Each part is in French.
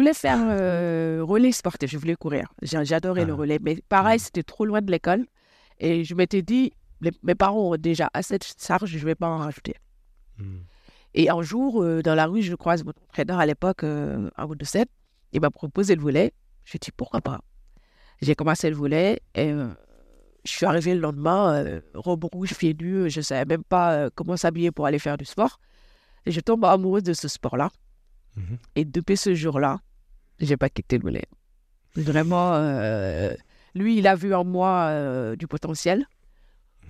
voulais faire euh, relais sportif, je voulais courir. J'adorais le Ah. relais, mais pareil, Mhm. c'était trop loin de l'école. Et je m'étais dit, les- mes parents ont déjà assez de charges, je ne vais pas en rajouter. Hmm. Et un jour, euh, dans la rue, je croise mon entraîneur à l'époque, euh, à de 7. Il m'a proposé le volet. Je dit pourquoi pas? J'ai commencé le volet et euh, je suis arrivée le lendemain, euh, robe rouge, pieds nus. Je ne savais même pas comment s'habiller pour aller faire du sport. Et je tombe amoureuse de ce sport-là. Mhm. Et depuis ce jour-là, j'ai pas quitté le volet. Vraiment, euh, lui, il a vu en moi euh, du potentiel.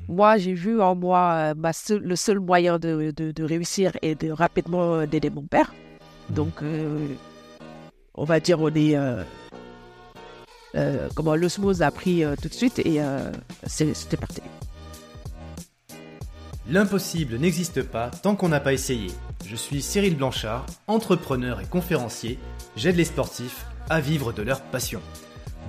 Moi, j'ai vu en moi euh, ma le seul moyen de, de- de réussir et de rapidement d'aider mon père. Donc, euh, on va dire, on est. comment l'osmose a pris tout de suite et c'était parti. L'impossible n'existe pas tant qu'on n'a pas essayé. Je suis Cyril Blanchard, entrepreneur et conférencier. J'aide les sportifs à vivre de leur passion.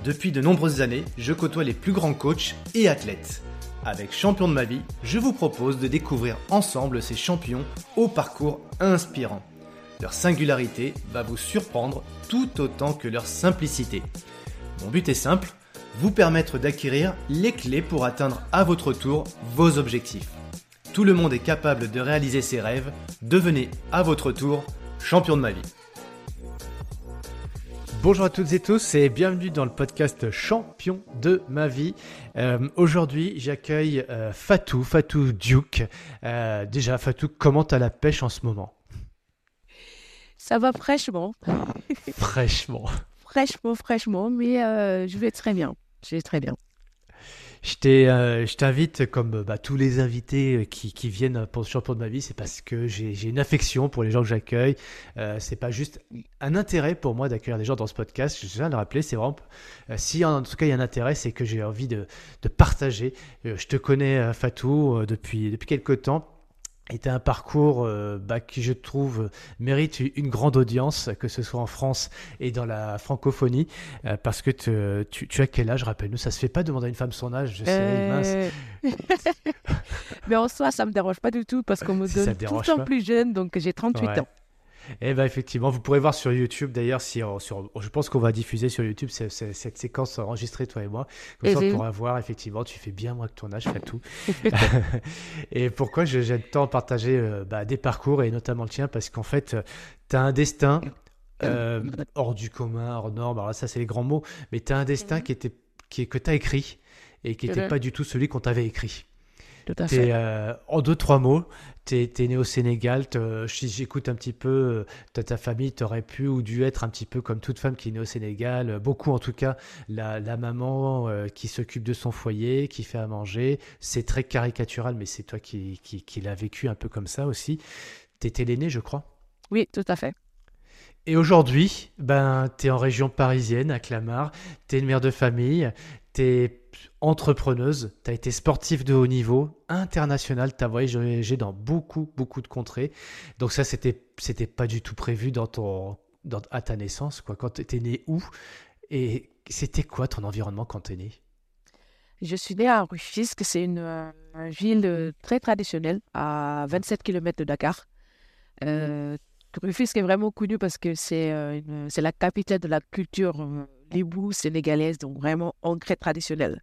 Depuis de nombreuses années, je côtoie les plus grands coachs et athlètes. Avec Champion de ma vie, je vous propose de découvrir ensemble ces champions au parcours inspirant. Leur singularité va vous surprendre tout autant que leur simplicité. Mon but est simple, vous permettre d'acquérir les clés pour atteindre à votre tour vos objectifs. Tout le monde est capable de réaliser ses rêves. Devenez à votre tour champion de ma vie. Bonjour à toutes et tous et bienvenue dans le podcast Champion de ma vie. Euh, Aujourd'hui, j'accueille euh, Fatou, Fatou Duke. Euh, déjà, Fatou, comment t'as la pêche en ce moment? Ça va fraîchement, Fraîchement. fraîchement, fraîchement, mais euh, je vais très bien. Je vais très bien. Euh, je t'invite, comme euh, bah, tous les invités qui, qui viennent pour le champion de ma vie, c'est parce que j'ai, une affection pour les gens que j'accueille. Euh, c'est pas juste un intérêt pour moi d'accueillir des gens dans ce podcast. Je viens de le rappeler, c'est vraiment. euh, si en tout cas il y a un intérêt, c'est que j'ai envie de, partager. Euh, je te connais, euh, Fatou, euh, depuis, depuis quelques temps. Et tu as un parcours euh, bah, qui, je trouve, mérite une grande audience, que ce soit en France et dans la francophonie. euh, parce que te- tu, tu as quel âge, rappelle-nous? Ça se fait pas demander à une femme son âge, je sais, mince. Euh, Mais en soi, ça me dérange pas du tout parce qu'on me Si donne tout le temps pas. plus jeune, donc j'ai 38 Ouais. ans. Eh ben effectivement, vous pourrez voir sur YouTube d'ailleurs, si on- sur, je pense qu'on va diffuser sur YouTube ce- ce- cette séquence enregistrée toi et moi. Comme ça, on Mhm. pourra voir effectivement, tu fais bien moins que ton âge, tout. et pourquoi j'aime tant partager euh, bah, des parcours et notamment le tien Parce qu'en fait, tu as un destin euh, hors du commun, hors norme. Alors là, ça c'est les grands mots, mais tu as un destin qui était, qui que tu as écrit et qui n'était Mhm. pas du tout celui qu'on t'avait écrit. Tout à T'es, fait. euh, en deux, trois mots, tu es, né au Sénégal. te- si j'écoute un petit peu euh, ta, famille, tu aurais pu ou dû être un petit peu comme toute femme qui est née au Sénégal. euh, Beaucoup, en tout cas, la, la maman euh, qui s'occupe de son foyer, qui fait à manger. C'est très caricatural, mais c'est toi qui, qui, qui l'as vécu un peu comme ça aussi. Tu étais l'aîné, je crois. Oui, tout à fait. Et aujourd'hui, ben, tu es en région parisienne, à Clamart, tu es une mère de famille, tu es entrepreneuse, tu as été sportive de haut niveau, international, tu as voyagé dans beaucoup, beaucoup de contrées. Donc ça, c'était c'était pas du tout prévu dans ton, dans, à ta naissance, quoi. Quand tu étais né où? Et c'était quoi ton environnement quand tu es né? Je suis née à Rufisque, c'est une, euh, une ville euh, très traditionnelle, à 27 km de Dakar. Euh, Rufisque est vraiment connu parce que c'est euh, c'est la capitale de la culture lébou sénégalaise, donc vraiment ancrée traditionnelle.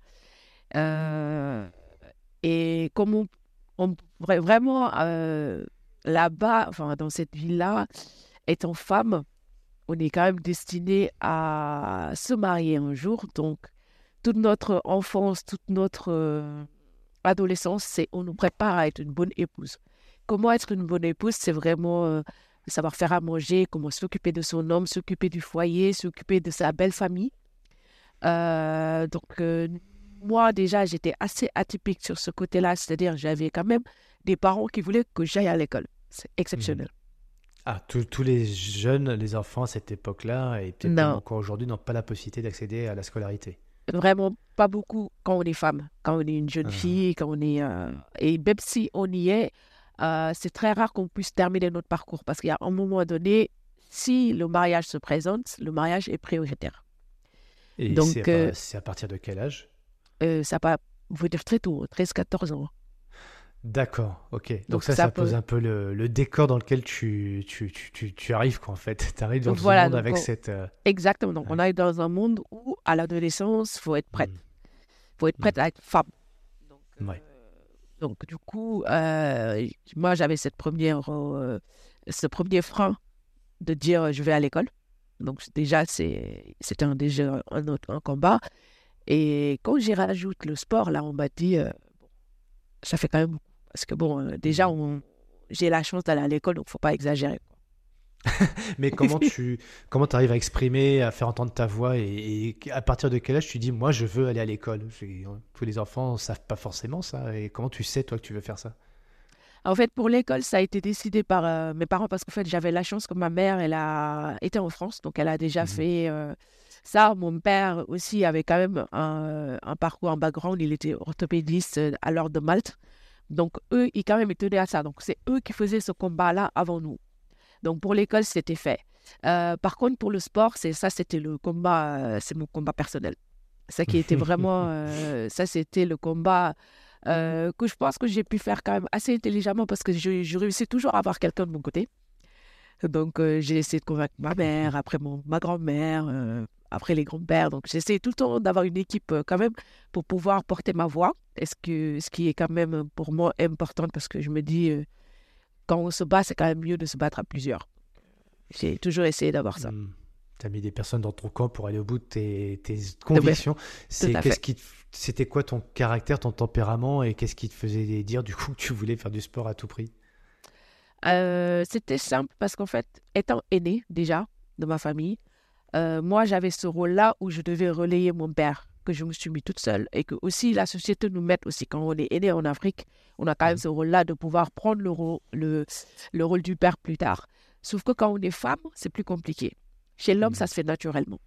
Euh, et comme on, on- vra- vraiment euh, là-bas, enfin dans cette ville-là, étant femme, on est quand même destiné à se marier un jour, donc toute notre enfance, toute notre euh, adolescence, c'est on nous prépare à être une bonne épouse. Comment être une bonne épouse, c'est vraiment euh, savoir faire à manger, comment s'occuper de son homme, s'occuper du foyer, s'occuper de sa belle famille. Euh, donc euh, moi déjà, j'étais assez atypique sur ce côté-là, c'est-à-dire j'avais quand même des parents qui voulaient que j'aille à l'école. C'est exceptionnel. Ah, tous les jeunes, les enfants à cette époque-là, et peut-être encore aujourd'hui, n'ont pas la possibilité d'accéder à la scolarité. Vraiment pas beaucoup quand on est femme, quand on est une jeune Ah. fille, quand on est... euh, Et même si on y est, euh, c'est très rare qu'on puisse terminer notre parcours parce qu'il y a un moment donné, si le mariage se présente, le mariage est prioritaire. Et Donc, c'est à, euh, à partir de quel âge? Euh, ça va vous dire très tôt, 13-14 ans. D'accord, ok. Donc, ça, ça, pose un peu le, le, décor dans lequel tu, tu, tu, tu arrives, quoi, en fait. Tu arrives dans ce monde avec cette... Exactement. Donc, on arrive dans un monde où, à l'adolescence, il faut être prête. Il hmm. faut être prête hmm. à être femme. Donc, donc du coup, euh, moi, j'avais cette première, ce premier frein de dire je vais à l'école. Donc, déjà, c'était un, déjà un, autre, combat. Et quand j'y rajoute le sport, là, on m'a dit, ça fait quand même beaucoup parce que bon, euh, déjà, j'ai la chance d'aller à l'école, donc il ne faut pas exagérer. Mais comment tu comment arrives à exprimer, à faire entendre ta voix et, à partir de quel âge tu dis moi je veux aller à l'école? Tous les enfants ne savent pas forcément ça. Et comment tu sais toi que tu veux faire ça? En fait, pour l'école, ça a été décidé par euh, mes parents parce qu'en fait j'avais la chance que ma mère elle a été en France, donc elle a déjà mmh fait euh, ça. Mon père aussi avait quand même un, un, parcours, un background. Il était orthopédiste à l'ordre de Malte. Donc, eux, ils quand même tenaient à ça. Donc, c'est eux qui faisaient ce combat-là avant nous. Donc, pour l'école, c'était fait. Euh, par contre, pour le sport, c'est ça, c'était le combat, euh, c'est mon combat personnel. Ça qui était vraiment, euh, ça, c'était le combat que je pense que j'ai pu faire quand même assez intelligemment parce que je, je réussis toujours à avoir quelqu'un de mon côté. Donc, j'ai essayé de convaincre ma mère, après mon, ma grand-mère, après les grands-pères. Donc, j'essaie tout le temps d'avoir une équipe quand même pour pouvoir porter ma voix. Est-ce que, ce qui est quand même pour moi important parce que je me dis, quand on se bat, c'est quand même mieux de se battre à plusieurs. J'ai toujours essayé d'avoir ça. Mmh. Tu as mis des personnes dans ton camp pour aller au bout de tes, tes convictions. C'est qu'est-ce qui c'était quoi ton caractère, ton tempérament et qu'est-ce qui te faisait dire du coup que tu voulais faire du sport à tout prix? C'était simple parce qu'en fait, étant aîné déjà de ma famille, euh, moi, j'avais ce rôle-là où je devais relayer mon père, que je me suis mis toute seule, et que aussi la société nous met aussi, quand on est aîné en Afrique, on a quand même mmh. ce rôle-là de pouvoir prendre le rôle, le, le rôle du père plus tard. Sauf que quand on est femme, c'est plus compliqué. Chez l'homme, ça mmh. se fait naturellement.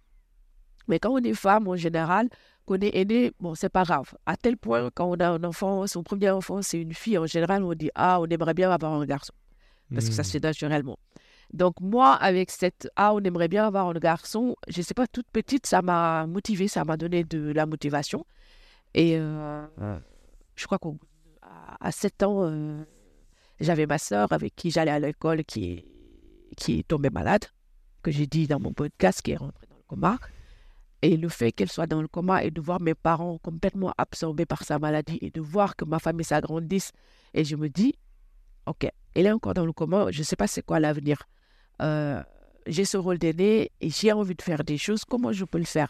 Mais quand on est femme, en général, qu'on est aîné, bon, c'est pas grave. À tel point, quand on a un enfant, son premier enfant, c'est une fille, en général, on dit Ah, on aimerait bien avoir un garçon. Parce que ça se mmh. fait naturellement. Donc moi, avec cette ah, on aimerait bien avoir un garçon, je ne sais pas, toute petite, ça m'a motivée, ça m'a donné de la motivation. Et euh, je crois qu'à 7 ans, euh, j'avais ma sœur avec qui j'allais à l'école qui, qui est tombée malade, que j'ai dit dans mon podcast, qui est rentrée dans le coma. Et le fait qu'elle soit dans le coma et de voir mes parents complètement absorbés par sa maladie et de voir que ma famille s'agrandisse, et je me dis, OK, elle est encore dans le coma, je ne sais pas c'est quoi l'avenir. Euh, j'ai ce rôle d'aîné et j'ai envie de faire des choses, comment je peux le faire?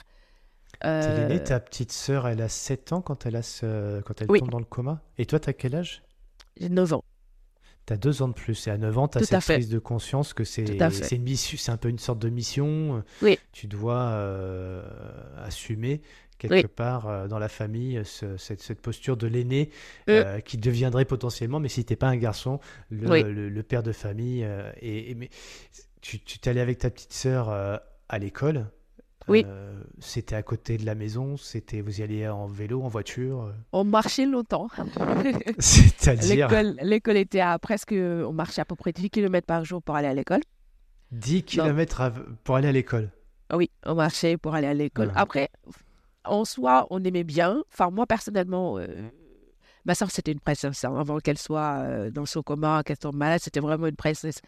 Euh... ta petite sœur, elle a 7 ans quand elle, a ce... quand elle tombe dans le coma. Et toi, tu as quel âge? J'ai 9 ans. Tu as 2 ans de plus. Et à 9 ans, tu as cette prise de conscience que c'est une mission, c'est un peu une sorte de mission. Oui. Tu dois euh, assumer quelque part euh, dans la famille cette, cette, posture de l'aîné euh. qui deviendrait potentiellement, mais si tu n'es pas un garçon, le, le, père de famille. et, mais tu t'allais avec ta petite sœur à l'école. Oui. c'était à côté de la maison, c'était vous y alliez en vélo, en voiture. On marchait longtemps. C'est-à-dire L'école était à presque, on marchait à peu près 10 km par jour pour aller à l'école. 10 km pour aller à l'école. Oui, on marchait pour aller à l'école. Après, en soi, on aimait bien. Enfin, moi, personnellement, euh, ma soeur, c'était une princesse. Hein. Avant qu'elle soit euh, dans son coma, qu'elle tombe malade, c'était vraiment une princesse.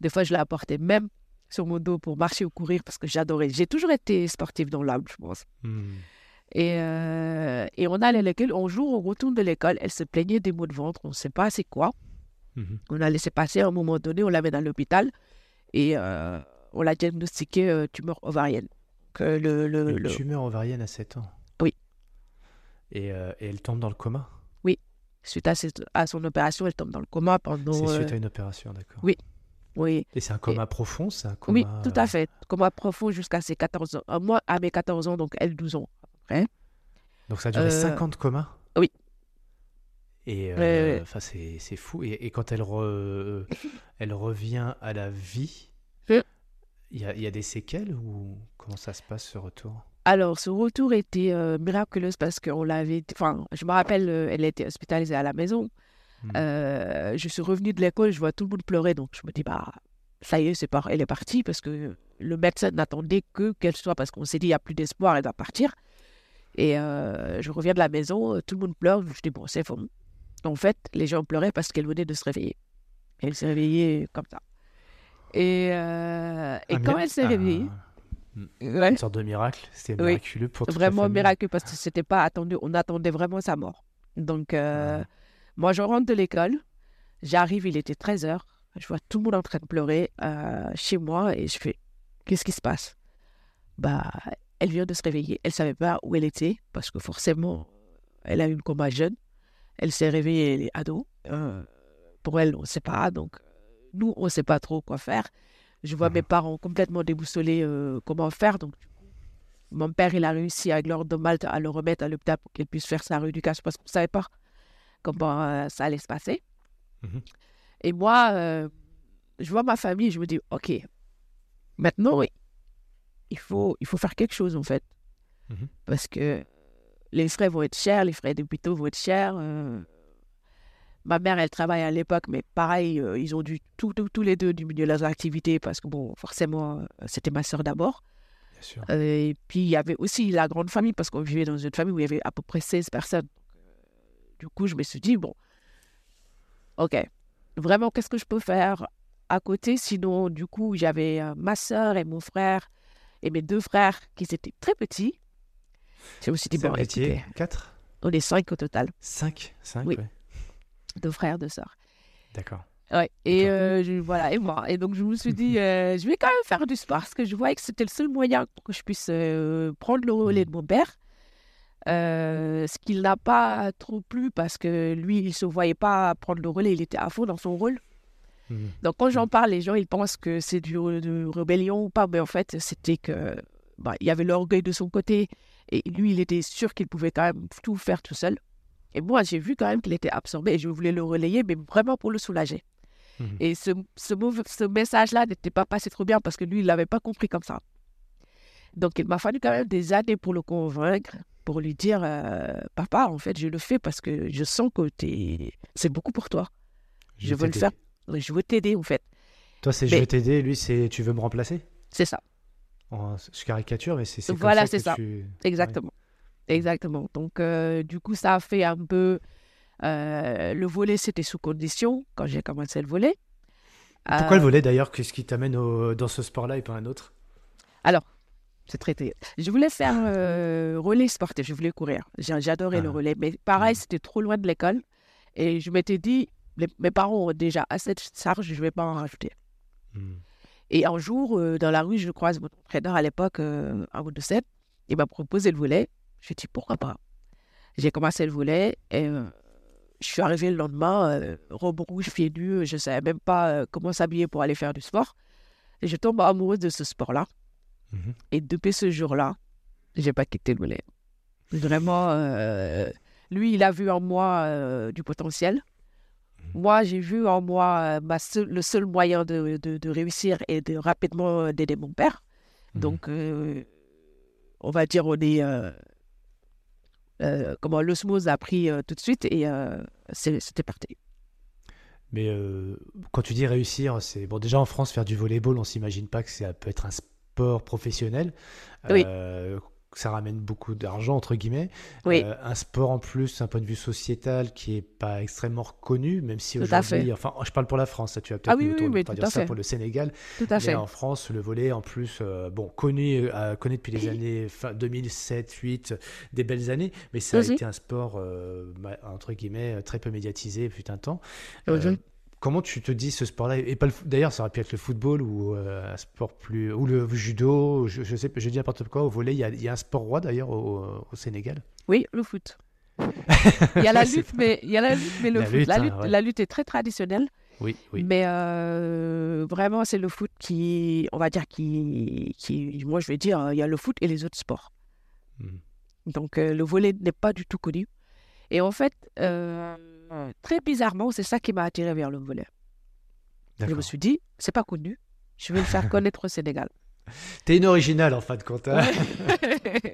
Des fois, je la portais même sur mon dos pour marcher ou courir parce que j'adorais. J'ai toujours été sportive dans l'âme, je pense. Hmm. Et, euh, et, on allait à l'école. Un jour, on retourne de l'école. Elle se plaignait des maux de ventre. On ne sait pas c'est quoi. Hmm. On a laissé passer à un moment donné. On l'avait à l'hôpital. Et on l'a diagnostiqué tumeur ovarienne le, le, tumeur ovarienne à 7 ans. Oui. Euh, et, elle tombe dans le coma? Oui. Suite à, à, son opération, elle tombe dans le coma pendant. C'est suite à une opération, d'accord. Oui. Oui. Et c'est un coma profond, c'est un coma... Oui, tout à fait. Coma profond jusqu'à ses 14 ans. Euh, moi, à mes 14 ans, donc elle, 12 ans. Donc ça a duré 50 euh, comas Oui. Et enfin, c'est fou. Et, quand elle, elle revient à la vie, il y, a, des séquelles ou comment ça se passe ce retour? Alors, ce retour était euh, miraculeux parce qu'on l'avait. Enfin, je me rappelle, euh, elle était hospitalisée à la maison. Hmm. Euh, je suis revenue de l'école, je vois tout le monde pleurer. Donc, je me dis, bah, ça y est, c'est elle est partie parce que le médecin n'attendait que qu'elle soit parce qu'on s'est dit, il n'y a plus d'espoir, elle va partir. Et je reviens de la maison, tout le monde pleure. Je dis, bon, c'est bon. En fait, les gens pleuraient parce qu'elle venait de se réveiller. Elle s'est réveillée comme ça. Et, euh, et quand elle s'est réveillée, ouais, Une sorte de miracle. C'était Oui. miraculeux pour toute vraiment miraculeux parce que c'était pas attendu. On attendait vraiment sa mort. Donc, euh, Ouais. moi, je rentre de l'école. J'arrive, il était 13h. Je vois tout le monde en train de pleurer euh, chez moi et je fais Qu'est-ce qui se passe? Bah, elle vient de se réveiller. Elle savait pas où elle était parce que forcément, elle a eu une coma jeune. Elle s'est réveillée, elle est ado. Euh, pour elle, on ne sait pas. Donc, nous, on ne sait pas trop quoi faire. Je vois Mhm. mes parents complètement déboussolés euh, comment faire. Donc, mon père, il a réussi avec l'ordre de Malte à le remettre à l'hôpital pour qu'il puisse faire sa rééducation parce qu'on ne savait pas comment euh, ça allait se passer. Mhm. Et moi, euh, je vois ma famille, je me dis, OK, maintenant, il faut, il faut faire quelque chose, en fait. Mhm. Parce que les frais vont être chers, les frais d'hôpitaux vont être chers. Ma mère, elle travaille à l'époque, mais pareil, euh, ils ont dû tous tous- tous les deux diminuer leurs activités parce que, bon, forcément, euh, c'était ma soeur d'abord. Bien sûr. Euh, et puis, il y avait aussi la grande famille, parce qu'on vivait dans une famille où il y avait à peu près 16 personnes. Du coup, je me suis dit, bon, OK, vraiment, qu'est-ce que je peux faire à côté? Sinon, du coup, j'avais euh, ma soeur et mon frère et mes deux frères qui étaient très petits. Je me suis dit, bon, écoutez, 4 on est cinq au total, 5 5 Oui. ouais. Deux frères, deux sœurs. D'accord. Ouais, et euh, je- voilà, et moi. Et donc, je me suis dit, euh, je vais quand même faire du sport parce que je voyais que c'était le seul moyen pour que je puisse euh, prendre le relais de mon père. Ce qu'il n'a pas trop plu parce que lui, il ne se voyait pas prendre le relais, il était à fond dans son rôle. Mhm. Donc, quand j'en parle, les gens, ils pensent que c'est du de rébellion ou pas, mais en fait, c'était que bah, il y avait l'orgueil de son côté et lui, il était sûr qu'il pouvait quand même tout faire tout seul. Et moi, j'ai vu quand même qu'il était absorbé et je voulais le relayer, mais vraiment pour le soulager. Mhm. Et ce, ce, message-là n'était pas passé trop bien parce que lui, il ne l'avait pas compris comme ça. Donc, il m'a fallu quand même des années pour le convaincre, pour lui dire euh, Papa, en fait, je le fais parce que je sens que c'est beaucoup pour toi. Je veux le faire. Je veux t'aider, en fait. Toi, c'est je vais t'aider. Lui, c'est tu veux me remplacer? C'est ça, En- Je caricature, mais c'est comme Voilà, ça c'est ça. tu- exactement. Exactement. Donc, euh, du coup, ça a fait un peu. euh, le volet, c'était sous condition quand j'ai commencé le volet. Pourquoi Euh, le volet d'ailleurs Qu'est-ce qui t'amène dans ce sport-là et pas un autre? Alors, c'est traité. Je voulais faire euh, relais sportif, je voulais courir. J'adorais le Ah. relais, mais pareil, Mhm. c'était trop loin de l'école. Et je m'étais dit, les- mes parents ont déjà assez de charges, je ne vais pas en rajouter. Mhm. Et un jour, dans la rue, je croise mon entraîneur à l'époque, euh, un de 7. Il m'a proposé le volet. Je dit, pourquoi pas? J'ai commencé le volet et euh, je suis arrivée le lendemain, euh, robe rouge, pieds nus, je ne savais même pas euh, comment s'habiller pour aller faire du sport. Et je tombe amoureuse de ce sport-là. Mhm. Et depuis ce jour-là, j'ai pas quitté le volet. Vraiment, lui, il a vu en moi du potentiel. Moi, j'ai vu en moi ma le seul moyen de, de- de réussir et de rapidement d'aider mon père. Mhm. Donc, on va dire, on est. euh, comment l'osmose a pris euh, tout de suite et euh, c'était parti. Mais euh, quand tu dis réussir, c'est bon. Déjà en France, faire du volleyball, on s'imagine pas que ça peut être un sport professionnel. Oui. Euh, ça ramène beaucoup d'argent entre guillemets. Oui. Euh, un sport en plus, d'un point de vue sociétal, qui est pas extrêmement reconnu, même si aujourd'hui, enfin, je parle pour la France. ça, Tu vas peut-être Ah oui, oui, tout dire ça fait. pour le Sénégal. Tout à Mais fait. en France, le volet, en plus, euh, bon, connu, euh, connu depuis les années fin 2007, 2008, des belles années, mais ça a été un sport, ma- entre guillemets, très peu médiatisé, fut un temps. Comment tu te dis ce sport-là et pas D'ailleurs, ça aurait pu être le football ou euh, un sport plus. ou le judo, je, je sais pas, je dis n'importe quoi. Au volet, il y a, il y a un sport roi d'ailleurs au, au Sénégal. Oui, le foot. Il y a la lutte, mais il y a la lutte, mais le La foot. lutte, la, hein, lutte, ouais. la lutte est très traditionnelle. Oui, oui. Mais euh, vraiment, c'est le foot qui, on va dire, qui, qui, moi je vais dire, il y a le foot et les autres sports. Mhm. Donc euh, le volet n'est pas du tout connu. Et en fait, euh, très bizarrement, c'est ça qui m'a attiré vers le volet. Je me suis dit, c'est pas connu, je vais le faire connaître au Sénégal. T'es une originale en fin de compte. hein.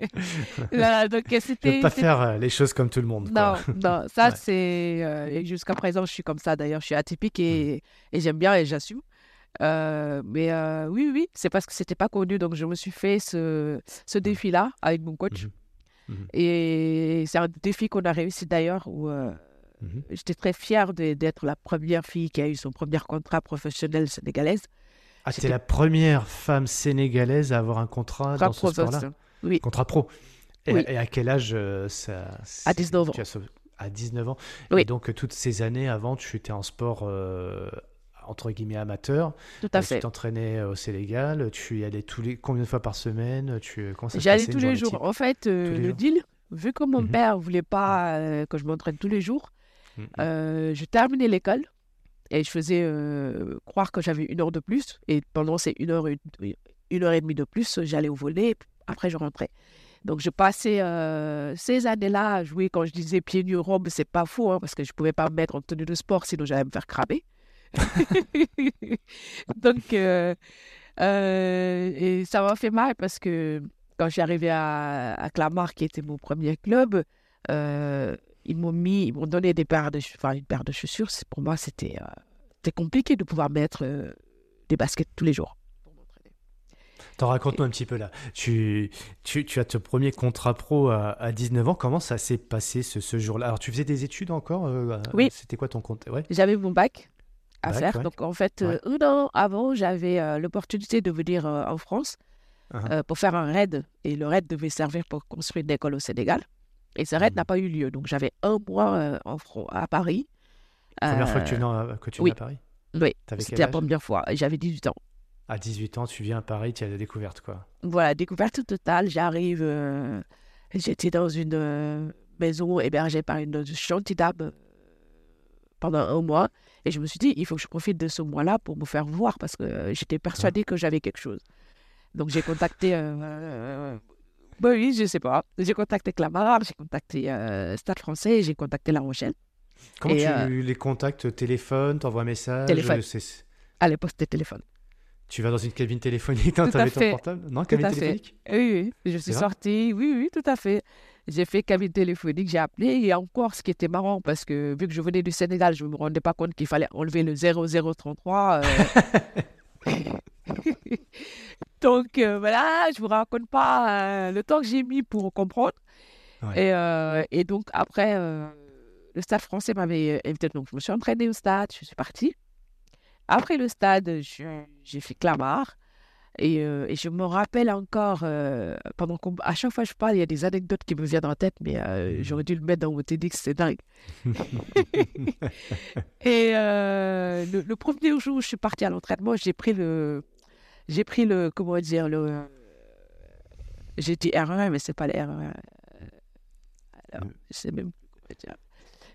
Donc c'était. veux pas faire euh, les choses comme tout le monde. Non, quoi. non, ça Ouais. c'est. euh, jusqu'à présent, je suis comme ça d'ailleurs, je suis atypique Mmh. et, et j'aime bien et j'assume. Euh, mais euh, oui, oui, c'est parce que c'était pas connu, donc je me suis fait ce, ce défi-là avec mon coach. Mhm. Et c'est un défi qu'on a réussi d'ailleurs, où Mhm. j'étais très fière d'être la première fille qui a eu son premier contrat professionnel sénégalaise. Ah, t'es la première femme sénégalaise à avoir un contrat Contrat dans ce sport-là. Contrat pro. Et, Oui. et à quel âge euh, ça À 19 ans. as À 19 ans. Oui. Et donc, euh, toutes ces années avant, tu étais en sport, euh, entre guillemets, amateur. Tout à fait. Tu t'entraînais au Sénégal. Tu y allais tous les... combien de fois par semaine? Tu... J'allais tous les jours. En fait, euh, le jours? deal, vu que mon Mhm. père voulait pas euh, que je m'entraîne tous les jours, Mhm. euh, je terminais l'école et je faisais euh, croire que j'avais une heure de plus. Et pendant ces une heure, une, heure et demie de plus, j'allais au volet. Après, je rentrais. Donc, je passais euh, ces années-là à jouer. Quand je disais pieds nus robe, c'est pas faux, hein, parce que je pouvais pas me mettre en tenue de sport, sinon j'allais me faire cramer. Donc, et ça m'a fait mal parce que quand je suis arrivée à, à Clamart, qui était mon premier club, ils m'ont mis, ils m'ont donné des paires de, ch- enfin, une paire de chaussures. C'est- Pour moi, c'était euh, c'était compliqué de pouvoir mettre euh, des baskets tous les jours. T'en raconte-nous un petit peu là. Tu, tu, tu as ton premier contrat pro à, à 19 ans. Comment ça s'est passé ce, ce jour-là? Alors, tu faisais des études encore euh, Oui. C'était quoi ton compte? Ouais. J'avais mon bac à Bac, faire. ouais. Donc, en fait, Ouais. un an avant, j'avais euh, l'opportunité de venir euh, en France Uh-huh. euh, pour faire un raid. Et le raid devait servir pour construire une école au Sénégal. Et ce raid Mhm. n'a pas eu lieu. Donc, j'avais un mois euh, en à Paris. Première fois que tu Euh, que tu oui. viens à Paris? Oui, c'était la première fois. J'avais 18 ans. À 18 ans, tu viens à Paris, tu as la découverte quoi. Voilà, découverte totale. J'arrive, euh, j'étais dans une euh, maison hébergée par une gentille dame pendant un mois. Et je me suis dit, il faut que je profite de ce mois-là pour me faire voir parce que j'étais persuadée que j'avais quelque chose. Donc j'ai contacté, euh, bah oui, je sais pas. J'ai contacté Clamart, j'ai contacté euh, Stade français, j'ai contacté La Rochelle. Comment Et, tu euh, les contactes? Téléphone, t'envoies un message? Téléphone. À l'époque, c'était téléphone. Tu vas dans une cabine téléphonique, à t'avais ton portable? Non, Tout cabine téléphonique? Oui, oui, je suis sortie, oui, oui, tout à fait. J'ai fait cabine téléphonique, j'ai appelé, et encore, ce qui était marrant, parce que vu que je venais du Sénégal, je ne me rendais pas compte qu'il fallait enlever le 0033. euh. Donc, euh, voilà, je vous raconte pas euh, le temps que j'ai mis pour comprendre. Ouais. Et, euh, et donc, après, le stade français m'avait invité, donc je me suis entraînée au stade, je suis partie. Après le stade, j'ai fait Clamart. Et, et je me rappelle encore, pendant qu'on- à chaque fois que je parle, il y a des anecdotes qui me viennent en tête, mais euh, j'aurais dû le mettre dans mon TEDx, c'est dingue. et le, le premier jour où je suis partie à l'entraînement, j'ai pris le, j'ai pris le, comment dire, le, j'ai dit R1, mais c'est pas le R1. Alors, Le- je sais même plus comment dire.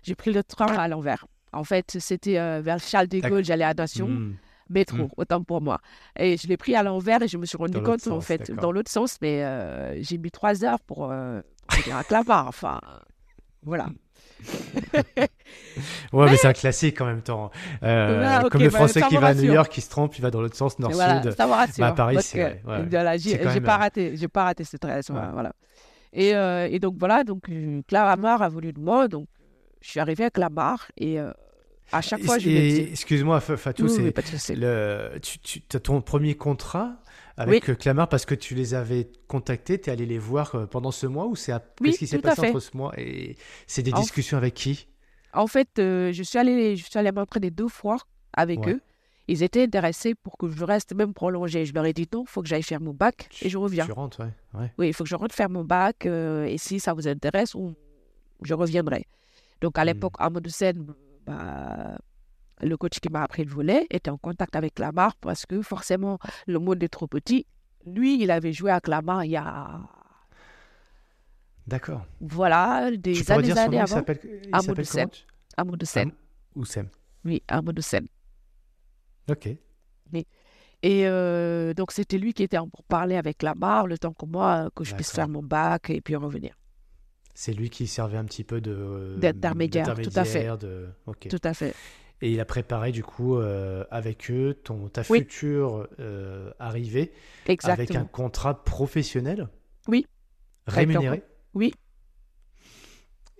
J'ai pris le train à l'envers. En fait, c'était euh, vers Charles de. Gaulle, j'allais à Nation Hmm. métro, Mm. autant pour moi. Et je l'ai pris à l'envers et je me suis rendu Dans compte, en sens, fait, d'accord. dans l'autre sens, mais euh, j'ai mis trois heures pour, euh, pour venir à Clamart. Enfin, voilà. Ouais, mais c'est un classique en même temps. Euh, comme le bah, français ça qui va à New. York, qui se trompe, il va dans l'autre sens, Et voilà, nord-sud. ça me rassure. Bah, à Paris, c'est que, vrai, ouais. voilà, j'ai même, pas euh, raté, j'ai pas raté cette. Ouais. Voilà. Et, euh, et donc voilà, donc euh, Clamart a voulu de moi, donc je suis arrivée à Clamart et euh, à chaque fois je Et-. Excuse-moi, Fa- Fatou, Oui, c'est le, tu, tu as ton premier contrat avec euh, Clamart parce que tu les avais contactés, tu es allé les voir euh, pendant ce mois ou c'est ap- Oui, qu'est-ce qui s'est à passé entre ce mois et c'est des En- discussions avec qui? En fait, euh, je suis allée, je suis allée m'entraîner deux fois avec Ouais. eux. Ils étaient intéressés pour que je reste même prolongée. Je leur ai dit non, il faut que j'aille faire mon bac et je reviens. Tu rentres, ouais. ouais. Oui, il faut que je rentre faire mon bac euh, et si ça vous intéresse, on- je reviendrai. Donc à Hmm. l'époque, Amadou Sen, bah, le coach qui m'a appris le volet, était en contact avec Clamart parce que forcément, le monde est trop petit. Lui, il avait joué à Clamart il y a, D'accord. voilà, des Tu années, dire son années nom, avant. s'appelle il s'appelle Sen. comment tu- Amadou Sen. Am- Oussem. Oui, Amadou Sen. Ok. Et euh, donc, c'était lui qui était en pour parler avec Lamar, le temps que moi, que je puisse faire mon bac et puis revenir. C'est lui qui servait un petit peu de D'intermédiaire, tout à fait. De... ok. Tout à fait. Et il a préparé du coup euh, avec eux ton ta Oui. future euh, arrivée avec un contrat professionnel. Oui. Rémunéré. Oui.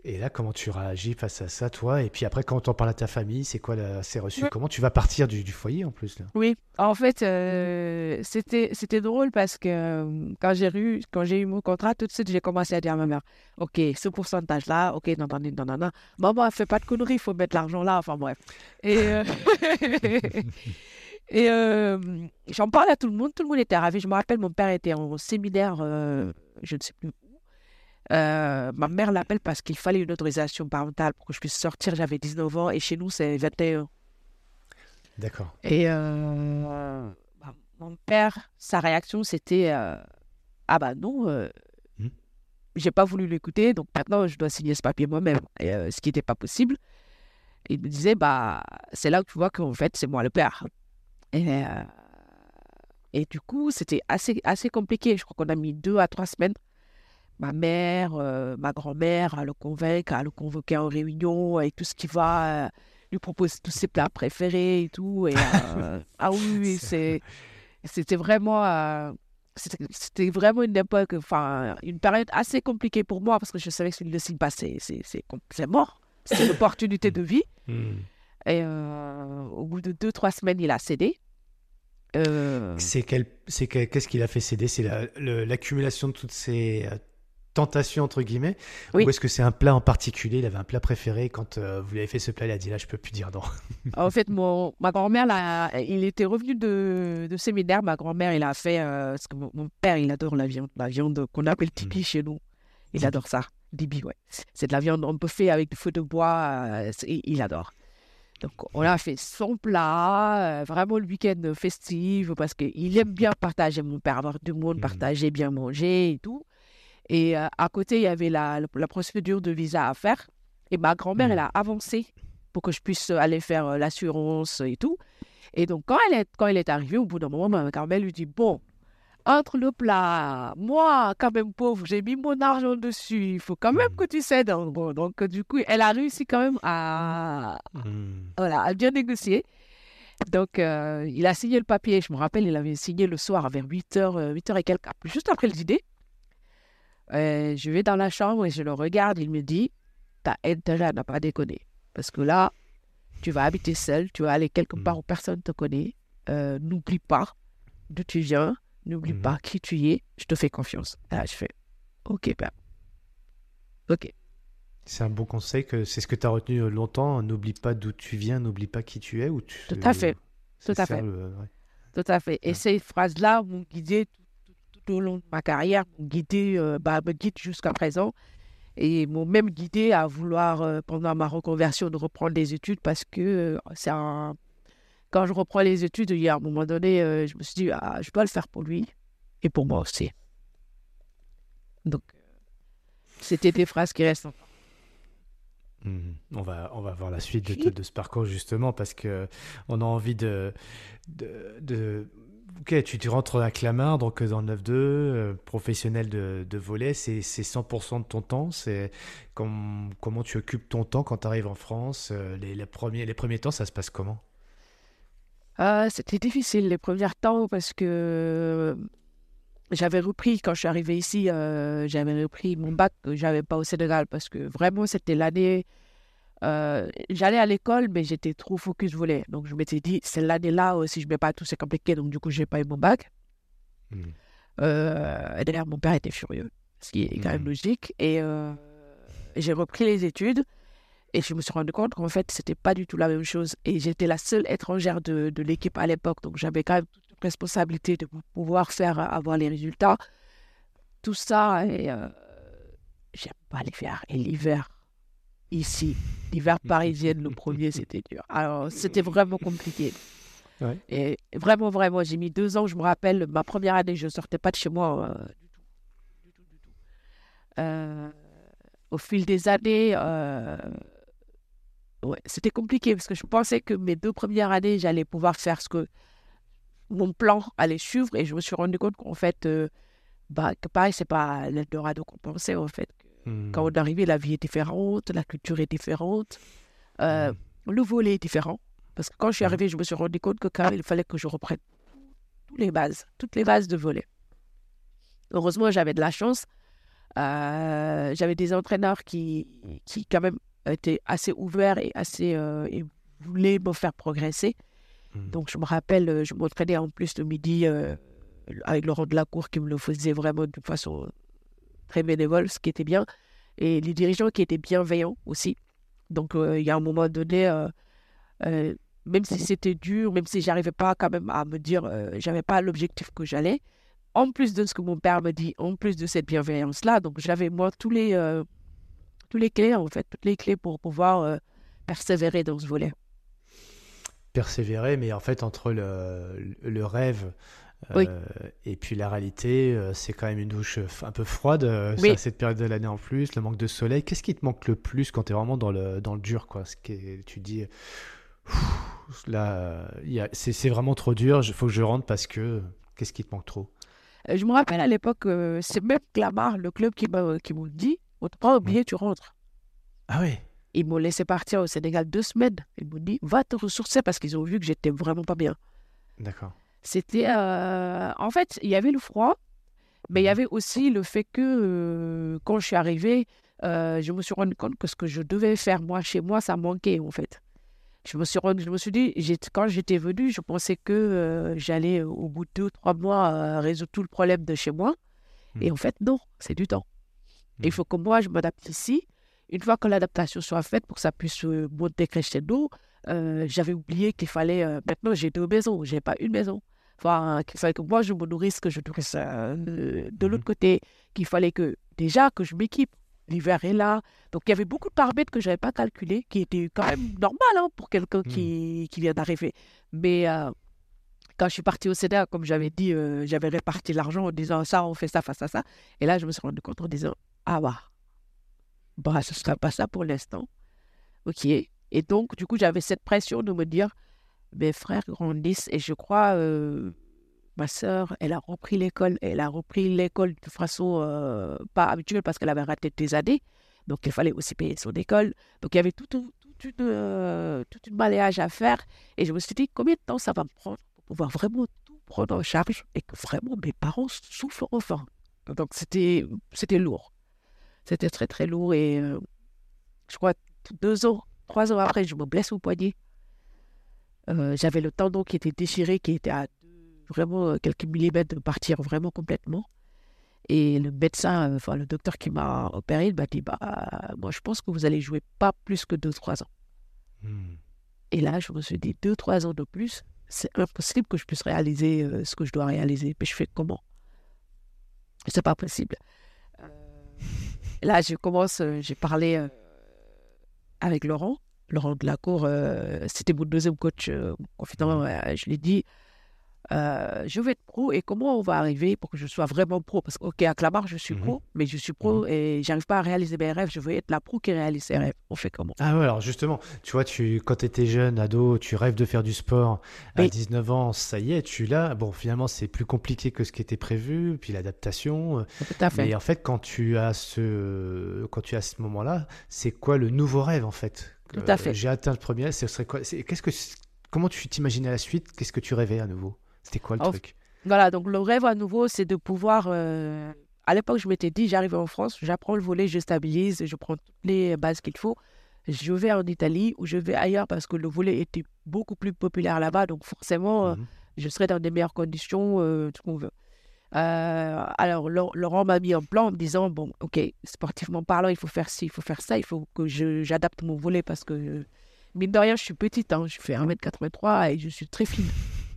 Et là, comment tu réagis face à ça, toi? Et puis après, quand on parle à ta famille, c'est quoi la... c'est reçu? Comment tu vas partir du, du foyer en plus là? Oui, en fait, euh, c'était c'était drôle parce que euh, quand j'ai eu quand j'ai eu mon contrat, tout de suite j'ai commencé à dire à ma mère, ok, ce pourcentage là, ok, non, non, non, non, non, maman, fait pas de conneries, il faut mettre l'argent là, enfin bref. Et euh, et j'en parlais à tout le monde, tout le monde était ravi. Je me rappelle, mon père était en séminaire, je ne sais plus euh, ma mère l'appelle parce qu'il fallait une autorisation parentale pour que je puisse sortir. J'avais 19 ans et chez nous, c'est 21. D'accord. Et euh, bah, mon père, sa réaction, c'était euh, Ah bah non, hmm. j'ai pas voulu l'écouter, donc maintenant je dois signer ce papier moi-même. ce qui n'était pas possible. Il me disait Bah, c'est là que tu vois qu'en fait, c'est moi le père. Et, et du coup, c'était assez, assez compliqué. Je crois qu'on a mis deux à trois semaines ma mère, euh, ma grand-mère à le convaincre, à le convoquer en réunion et tout ce qui va, euh, lui proposer tous ses plats préférés et tout. Et, euh, ah oui, c'est, c'était vraiment, c'était, vraiment une époque, enfin, une période assez compliquée pour moi parce que je savais que ne signe pas, c'est, c'est, mort. C'est une opportunité de vie. Hmm. Et au bout de deux, trois semaines, il a cédé. C'est quel, c'est qu'est-ce qu'il a fait céder? C'est l'accumulation de toutes ces tentation entre guillemets Ou est-ce que c'est un plat en particulier? Il avait un plat préféré quand euh, vous lui avez fait ce plat, il a dit là je peux plus dire non. en fait, mon, ma grand-mère, là, il était revenu de, de séminaire. Ma grand-mère, il a fait euh, parce que mon, père, il adore la viande, la viande qu'on appelle tipi hmm. chez nous. Il adore ça, dibi, ouais. C'est de la viande on peut faire avec du feu de bois. Euh, il adore. Donc, on a fait son plat, vraiment le week-end festif, parce qu'il aime bien partager, mon père, avoir du monde, hmm. partager, bien manger et tout. Et euh, à côté, il y avait la, la, procédure de visa à faire. Et ma grand-mère, elle a avancé pour que je puisse aller faire euh, l'assurance et tout. Et donc, quand elle est, quand elle est arrivée, au bout d'un moment, ma grand-mère lui dit Bon, entre le plat, moi, quand même pauvre, j'ai mis mon argent dessus, il faut quand même hmm. que tu cèdes. Bon, donc, du coup, elle a réussi quand même à, hmm. voilà, à bien négocier. Donc, euh, il a signé le papier. Je me rappelle, il avait signé le soir vers 8h, 8h et quelques, juste après le dîner. Euh, je vais dans la chambre et je le regarde. Il me dit T'as intérêt à ne pas déconner. Parce que là, tu vas habiter seul, tu vas aller quelque part mm. où personne ne te connaît. Euh, n'oublie pas d'où tu viens, n'oublie mm-hmm. pas qui tu es. Je te fais confiance. Là, je fais Ok, ben. Ok. C'est un bon conseil, que c'est ce que tu as retenu longtemps. N'oublie pas d'où tu viens, n'oublie pas qui tu es. Ou tu... Tout à fait. Tout à fait. Tout à fait. Et ces phrases-là m'ont guidé tout au long de ma carrière m'ont guidé, euh, bah, me guide jusqu'à présent et m'ont même guidé à vouloir, euh, pendant ma reconversion, de reprendre des études parce que euh, c'est un... quand je reprends les études, il y a un moment donné, je me suis dit, ah, je dois le faire pour lui et pour moi aussi. Donc, c'était des phrases qui restent encore. Mmh. On va, on va voir la suite de, de, ce parcours justement parce que on a envie de, de, de Ok, tu, tu rentres à Clamart, donc euh, dans le 9-2, euh, professionnel de, de volet, c'est 100% de ton temps. C'est comment tu occupes ton temps quand tu arrives en France euh, les, premiers, les premiers temps, ça se passe comment? C'était difficile les premiers temps parce que j'avais repris, quand je suis arrivée ici, j'avais repris mon bac que j'avais pas au Sénégal parce que vraiment c'était l'année euh, j'allais à l'école, mais j'étais trop focus volet. Donc, je m'étais dit, c'est l'année-là, si je ne mets pas tout, c'est compliqué. Donc, du coup, je n'ai pas eu mon bac. Hmm. Euh, d'ailleurs, mon père était furieux, ce qui est quand même hmm. logique. Et euh, j'ai repris les études. Et je me suis rendu compte qu'en fait, c'était pas du tout la même chose. Et j'étais la seule étrangère de, de l'équipe à l'époque. Donc, j'avais quand même toute responsabilité de pouvoir faire avoir les résultats. Tout ça, et j'aime pas les faire. Et l'hiver, ici. L'hiver parisien, le premier, c'était dur. Alors, c'était vraiment compliqué. Et vraiment, vraiment, j'ai mis deux ans. Je me rappelle, ma première année, je ne sortais pas de chez moi euh, du tout. Du tout, du tout. Euh, au fil des années, euh, ouais, c'était compliqué parce que je pensais que mes deux premières années, j'allais pouvoir faire ce que mon plan allait suivre. Et je me suis rendu compte qu'en fait, bah, que pareil, c'est pas l'Eldorado qu'on pensait, en fait. Quand on est arrivé, la vie est différente, la culture est différente, euh, le volet est différent. Parce que quand je suis arrivé, je me suis rendu compte que quand il fallait que je reprenne toutes les bases, toutes les bases de volet. Heureusement, j'avais de la chance. Euh, j'avais des entraîneurs qui, qui, quand même, étaient assez ouverts et assez euh, et voulaient me faire progresser. Hmm. Donc, je me rappelle, je m'entraînais en plus le midi euh, avec Laurent Delacour qui me le faisait vraiment de façon très bénévole, ce qui était bien. Et les dirigeants qui étaient bienveillants aussi. Donc, euh, il y a un moment donné, euh, euh, même si c'était dur, même si j'arrivais pas quand même à me dire, j'avais pas l'objectif que j'allais, en plus de ce que mon père me dit, en plus de cette bienveillance-là, donc j'avais moi tous les, tous les clés, en fait, toutes les clés pour pouvoir persévérer dans ce volet. Persévérer, mais en fait, entre le, le rêve Oui. et puis la réalité, euh, c'est quand même une douche f- un peu froide, euh, Oui. à cette période de l'année en plus, le manque de soleil. Qu'est-ce qui te manque le plus quand tu es vraiment dans le, dans le dur, quoi? Ce qui tu dis, là, euh, c'est vraiment trop dur, il faut que je rentre parce que qu'est-ce qui te manque trop? Euh, Je me rappelle à l'époque, euh, c'est même Clamart, le club, qui m'a qui dit, on te prend un billet, tu rentres. Ah oui, Ils m'ont laissé partir au Sénégal deux semaines. Ils m'ont dit, va te ressourcer parce qu'ils ont vu que j'étais vraiment pas bien. d'accord. C'était. euh, En fait, il y avait le froid, mais il y Mhm. avait aussi le fait que euh, quand je suis arrivée, euh, je me suis rendu compte que ce que je devais faire moi chez moi, ça manquait en fait. Je me suis, rendu- je me suis dit, quand j'étais venue, je pensais que j'allais au bout de deux, trois mois résoudre tout le problème de chez moi. Et Mhm. en fait, non, c'est du temps. Il Mhm. faut que moi, je m'adapte ici. Une fois que l'adaptation soit faite pour que ça puisse euh, monter crescendo, euh, j'avais oublié qu'il fallait. euh, maintenant, j'ai deux maisons, j'ai pas une maison. Enfin, que moi, je me nourrisse, que je nourrisse euh, de l'autre côté. Qu'il fallait que, déjà, que je m'équipe. L'hiver est là. Donc, il y avait beaucoup de paramètres que je n'avais pas calculés, qui étaient quand même normal hein, pour quelqu'un qui, qui vient d'arriver. Mais euh, quand je suis partie au CEDA, comme j'avais dit, euh, j'avais réparti l'argent en disant ça, on fait ça, face à ça. Et là, je me suis rendu compte en disant Ah bah, bah ce ne sera pas ça pour l'instant. Ok. Et donc, du coup, j'avais cette pression de me dire Mes frères grandissent et je crois, euh, ma sœur, elle a repris l'école. Elle a repris l'école de façon euh, pas habituelle parce qu'elle avait raté des années. Donc, il fallait aussi payer son école. Donc, il y avait tout, tout, tout une, euh, une balayage à faire. Et je me suis dit Combien de temps ça va me prendre pour pouvoir vraiment tout prendre en charge et que vraiment mes parents souffrent enfin? Donc, c'était c'était lourd. C'était très, très lourd. Et euh, je crois deux ans, trois ans après, je me blesse au poignet. Euh, J'avais le tendon qui était déchiré, qui était à vraiment euh, quelques millimètres de partir vraiment complètement. Et le médecin, euh, enfin le docteur qui m'a opéré, il m'a dit bah, Moi, je pense que vous allez jouer pas plus que deux, trois ans. Hmm. Et là, je me suis dit Deux, trois ans de plus, c'est impossible que je puisse réaliser euh, ce que je dois réaliser. Mais je fais comment? C'est pas possible. Euh, là, je commence, j'ai parlé euh, avec Laurent. Laurent Delacour, euh, c'était mon deuxième coach euh, confident. euh, je lui ai dit euh, Je vais être pro et comment on va arriver pour que je sois vraiment pro? Parce que, ok, à Clamart, je suis Mhm. pro, mais je suis pro et j'arrive pas à réaliser mes rêves. Je veux être la pro qui réalise ses rêves. On fait comment? Ah ouais, alors justement, tu vois, tu, quand tu étais jeune, ado, tu rêves de faire du sport. À Oui. 19 ans, ça y est, tu l'as. Bon, finalement, c'est plus compliqué que ce qui était prévu, puis l'adaptation. euh, Tout à fait. Mais en fait, quand tu as ce, quand tu as ce moment-là, c'est quoi le nouveau rêve en fait? Tout à Euh, fait. J'ai atteint le premier, ce serait quoi? Qu'est-ce que, comment tu t'imaginais la suite? Qu'est-ce que tu rêvais à nouveau? C'était quoi le truc? Voilà, donc le rêve à nouveau, c'est de pouvoir. euh, À l'époque, je m'étais dit, j'arrive en France, j'apprends le volet, je stabilise, je prends toutes les bases qu'il faut. Je vais en Italie ou je vais ailleurs parce que le volet était beaucoup plus populaire là-bas. Donc forcément, euh, Mhm. je serai dans des meilleures conditions, euh, tout ce qu'on veut. Euh, alors, Lau- Laurent m'a mis un plan en me disant, bon, ok, sportivement parlant, il faut faire ci, il faut faire ça, il faut que je- j'adapte mon volet parce que, mine de rien, je suis petite, hein, je fais 1m83 et je suis très fine.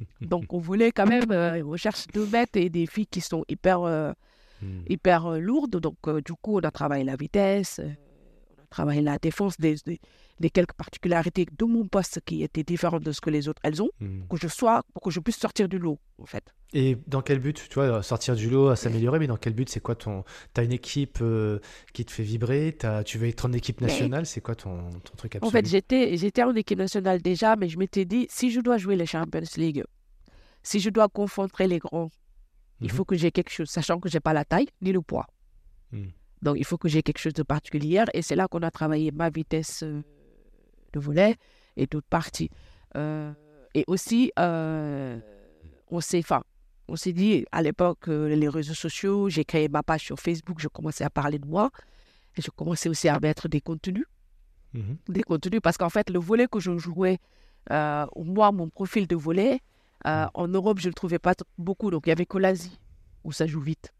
Donc, on voulait quand même, euh, on cherche 2 mètres et des filles qui sont hyper, euh, Hmm. hyper euh, lourdes. Donc, du coup, on a travaillé la vitesse, euh, travaillé la défense, des, des, des quelques particularités de mon poste qui étaient différentes de ce que les autres, elles ont, Hmm. pour que je sois, pour que je puisse sortir du lot, en fait. Et dans quel but, tu vois, sortir du lot, à s'améliorer, mais dans quel but C'est quoi ton. T'as une équipe euh, qui te fait vibrer t'as- Tu veux être en équipe Mais- nationale C'est quoi ton, ton truc absolu En fait, j'étais, j'étais en équipe nationale déjà, mais je m'étais dit, si je dois jouer les Champions League, si je dois confronter les grands, il Mhm. faut que j'ai quelque chose, sachant que j'ai pas la taille ni le poids. Mhm. Donc, il faut que j'ai quelque chose de particulier. Et c'est là qu'on a travaillé ma vitesse euh, de volet et d'autres parties. Euh, et aussi, euh, on s'est, enfin, on s'est dit, à l'époque, euh, les réseaux sociaux, j'ai créé ma page sur Facebook, je commençais à parler de moi. Et je commençais aussi à mettre des contenus. Mhm. Des contenus, parce qu'en fait, le volet que je jouais, moi, mon profil de volet, Mhm. en Europe, je ne le trouvais pas beaucoup. Donc, il n'y avait que l'Asie, où ça joue vite.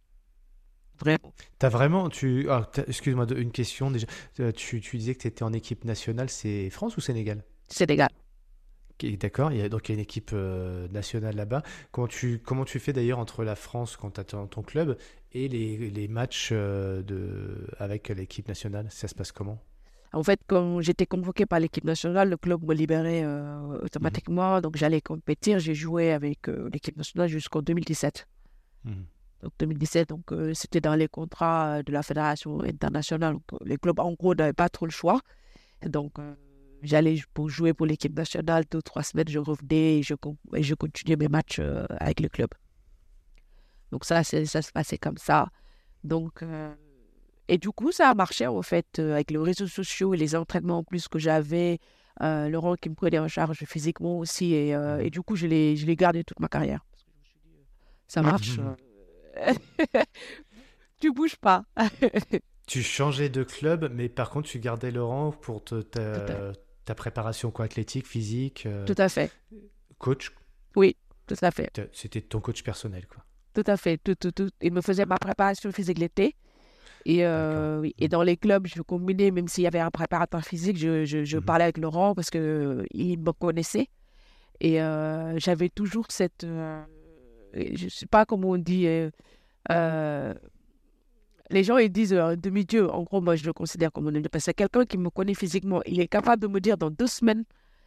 Vraiment. T'as vraiment, tu, ah, excuse-moi, une question déjà. Euh, Tu, tu disais que tu étais en équipe nationale, c'est France ou Sénégal? Sénégal. D'accord, il y a, donc il y a une équipe euh, nationale là-bas. Comment tu, comment tu fais d'ailleurs entre la France quand tu as ton, ton club et les, les matchs euh, de, avec l'équipe nationale? Ça se passe comment? En fait, quand j'étais convoquée par l'équipe nationale, le club me libérait euh, automatiquement. Donc, j'allais compétir. J'ai joué avec l'équipe nationale jusqu'en 2017. Mhm. Donc 2017, donc euh, c'était dans les contrats euh, de la fédération internationale. Donc, euh, les clubs, en gros, n'avaient pas trop le choix. Donc euh, j'allais pour jouer pour l'équipe nationale deux, trois semaines, je revenais et je, et je continuais mes matchs euh, avec le club. Donc ça, ça se passait comme ça. Donc, et du coup, ça a marché en fait avec les réseaux sociaux et les entraînements en plus que j'avais. Laurent qui me prenait en charge physiquement aussi. Et, et du coup, je l'ai gardé toute ma carrière. Ça marche. Euh, tu bouges pas. Tu changeais de club, mais par contre, tu gardais Laurent pour te- ta, préparation quoi, athlétique, physique, euh, Tout à fait. coach? Tout à fait. C'était ton coach personnel, quoi. Tout à fait. Tout, tout, tout. Il me faisait ma préparation physique l'été. Et, euh, oui. et dans les clubs, je combinais, même s'il y avait un préparateur physique, je, je, je Mhm. parlais avec Laurent parce qu'il il me connaissait. Et euh, j'avais toujours cette. Euh, je ne sais pas comment on dit. euh, euh, les gens ils disent euh, demi-dieu. En gros, moi, je le considère comme un demi-dieu parce que c'est quelqu'un qui me connaît physiquement. Il est capable de me dire dans deux semaines,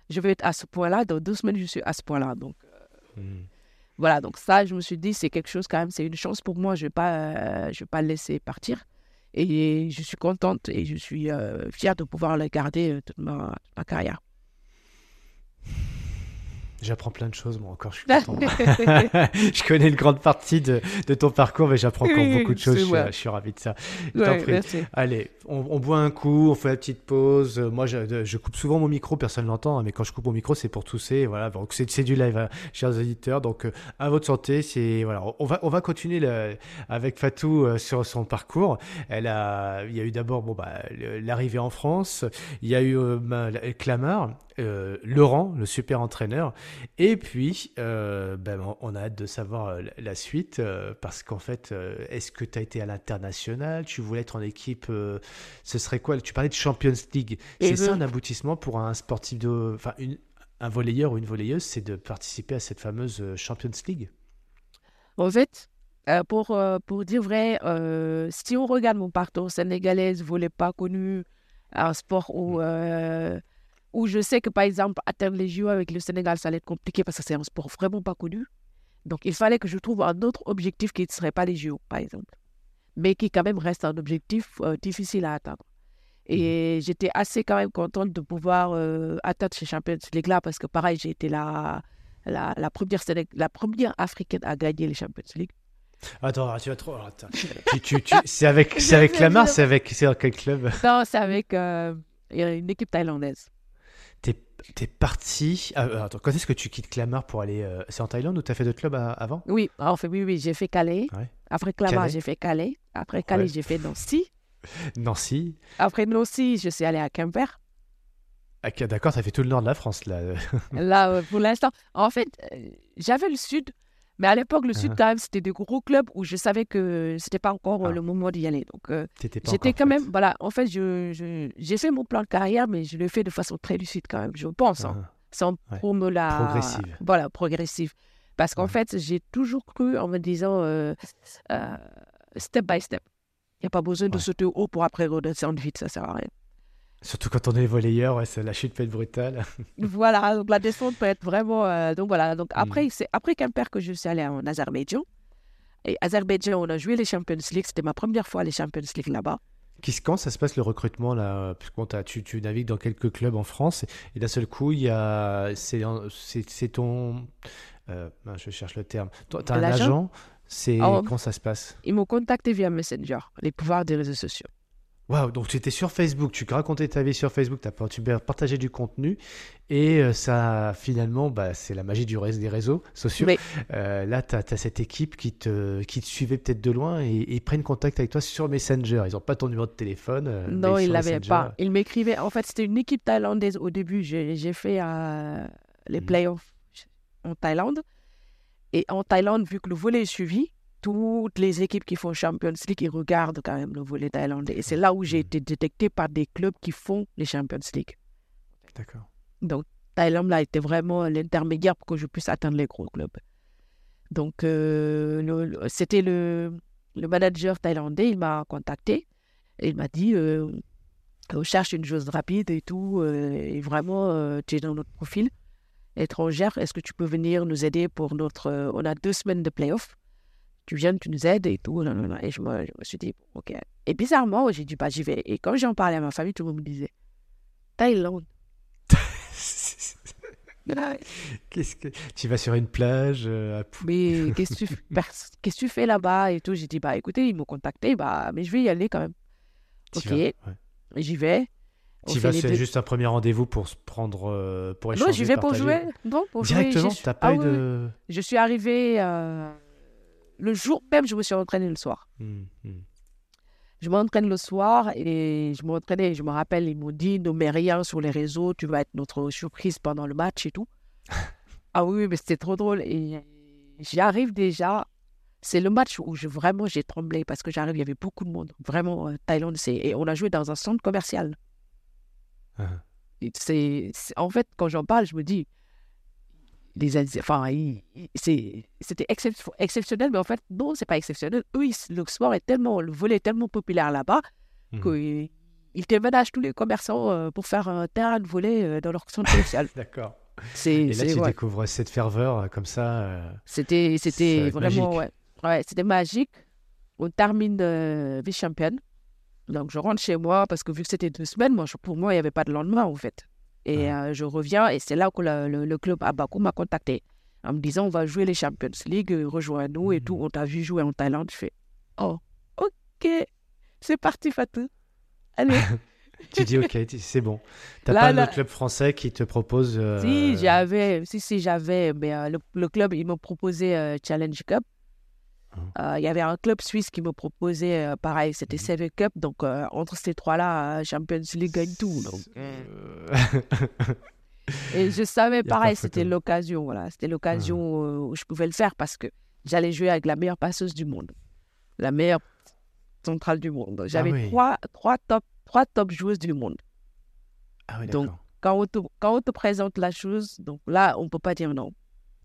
je vais être à ce point-là. Dans deux semaines, je suis à ce point-là. Donc, Mhm. voilà, donc ça, je me suis dit, c'est quelque chose quand même, c'est une chance pour moi, je ne vais, pas, euh, je vais pas le laisser partir. Et je suis contente et je suis fière de pouvoir le garder toute ma, toute ma carrière. J'apprends plein de choses, moi encore, je suis content. je connais une grande partie de, de ton parcours, mais j'apprends encore Oui, beaucoup de choses. Je suis, je suis ravi de ça. Je Ouais, prie. merci. Allez, on, on boit un coup, on fait la petite pause. Euh, Moi, je, je coupe souvent mon micro, personne ne l'entend, hein, mais quand je coupe mon micro, c'est pour tousser. Voilà, donc c'est c'est du live, hein, chers auditeurs. Donc, euh, à votre santé. C'est voilà, on va on va continuer le- avec Fatou euh, sur son parcours. Elle a, il y a eu d'abord bon bah l'arrivée en France. Il y a eu euh, bah, la- Clamart, euh, Laurent, le super entraîneur, et puis euh, ben, on- a hâte de savoir euh, la- suite euh, parce qu'en fait, est-ce que tu as été à l'international? Tu voulais être en équipe Ce serait quoi? Tu parlais de Champions League. Et C'est ça je- un aboutissement pour un sportif de, enfin une, un volleyeur ou une volleyeuse, c'est de participer à cette fameuse Champions League? En fait, pour, pour dire vrai, si on regarde mon parcours sénégalaise, voulait pas connu, un sport où, euh, où je sais que par exemple, atteindre les JO avec le Sénégal, ça allait être compliqué parce que c'est un sport vraiment pas connu. Donc il fallait que je trouve un autre objectif qui ne serait pas les JO, par exemple, mais qui quand même reste un objectif euh, difficile à atteindre. Et j'étais assez quand même contente de pouvoir euh, atteindre ces Champions League-là parce que pareil, j'ai été la, la, la, première, la première africaine à gagner les Champions League. Attends, tu vas trop. alors, attends. tu, tu, tu- c'est avec, c'est avec Clamart, c'est avec, c'est quel club? Non, c'est avec euh, une équipe thaïlandaise. T'es, parti. ah, euh, attends, quand est-ce que tu quittes Clamart pour aller euh, C'est en Thaïlande ou t'as fait d'autres clubs à- avant? Oui, en fait, oui, oui, j'ai fait Calais. Ouais. Après Clamart, Calais. j'ai fait Calais. Après Calais, Ouais. j'ai fait Nancy. Nancy. Après Nancy, je suis allée à Quimper. Ah, d'accord, t'as fait tout le nord de la France là. Là, euh, pour l'instant, en fait, euh, j'avais le Sud, mais à l'époque, le Sud, Uh-huh. quand même, c'était des gros clubs où je savais que c'était pas encore euh, Ah. le moment d'y aller. Donc, euh, j'étais quand même, voilà, en fait, je, je- j'ai fait mon plan de carrière, mais je l'ai fait de façon très lucide quand même, je pense, hein, Ah, sans Ouais. trop me la... Progressive. Voilà, progressive. Parce qu'en fait, j'ai toujours cru en me disant euh, euh, step by step. Il n'y a pas besoin de sauter haut pour après redescendre vite, ça sert à rien. Surtout quand on est volleyeur, ouais, la chute peut être brutale. voilà, donc la descente peut être vraiment. euh, donc voilà, donc Mm. après, c'est après Quimper que je suis allée en Azerbaïdjan. Et Azerbaïdjan, on a joué les Champions League. C'était ma première fois les Champions League là-bas. Quand ça se passe le recrutement là tu, tu navigues dans quelques clubs en France et d'un seul coup, il y a, c'est, ton, euh, je cherche le terme. Toi, T'as un agent. C'est Oh. comment ça se passe? Ils m'ont contacté via Messenger, les pouvoirs des réseaux sociaux. Waouh, donc tu étais sur Facebook, tu racontais ta vie sur Facebook, as, tu partagé du contenu et euh, ça, finalement, bah, c'est la magie du reste des réseaux sociaux. Euh, là, tu as, cette équipe qui te, qui te suivait peut-être de loin et ils prennent contact avec toi sur Messenger. Ils n'ont pas ton numéro de téléphone. Euh, non, ils ne l'avaient pas. Ils m'écrivaient. En fait, c'était une équipe thaïlandaise au début. J'ai fait les mmh. playoffs en Thaïlande. Et en Thaïlande, vu que le volet est suivi, toutes les équipes qui font Champions League, ils regardent quand même le volet thaïlandais. Et c'est là où j'ai mm. été détecté par des clubs qui font les Champions League. D'accord. Donc, Thaïlande a été vraiment l'intermédiaire pour que je puisse atteindre les gros clubs. Donc, euh, c'était le, le, manager thaïlandais, il m'a contacté. Et il m'a dit euh, on cherche une chose rapide et tout. Euh, et vraiment, tu es dans notre profil étrangère. Est-ce que tu peux venir nous aider pour notre. on a deux semaines de playoffs tu viens, tu nous aides et tout. Et je me, suis dit, ok. Et bizarrement, j'ai dit, bah, j'y vais. Et quand j'en parlais à ma famille, tout le monde me disait, Thaïlande. qu'est-ce que tu vas sur une plage euh, à... Mais qu'est-ce que tu fais là-bas et tout? J'ai dit bah écoutez ils m'ont contacté bah mais je vais y aller quand même. ok, j'y vais. Tu vas c'est juste un premier rendez-vous pour se prendre euh, pour échanger. Non j'y vais pour jouer. Non pour Directement, t'as pas ah eu de. Je suis arrivé. Euh le jour même, je me suis entraîné le soir. Mmh, mmh. Je m'entraîne le soir et je m'entraînais. Je me rappelle, ils m'ont dit ne mets rien sur les réseaux, tu vas être notre surprise pendant le match et tout. ah oui, mais c'était trop drôle. Et j'y arrive déjà. C'est le match où je, vraiment j'ai tremblé parce que j'arrive, il y avait beaucoup de monde. Vraiment, euh, Thaïlande, c'est. Et on a joué dans un centre commercial. Ah. c'est, en fait, quand j'en parle, je me dis, les enfin c'était exceptionnel mais en fait non c'est pas exceptionnel. Eux le sport est tellement le volet est tellement populaire là-bas mmh. qu'ils ils déménagent tous les commerçants euh, pour faire un terrain de volet euh, dans leur centre commercial. D'accord. Et là tu découvres cette ferveur euh, comme ça c'était c'était vraiment ouais, ouais c'était magique. On termine vice championne donc je rentre chez moi parce que vu que c'était deux semaines moi pour moi il n'y avait pas de lendemain en fait et euh, je reviens et c'est là que le, le, club Abaku m'a contacté en me disant on va jouer les Champions League, euh, rejoins-nous et tout. Mmh. On t'a vu jouer en Thaïlande. Je fais oh, ok, c'est parti Fatou. Allez. tu dis ok, c'est bon. T'as pas autre club français qui te propose. Euh, si, j'avais, si, si, j'avais, mais le, club, il m'a proposé Challenge Cup. Euh, il y avait un club suisse qui me proposait, euh, pareil, c'était CV Cup. Donc, euh, entre ces trois-là, Champions League gagne tout. Donc, Et je savais, pareil, c'était l'occasion. Voilà. C'était l'occasion où je pouvais le faire parce que j'allais jouer avec la meilleure passeuse du monde, la meilleure centrale du monde. J'avais ah trois, trois, top, trois top joueuses du monde. Ah oui, donc, quand on, te, quand on te présente la chose, donc là, on ne peut pas dire non.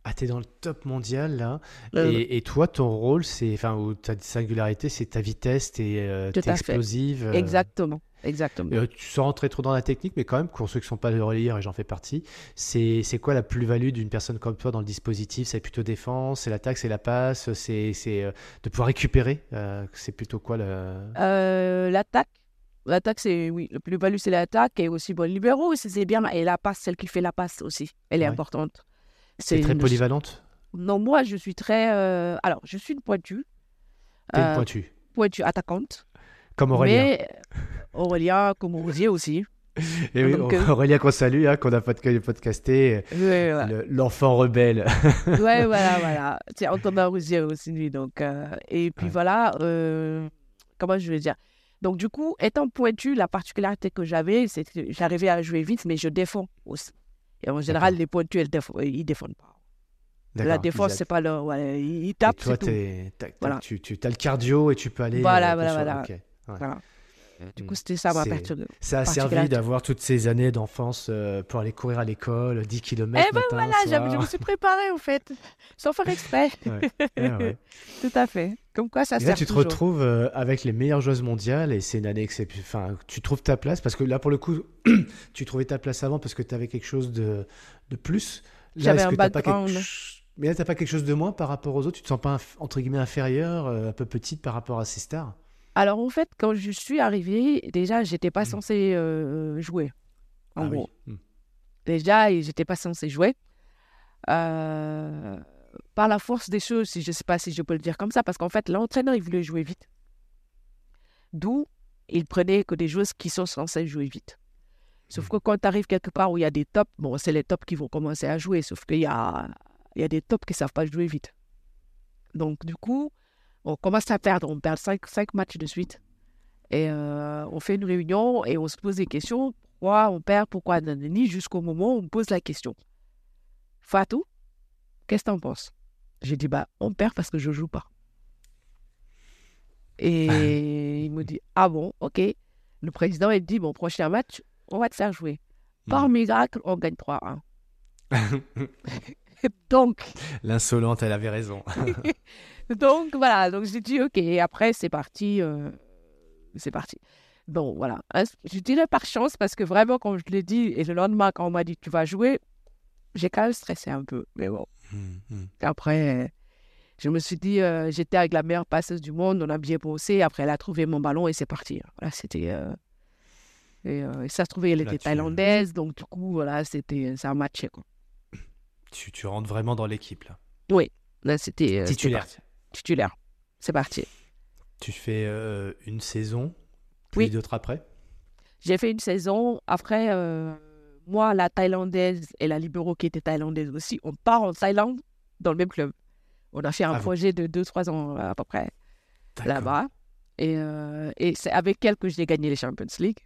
Ah, t'es dans le top mondial là. et, toi, ton rôle, c'est, enfin, ou ta singularité, c'est ta vitesse, t'es euh, explosive. Euh. Exactement, exactement. Euh, tu sans rentrer trop dans la technique, mais quand même, pour ceux qui ne sont pas de relire, et j'en fais partie, c'est, c'est quoi la plus-value d'une personne comme toi dans le dispositif? C'est plutôt défense, c'est l'attaque, c'est la passe, c'est, c'est de pouvoir récupérer. c'est plutôt quoi le... L'attaque. L'attaque, c'est oui, le plus-value, c'est l'attaque et aussi bon, libéraux, c'est bien. Et la passe, celle qui fait la passe aussi, elle est importante. C'est très polyvalente Non, moi, je suis très. Euh, alors, je suis une pointue. T'es une euh, pointue Pointue, attaquante. Comme Aurélien. Mais Aurélien, comme Rosier aussi. Et oui, euh, Aurélien qu'on salue, hein, qu'on a podcasté, l'enfant rebelle. ouais, voilà, voilà. C'est Antonin Rosier aussi, lui. Donc, et puis voilà, comment je vais dire? Donc, du coup, étant pointu, la particularité que j'avais, c'est que j'arrivais à jouer vite, mais je défends aussi. Et en général, les pointus, ils ne défendent pas. La défense, c'est pas leur. Ouais, ils tapent. toi, voilà. tu, tu as le cardio et tu peux aller. Voilà, euh, voilà, voilà. Du coup, c'était ça ma perturbation. Ça a servi d'avoir toutes ces années d'enfance euh, pour aller courir à l'école, 10 km. Eh ben voilà, je me suis préparée en fait, sans faire exprès. Tout à fait. Comme quoi, ça et sert là, tu te retrouves euh, avec les meilleures joueuses mondiales et c'est une année exceptionnelle. Enfin, tu trouves ta place parce que là, pour le coup, tu trouvais ta place avant parce que tu avais quelque chose de, de plus. J'avais un background. Quelque... Mais là, tu n'as pas quelque chose de moins par rapport aux autres? Tu te sens pas, entre guillemets, inférieur, un peu petite par rapport à ces stars? Alors en fait, quand je suis arrivée, déjà, j'étais pas mmh. censée euh, jouer. En ah gros. Mmh. Déjà, j'étais pas censée jouer. Euh, par la force des choses, je ne sais pas si je peux le dire comme ça, parce qu'en fait, l'entraîneur, il voulait jouer vite. D'où ils prenaient que des joueuses qui sont censées jouer vite. Sauf Mm. que quand tu arrives quelque part où il y a des tops, bon, c'est les tops qui vont commencer à jouer, sauf qu'il y a, il y a des tops qui ne savent pas jouer vite. Donc, du coup, on commence à perdre. On perd 5 cinq, matchs de suite. Et euh, on fait une réunion et on se pose des questions. Pourquoi on perd Pourquoi nanani Jusqu'au moment où on pose la question. Fatou, qu'est-ce que t'en penses? J'ai dit, bah, on perd parce que je joue pas. Et il me dit, ah bon, ok. Le président, il dit, bon, prochain match, on va te faire jouer. Par miracle, on gagne 3-1. Donc, L'insolente, elle avait raison. donc voilà, donc j'ai dit ok, et après c'est parti, euh, c'est parti. Bon voilà, Hein, je dirais par chance parce que vraiment quand je l'ai dit et le lendemain quand on m'a dit tu vas jouer, j'ai quand même stressé un peu, mais bon. Hmm, hmm. Après, je me suis dit euh, j'étais avec la meilleure passeuse du monde, on a bien bossé, après elle a trouvé mon ballon et c'est parti. Voilà, c'était euh, et, et ça se trouvait elle Là, était thaïlandaise, donc du coup voilà c'était ça a matché quoi. tu, tu rentres vraiment dans l'équipe, là. Euh, c'était Titulaire. Titulaire, c'est parti. Tu fais euh, une saison, puis Oui. d'autres après? J'ai fait une saison. Après, euh, moi, la Thaïlandaise et la Libéro qui était thaïlandaise aussi, on part en Thaïlande dans le même club. On a fait un Ah bon projet de 2-3 ans à peu près là-bas. Et, euh, et c'est avec elle que j'ai gagné les Champions League.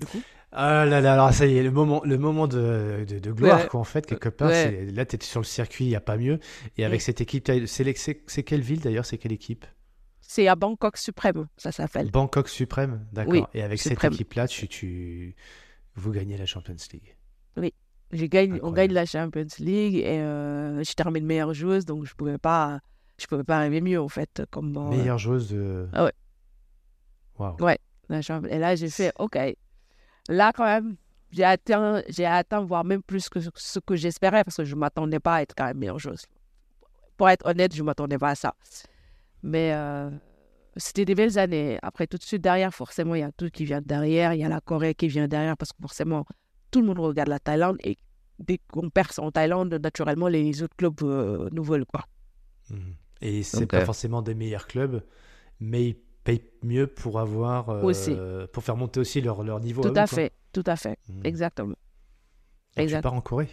Du coup. Ah là là, alors ça y est, le moment, le moment de, de, de gloire, Ouais. quoi, en fait, quelque part. Ouais. c'est- Là, tu étais sur le circuit, il n'y a pas mieux. Et avec Mm. cette équipe, c'est quelle ville d'ailleurs C'est quelle équipe? C'est à Bangkok Suprême, ça s'appelle. Bangkok Suprême, d'accord. Oui, Et avec Suprême. cette équipe-là, tu, tu, vous gagnez la Champions League. Gagné, on Incroyable. gagne la Champions League et euh, je termine meilleure joueuse, donc je pouvais pas, je pouvais pas arriver mieux en fait. Comme dans, euh, Meilleure joueuse de. Ah ouais. Waouh. Champions- Et là, j'ai fait, OK, là quand même, j'ai atteint, j'ai atteint, voire même plus que ce que j'espérais, parce que je ne m'attendais pas à être quand même meilleure joueuse. Pour être honnête, je ne m'attendais pas à ça. Mais euh, c'était des belles années. Après, tout de suite derrière, forcément, il y a tout qui vient derrière. Il y a la Corée qui vient derrière, parce que forcément, tout le monde regarde la Thaïlande. Et dès qu'on perce en Thaïlande, naturellement, les autres clubs euh, nous veulent. Quoi. Mhm. Et c'est Donc, pas euh, forcément des meilleurs clubs, mais ils payent mieux pour avoir. euh, Aussi. Pour faire monter aussi leur, leur niveau. Tout eux, à quoi. fait, tout à fait. Mhm. Exactement. Donc, tu Exact. pars en Corée?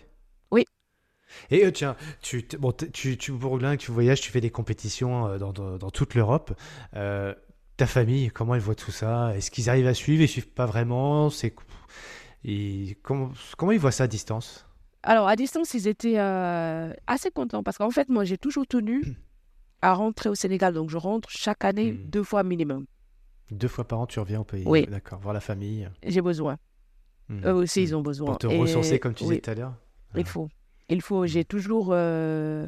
Oui. Et euh, tiens, tu, bon, tu, tu tu voyages, tu fais des compétitions euh, dans, dans- dans toute l'Europe. Euh, ta famille, comment ils voient tout ça? Est-ce qu'ils arrivent à suivre? Ils suivent pas vraiment? C'est et comment, comment ils voient ça à distance? Alors, à distance, ils étaient euh, assez contents parce qu'en fait, moi, j'ai toujours tenu à rentrer au Sénégal. Donc, je rentre chaque année Hmm. deux fois minimum. Deux fois par an, tu reviens au pays. Oui. D'accord, voir la famille. J'ai besoin. Mhm. Eux aussi, ils ont besoin. Pour te Et- ressourcer, comme tu oui, disais tout à l'heure. Il faut. Il faut. J'ai toujours. euh,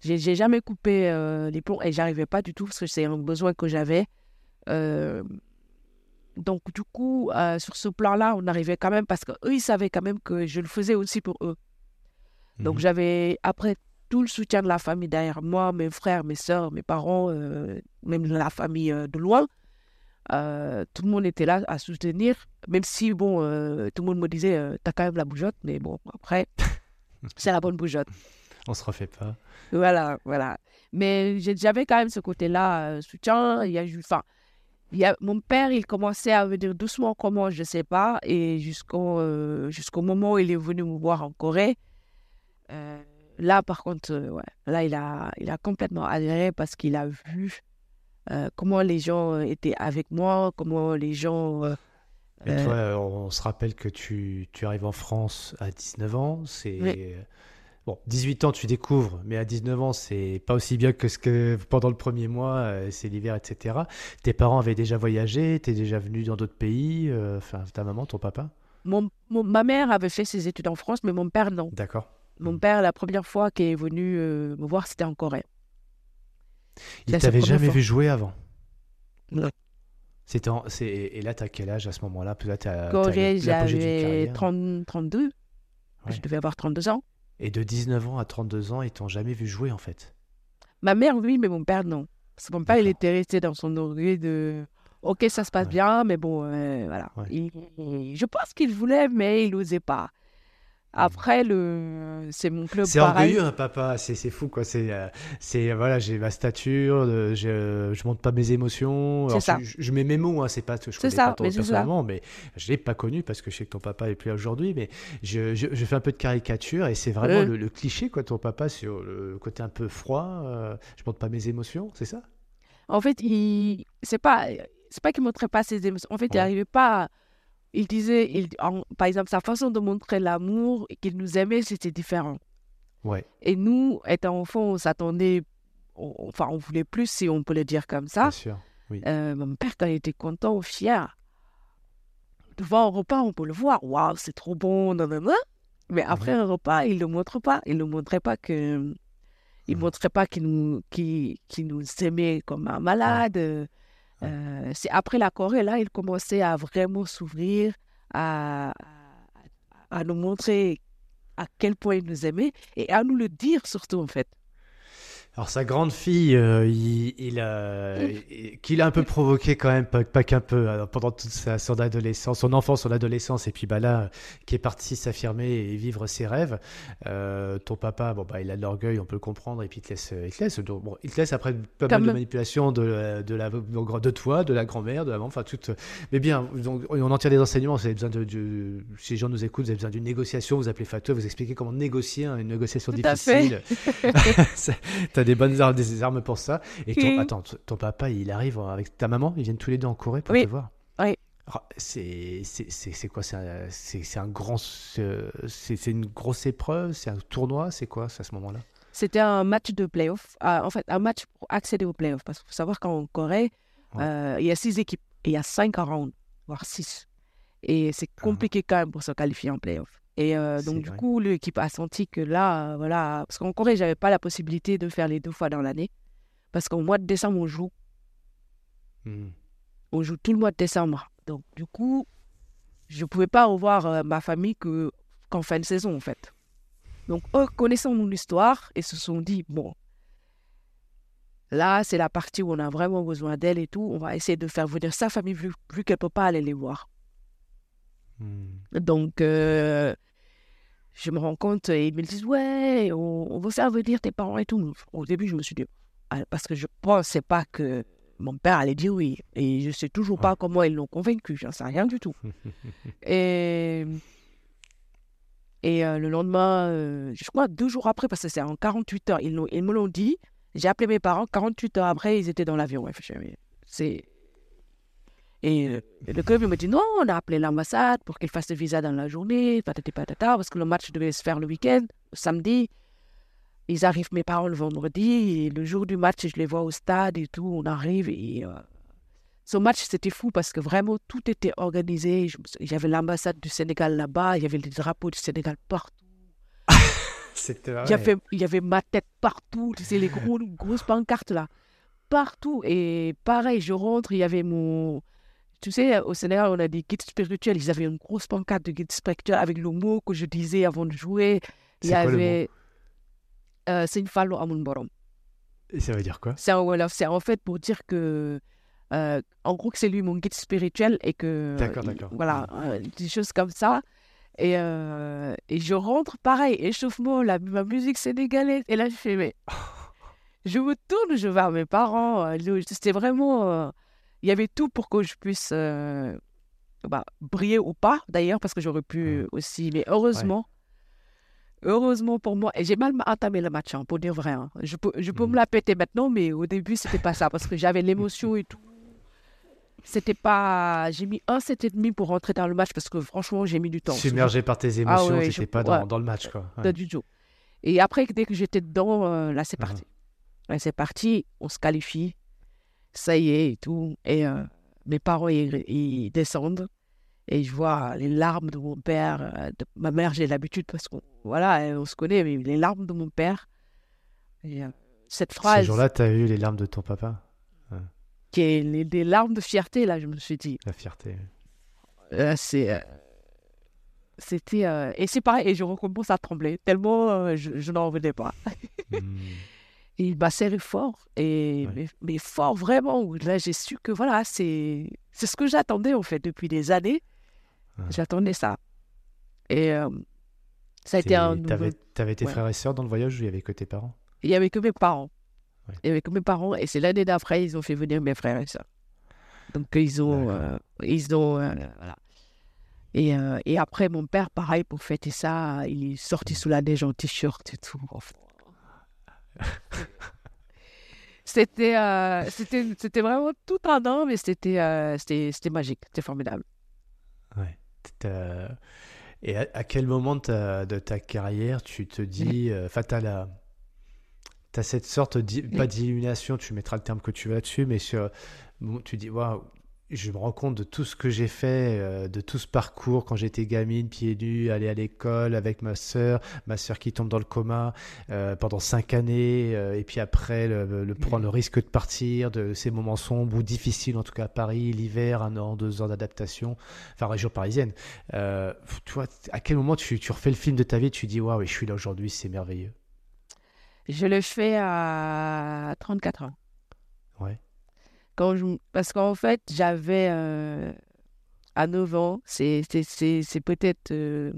j'ai jamais coupé euh, les ponts et j'arrivais pas du tout parce que c'est un besoin que j'avais. Euh, donc, du coup, euh, sur ce plan-là, on arrivait quand même parce qu'eux, ils savaient quand même que je le faisais aussi pour eux. Donc j'avais, après tout le soutien de la famille derrière moi, mes frères, mes soeurs, mes parents, euh, même la famille euh, de loin, euh, tout le monde était là à soutenir, même si, bon, tout le monde me disait, t'as quand même la bougeotte, mais bon, après, c'est la bonne bougeotte. On se refait pas. Voilà, voilà. Mais j'avais quand même ce côté-là, soutien. Il y a enfin, il y a, mon père, il commençait à venir doucement, comment, je sais pas. Et jusqu'au jusqu'au moment où il est venu me voir en Corée, euh, là, par contre, euh, ouais, là, il a, il a complètement adhéré parce qu'il a vu euh, comment les gens euh, étaient avec moi, comment les gens. euh, Mais toi, on se rappelle que tu, tu arrives en France à 19 ans. C'est. Oui. Bon, 18 ans, tu découvres, mais à 19 ans, c'est pas aussi bien que ce que pendant le premier mois, c'est l'hiver, etc. Tes parents avaient déjà voyagé, t'es déjà venu dans d'autres pays, enfin, ta maman, ton papa? Mon- mon- ma mère avait fait ses études en France, mais mon père, non. D'accord. Mon père, la première fois qu'il est venu euh, me voir, c'était en Corée. Il t'avait jamais fois. vu jouer avant? Non. C'était en- c'est- Et là, t'as quel âge à ce moment-là? Corée, j'avais carrière. 30 32. Ouais. Je devais avoir 32 ans. Et de 19 ans à 32 ans, ils t'ont jamais vu jouer, en fait? Ma mère, oui, mais mon père, non. Parce que mon père, il était resté dans son orgueil de OK, ça se passe Ouais. bien, mais bon, euh, voilà. Ouais. Il- il- je pense qu'il voulait, mais il n'osait pas. Après, le... c'est mon club. C'est orgueilleux, un papa. C'est c'est fou, quoi. C'est, euh, c'est voilà, j'ai ma stature, euh, je, je montre pas mes émotions. C'est Alors, ça. Je, je mets mes mots, hein, c'est pas, je C'est connais ça, pas ton mais personnellement, mais je l'ai pas connu parce que je sais que ton papa est plus là aujourd'hui. Mais je, je, je fais un peu de caricature et c'est vraiment le, le cliché, quoi, ton papa sur le côté un peu froid. euh, je montre pas mes émotions, c'est ça? En fait, il... c'est pas, c'est pas qu'il montrait pas ses émotions. En fait, il Ouais. arrivait pas. à- Il disait, il... en- par exemple, sa façon de montrer l'amour et qu'il nous aimait, c'était différent. Ouais, Et nous, étant enfants, on s'attendait, enfin, on voulait plus, si on peut le dire comme ça. bien sûr. Euh, mon père, quand il était content ou fier, devant un repas, on peut le voir. Waouh, c'est trop bon, nanana. Mais après un repas, il ne le montre pas. Il ne montrait pas que. Il montrait pas qu'il nous, qu'il nous aimait comme un malade. Euh, c'est après la Corée, là, il commençait à vraiment s'ouvrir, à, à, à nous montrer à quel point il nous aimait et à nous le dire surtout, en fait. Alors sa grande fille, euh, il, il qu'il a un peu provoqué quand même, pas, pas qu'un peu, euh, pendant toute sa, son adolescence, son enfance, son adolescence, et puis bah là, qui est parti s'affirmer et vivre ses rêves. Euh, ton papa, bon bah il a de l'orgueil, on peut le comprendre, et puis il te laisse, il te laisse, donc, bon, il te laisse après pas mal de manipulations de, de la, de toi, de la grand-mère, de la maman, enfin toute. Mais bien, donc, on en tire des enseignements. Vous avez besoin de, de- si les gens nous écoutent, vous avez besoin d'une négociation. Vous appelez Fateux, vous expliquez comment négocier hein, une négociation Tout difficile. Des bonnes armes, des armes pour ça. Et ton, Oui. attends, ton papa, il arrive avec ta maman, ils viennent tous les deux en Corée pour Oui. te voir. Oui. Ah, C'est quoi C'est un, un grand. C'est une grosse épreuve C'est un tournoi C'est quoi à ce moment-là? C'était un match de playoff. Ah, en fait, un match pour accéder au playoff. Parce qu'il faut savoir qu'en Corée, Ouais. euh, il y a six équipes et il y a cinq rounds, voire six. Et c'est Ah. compliqué quand même pour se qualifier en playoff. Et euh, donc, du vrai. coup, l'équipe a senti que là, euh, voilà. Parce qu'en Corée, j'avais pas la possibilité de faire les deux fois dans l'année. Parce qu'au mois de décembre, on joue. Hmm. On joue tout le mois de décembre. Donc, du coup, je ne pouvais pas revoir euh, ma famille que, qu'en fin de saison, en fait. Donc, eux, connaissant mon histoire, ils se sont dit, bon, là, c'est la partie où on a vraiment besoin d'elle et tout. On va essayer de faire venir sa famille, vu, vu qu'elle ne peut pas aller les voir. Hmm. Donc, euh, je me rends compte, et ils me disent, ouais, on, on va faire venir tes parents et tout. Au début, je me suis dit, ah, parce que je pensais pas que mon père allait dire oui. Et je sais toujours pas comment ils l'ont convaincu, j'en sais rien du tout. et et euh, le lendemain, euh, je crois deux jours après, parce que c'est en 48 heures, ils, me l'ont dit. J'ai appelé mes parents, 48 heures après, ils étaient dans l'avion. Ouais, c'est... Et le club il me dit non, on a appelé l'ambassade pour qu'ils fassent le visa dans la journée, patati patata, parce que le match devait se faire le week-end, samedi. Ils arrivent, mes parents, le vendredi, et le jour du match, je les vois au stade et tout, on arrive. Et euh, ce match, c'était fou parce que vraiment, tout était organisé. Il y avait l'ambassade du Sénégal là-bas, il y avait les drapeaux du Sénégal partout. Il, y avait, il y avait ma tête partout, tu sais, les gros, grosses pancartes là, partout. Et pareil, je rentre, il y avait mon. Tu sais, au Sénégal, on a des guides spirituels. Ils avaient une grosse pancarte de guide spirituel avec le mot que je disais avant de jouer. Il y C'est quoi avait. Euh, c'est une fallo amun borom. Et ça veut dire quoi? C'est en Wolof. C'est en fait pour dire que. euh, en gros, que c'est lui mon guide spirituel et que. D'accord, d'accord. Voilà, euh, des choses comme ça. Et, euh, et je rentre, pareil, échauffement, la, ma musique sénégalaise. Et là, je fais, mais. Je me tourne, je vais à mes parents. C'était vraiment. Il y avait tout pour que je puisse euh, bah, briller ou pas, d'ailleurs, parce que j'aurais pu Mhm. aussi. Mais heureusement. Heureusement pour moi, et j'ai mal entamé le match, hein, pour dire vrai. hein. Je peux, je peux me la péter maintenant, mais au début, c'était pas ça, parce que j'avais l'émotion et tout. C'était pas. J'ai mis un set et demi pour rentrer dans le match, parce que franchement, j'ai mis du temps. Submergé par tes émotions, ouais, t'étais je- pas dans, ouais. dans le match, quoi. Ouais. Du tout. Et après, dès que j'étais dedans, euh, là, c'est Ah. parti. Là, c'est parti, on se qualifie. Ça y est, et tout. Et euh, mes parents, ils, ils descendent. Et je vois les larmes de mon père. euh, de ma mère, j'ai l'habitude parce qu'on voilà, on se connaît, mais les larmes de mon père. Et, euh, cette Ce phrase jour-là, t'as eu les larmes de ton papa? Qui est les, des larmes de fierté, là, je me suis dit, La fierté. euh, c'est. c'était. et c'est pareil, et je recommence à trembler, tellement je, je n'en revenais pas. Hmm. Il m'a serré fort, et, Ouais. mais, mais fort vraiment. Là, j'ai su que voilà, c'est c'est ce que j'attendais en fait depuis des années. Ouais. J'attendais ça. Et euh, Ça a été un T'avais nouveau- t'avais tes ouais. frères et sœurs dans le voyage ou il y avait que tes parents? Il y avait que mes parents. Ouais. Il y avait que mes parents. Et c'est l'année d'après, ils ont fait venir mes frères et sœurs. Donc, ils ont. Euh, ils ont euh, voilà. Et, euh, et après, mon père, pareil, pour fêter ça, il est sorti sous la neige en t-shirt et tout. Enfin. c'était, euh, c'était, c'était vraiment tout un an, mais c'était, euh, c'était, c'était magique. C'était formidable. Ouais. T'as- Et à, à quel moment de ta, de ta carrière tu te dis, euh, enfin, t'as la, cette sorte, pas d'illumination, tu mettras le terme que tu veux là-dessus, mais sur, bon, tu dis, waouh, je me rends compte de tout ce que j'ai fait, euh, de tout ce parcours quand j'étais gamine, pieds nus, aller à l'école avec ma sœur, ma sœur qui tombe dans le coma euh, pendant cinq années, euh, et puis après le, le prendre le risque de partir, de ces moments sombres ou difficiles, en tout cas à Paris, l'hiver, un an, deux ans d'adaptation, enfin région parisienne. Tu vois, à quel moment tu, tu refais le film de ta vie, tu dis waouh, je suis là aujourd'hui, c'est merveilleux? Je le fais à 34 ans. Ouais. Parce qu'en fait, j'avais euh, à 9 ans, c'est, peut-être, euh,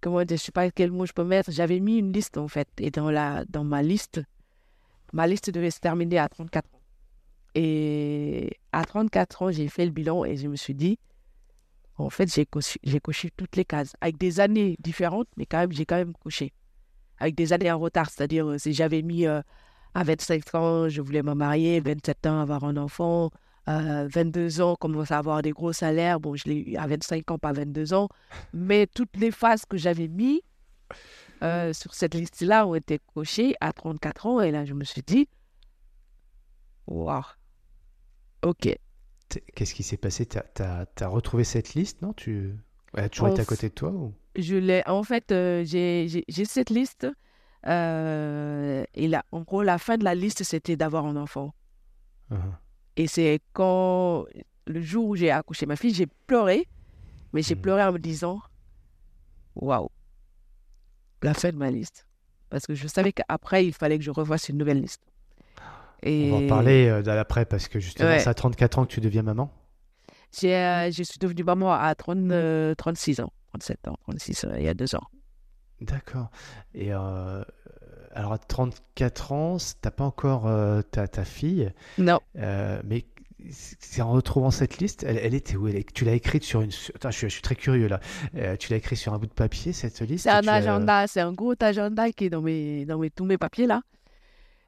comment dire, je sais pas quel mot je peux mettre, j'avais mis une liste en fait. Et dans, la, dans ma liste, ma liste devait se terminer à 34 ans. Et à 34 ans, j'ai fait le bilan et je me suis dit, en fait, j'ai coché, coché toutes les cases, avec des années différentes, mais quand même, j'ai quand même coché. Avec des années en retard, c'est-à-dire, euh, si j'avais mis à 25 ans, je voulais me marier, 27 ans, avoir un enfant, euh, 22 ans, commencer à avoir des gros salaires. Bon, je l'ai eu à 25 ans, pas 22 ans. Mais toutes les phases que j'avais mis euh, sur cette liste-là ont été cochées à 34 ans. Et là, je me suis dit, waouh, ok. Qu'est-ce qui s'est passé? T'as, t'as- t'as retrouvé cette liste, non? Tu Elle a toujours été à côté de toi ou? Je l'ai, en fait, euh, j'ai cette liste. Euh, et là, en gros, la fin de la liste, c'était d'avoir un enfant. Uh-huh. Et c'est quand, le jour où j'ai accouché ma fille, j'ai pleuré, mais j'ai Mhm. pleuré en me disant, waouh, la fin de ma liste. Parce que je savais qu'après, il fallait que je revoie une nouvelle liste. Et On va en parler euh, dans l'après parce que justement, Ouais. c'est à 34 ans que tu deviens maman. J'ai, euh, je suis devenue maman à 30, euh, 36 ans, 37 ans, 36 euh, il y a deux ans. D'accord. Et euh, alors à 34 ans, t'as pas encore euh, ta, ta fille, Non, euh, mais c'est en retrouvant cette liste, elle, elle était où? Elle est- Tu l'as écrite sur une. sur- Attends, je, suis, je suis très curieux là. Euh, tu l'as écrite sur un bout de papier cette liste? C'est un tu l'as- agenda, c'est un gros agenda qui est dans mes, dans mes, tous mes papiers là.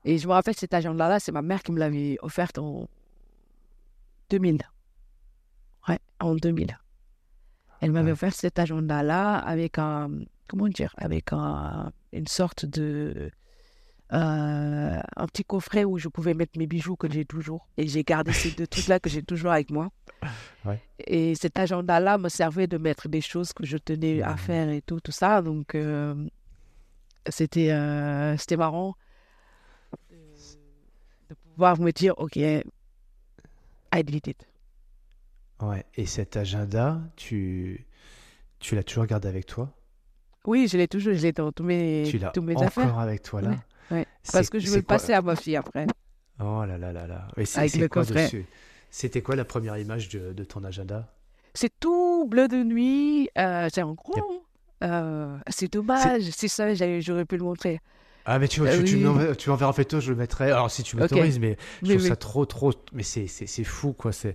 Et je me rappelle cet agenda-là, c'est ma mère qui me l'avait offert en 2000. Ouais, en 2000. Elle m'avait Ouais. offert cet agenda-là avec un, comment dire, avec un, une sorte de, euh, un petit coffret où je pouvais mettre mes bijoux que j'ai toujours. Et j'ai gardé ces deux trucs-là que j'ai toujours avec moi. Ouais. Et cet agenda-là me servait de mettre des choses que je tenais à Mhm. faire et tout, tout ça. Donc, euh, c'était euh, c'était marrant de, de pouvoir me dire, OK, I did it. Ouais. Et cet agenda, tu, tu l'as toujours gardé avec toi? Oui, je l'ai toujours, je l'ai dans tous mes, Tu l'as tous mes encore affaires. avec toi là Ouais, ouais. Parce que je veux le passer à ma fille après. Oh là là là là. Et Avec le quoi coffret. dessus? C'était quoi la première image de, de ton agenda? C'est tout bleu de nuit. euh, c'est en gros. euh, c'est dommage. C'est ça, j'aurais pu le montrer. Ah mais tu, Euh, tu, oui. tu m'enverras en photo, je le mettrai. Alors si tu m'autorises, mais je trouve ça trop trop. Mais c'est c'est c'est fou quoi. C'est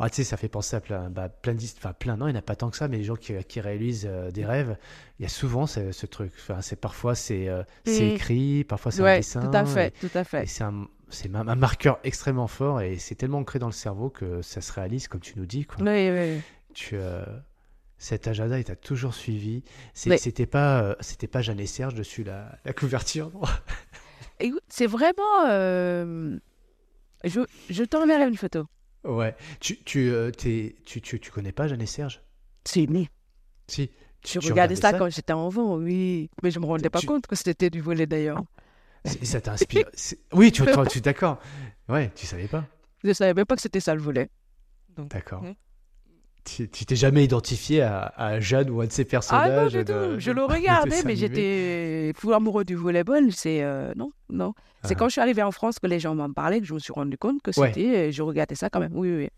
ah, tu sais ça fait penser à plein bah, plein enfin plein non il n'y en a pas tant que ça, mais les gens qui, qui réalisent euh, des rêves, il y a souvent ce, ce truc. Enfin c'est parfois c'est euh, c'est Mm. écrit, parfois c'est un Ouais, dessin. tout à fait, et- tout à fait. c'est un c'est un, un marqueur extrêmement fort et c'est tellement ancré dans le cerveau que ça se réalise comme tu nous dis quoi. Oui, oui. Tu euh, cet agenda il t'a toujours suivi. C'était pas euh, c'était pas Jeanne et Serge dessus la, la couverture. C'est vraiment. euh, Je, je t'enverrai une photo. Ouais. Tu, tu, euh, t'es- tu, tu, tu connais pas Jeanne et Serge? C'est né. Si. Je Tu regardais ça, quand j'étais enfant, oui. Mais je me rendais pas Tu- compte que c'était du volet d'ailleurs. C'est- Ça t'inspire. c'est- Oui, tu, tu, tu- d'accord. Ouais, tu savais pas? Je savais même pas que c'était ça le volet. D'accord. Tu t'es jamais identifié à, à Jeanne ou à un de ces Ah non, personnages de- tout. Je le regardais, mais j'étais fou amoureux du volleyball. C'est. euh, Non, non. C'est Ah. quand je suis arrivée en France que les gens m'en parlaient que je me suis rendu compte que c'était. Je regardais ça quand même. Oui, oui. oui.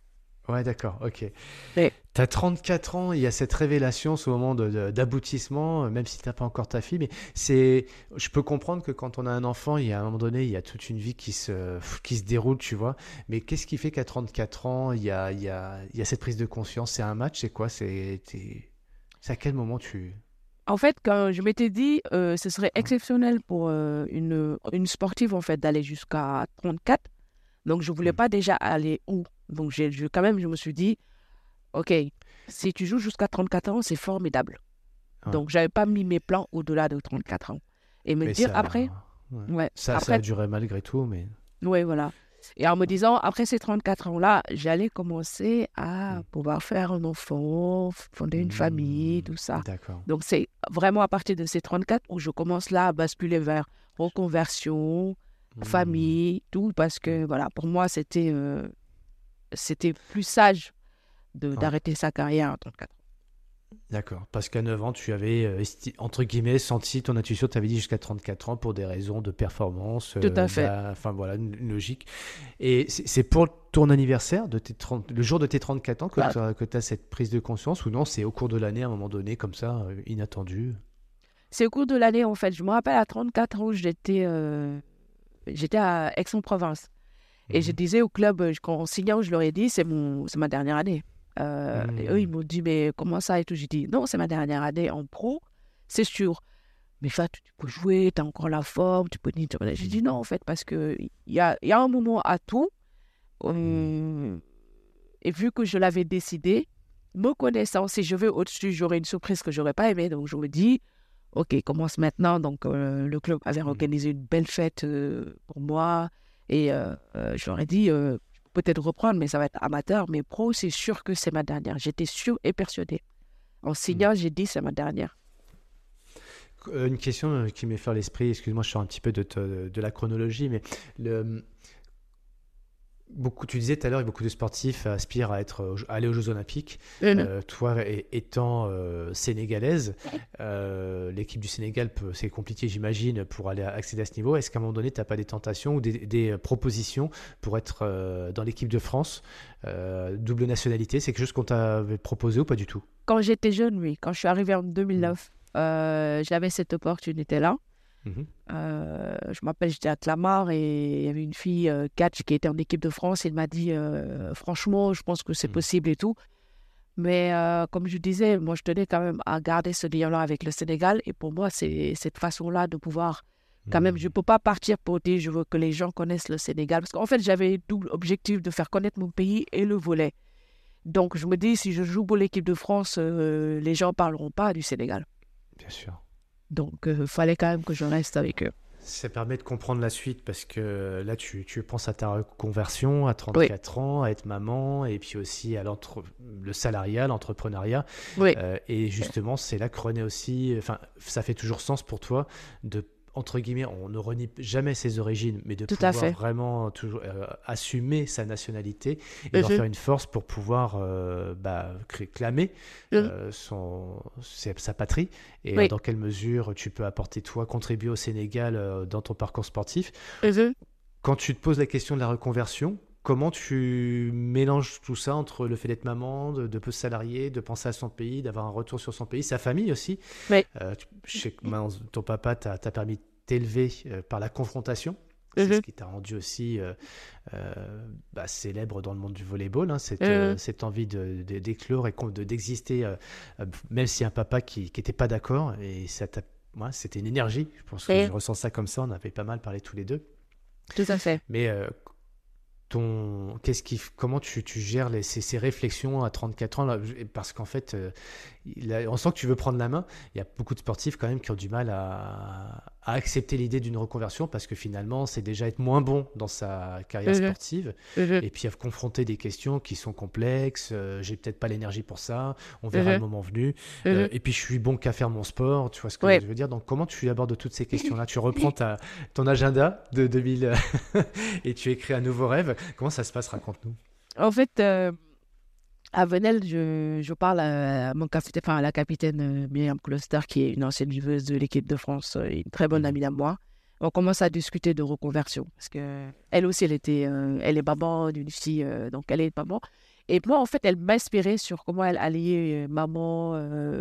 Ouais, d'accord, ok. Ouais. Tu as 34 ans, il y a cette révélation, ce moment d'aboutissement, même si tu n'as pas encore ta fille. Mais c'est, je peux comprendre que quand on a un enfant, il y a un moment donné, il y a toute une vie qui se, qui se déroule, tu vois. Mais qu'est-ce qui fait qu'à 34 ans, il y a, il y, a, il y a cette prise de conscience? C'est un match? C'est quoi? C'est à quel moment tu. En fait, quand je m'étais dit, euh, ce serait exceptionnel pour euh, une, une sportive en fait d'aller jusqu'à 34. Donc, je voulais mmh. pas déjà aller où? Donc, j'ai, quand même, je me suis dit, OK, si tu joues jusqu'à 34 ans, c'est formidable. Donc, je n'avais pas mis mes plans au-delà de 34 ans. Et me dire après. Ouais. ça, ça a duré malgré tout, mais. Oui, voilà. Et en me disant, après ces 34 ans-là, j'allais commencer à hmm. pouvoir faire un enfant, fonder une famille, hmm. tout ça. D'accord. Donc, c'est vraiment à partir de ces 34 où je commence là à basculer vers reconversion, hmm. famille, tout, parce que, voilà, pour moi, c'était euh, c'était plus sage d'arrêter sa carrière à 34 ans. D'accord. Parce qu'à 9 ans, tu avais, euh, entre guillemets, senti ton intuition, tu avais dit jusqu'à 34 ans pour des raisons de performance. Tout à fait. enfin, voilà, une, logique. Et c'est pour ton anniversaire, de tes 30, le jour de tes 34 ans, que bah. tu as, cette prise de conscience ou non C'est au cours de l'année, à un moment donné, comme ça, euh, inattendu? C'est au cours de l'année, en fait. Je me rappelle à 34 ans, j'étais euh, j'étais à Aix-en-Provence. Et je disais au club, quand on signait, je leur ai dit, c'est ma dernière année. Euh, et eux, ils mmh. m'ont dit, mais comment ça et tout? J'ai dit, non, c'est ma dernière année en pro, c'est sûr. Mais ça, tu, peux jouer, tu as encore la forme, tu peux... J'ai dit non, en fait, parce qu'il y a, y a un moment à tout. Mmh. et vu que je l'avais décidé, me connaissant, si je vais au-dessus, j'aurai une surprise que j'aurais pas aimée. Donc, je me dis, OK, commence maintenant. Donc, euh, le club avait mmh. organisé une belle fête euh, pour moi. Et je leur ai dit, peut-être reprendre, mais ça va être amateur. Mais pro, c'est sûr que c'est ma dernière. J'étais sûr et persuadé. En signant, hmm. j'ai dit c'est ma dernière. Euh, une question euh, qui m'est fait à l'esprit, excuse-moi, je sors un petit peu de, de, la chronologie, mais le, beaucoup, tu disais tout à l'heure, beaucoup de sportifs aspirent à, être, aller aux Jeux Olympiques. Euh, toi, étant euh, sénégalaise, euh, l'équipe du Sénégal, c'est compliqué, j'imagine, pour aller accéder à ce niveau. Est-ce qu'à un moment donné, tu n'as pas des tentations ou des, propositions pour être dans l'équipe de France Double nationalité, c'est quelque chose qu'on t'avait proposé ou pas du tout? Quand j'étais jeune, oui. Quand je suis arrivée en 2009, j'avais cette opportunité-là. Mhm. Euh, je m'appelle, j'étais à Clamart et il y avait une fille, euh, catch, qui était en équipe de France. Elle m'a dit, euh, franchement, je pense que c'est mhm. possible et tout. Mais comme je disais, moi, je tenais quand même à garder ce lien-là avec le Sénégal. Et pour moi, c'est cette façon-là de pouvoir, quand même, je ne mhm. peux pas partir pour dire, je veux que les gens connaissent le Sénégal. Parce qu'en fait, j'avais double objectif de faire connaître mon pays et le volet. Donc, je me dis, si je joue pour l'équipe de France, les gens ne parleront pas du Sénégal. Bien sûr. Donc, il euh, fallait quand même que je reste avec eux. Ça permet de comprendre la suite parce que là, tu, tu penses à ta reconversion à 34 ans, à être maman et puis aussi à le salariat, l'entrepreneuriat. Oui. Euh, et justement, c'est là que René aussi, enfin, ça fait toujours sens pour toi de entre guillemets, on ne renie jamais ses origines, mais de pouvoir vraiment toujours euh, assumer sa nationalité et d'en faire une force pour pouvoir euh, bah, clamer euh, son, sa patrie. Et dans quelle mesure tu peux apporter toi, contribuer au Sénégal dans ton parcours sportif? Quand tu te poses la question de la reconversion, Comment tu mélanges tout ça entre le fait d'être maman, de, de peu salarié, de penser à son pays, d'avoir un retour sur son pays, sa famille aussi oui. Euh, je sais que ton papa t'a permis de t'élever euh, par la confrontation. C'est ce mhm. qui t'a rendu aussi euh, bah, célèbre dans le monde du volleyball, hein, cette, mhm. cette, envie d'éclore de, et d'exister, même si un papa qui n'était pas d'accord. Et ça moi, c'était une énergie. Je pense que je ressens ça comme ça. On avait pas mal parlé tous les deux. Tout à fait. Mais qu'est-ce qui, comment tu, gères les, ces, réflexions à 34 ans Parce qu'en fait, on sent que tu veux prendre la main. Il y a beaucoup de sportifs quand même qui ont du mal à, à accepter l'idée d'une reconversion parce que finalement, c'est déjà être moins bon dans sa carrière mhm. sportive mhm. et puis à confronter des questions qui sont complexes. Euh, j'ai peut-être pas l'énergie pour ça. On verra mhm. le moment venu. Euh, et puis je suis bon qu'à faire mon sport. Tu vois ce que je veux dire? Donc comment tu abordes toutes ces questions-là? Tu reprends ta, ton agenda de 2000 et tu écris un nouveau rêve. Comment ça se passe? Raconte-nous. En fait. Euh, à Venelle, je, je parle à, mon capitaine, enfin, à la capitaine euh, Myriam Closter, qui est une ancienne joueuse de l'équipe de France, euh, une très bonne mmh. amie à moi. On commence à discuter de reconversion parce que elle aussi, elle était, euh, elle est maman d'une fille, donc elle est maman. Et moi, en fait, elle m'inspirait sur comment elle alliait maman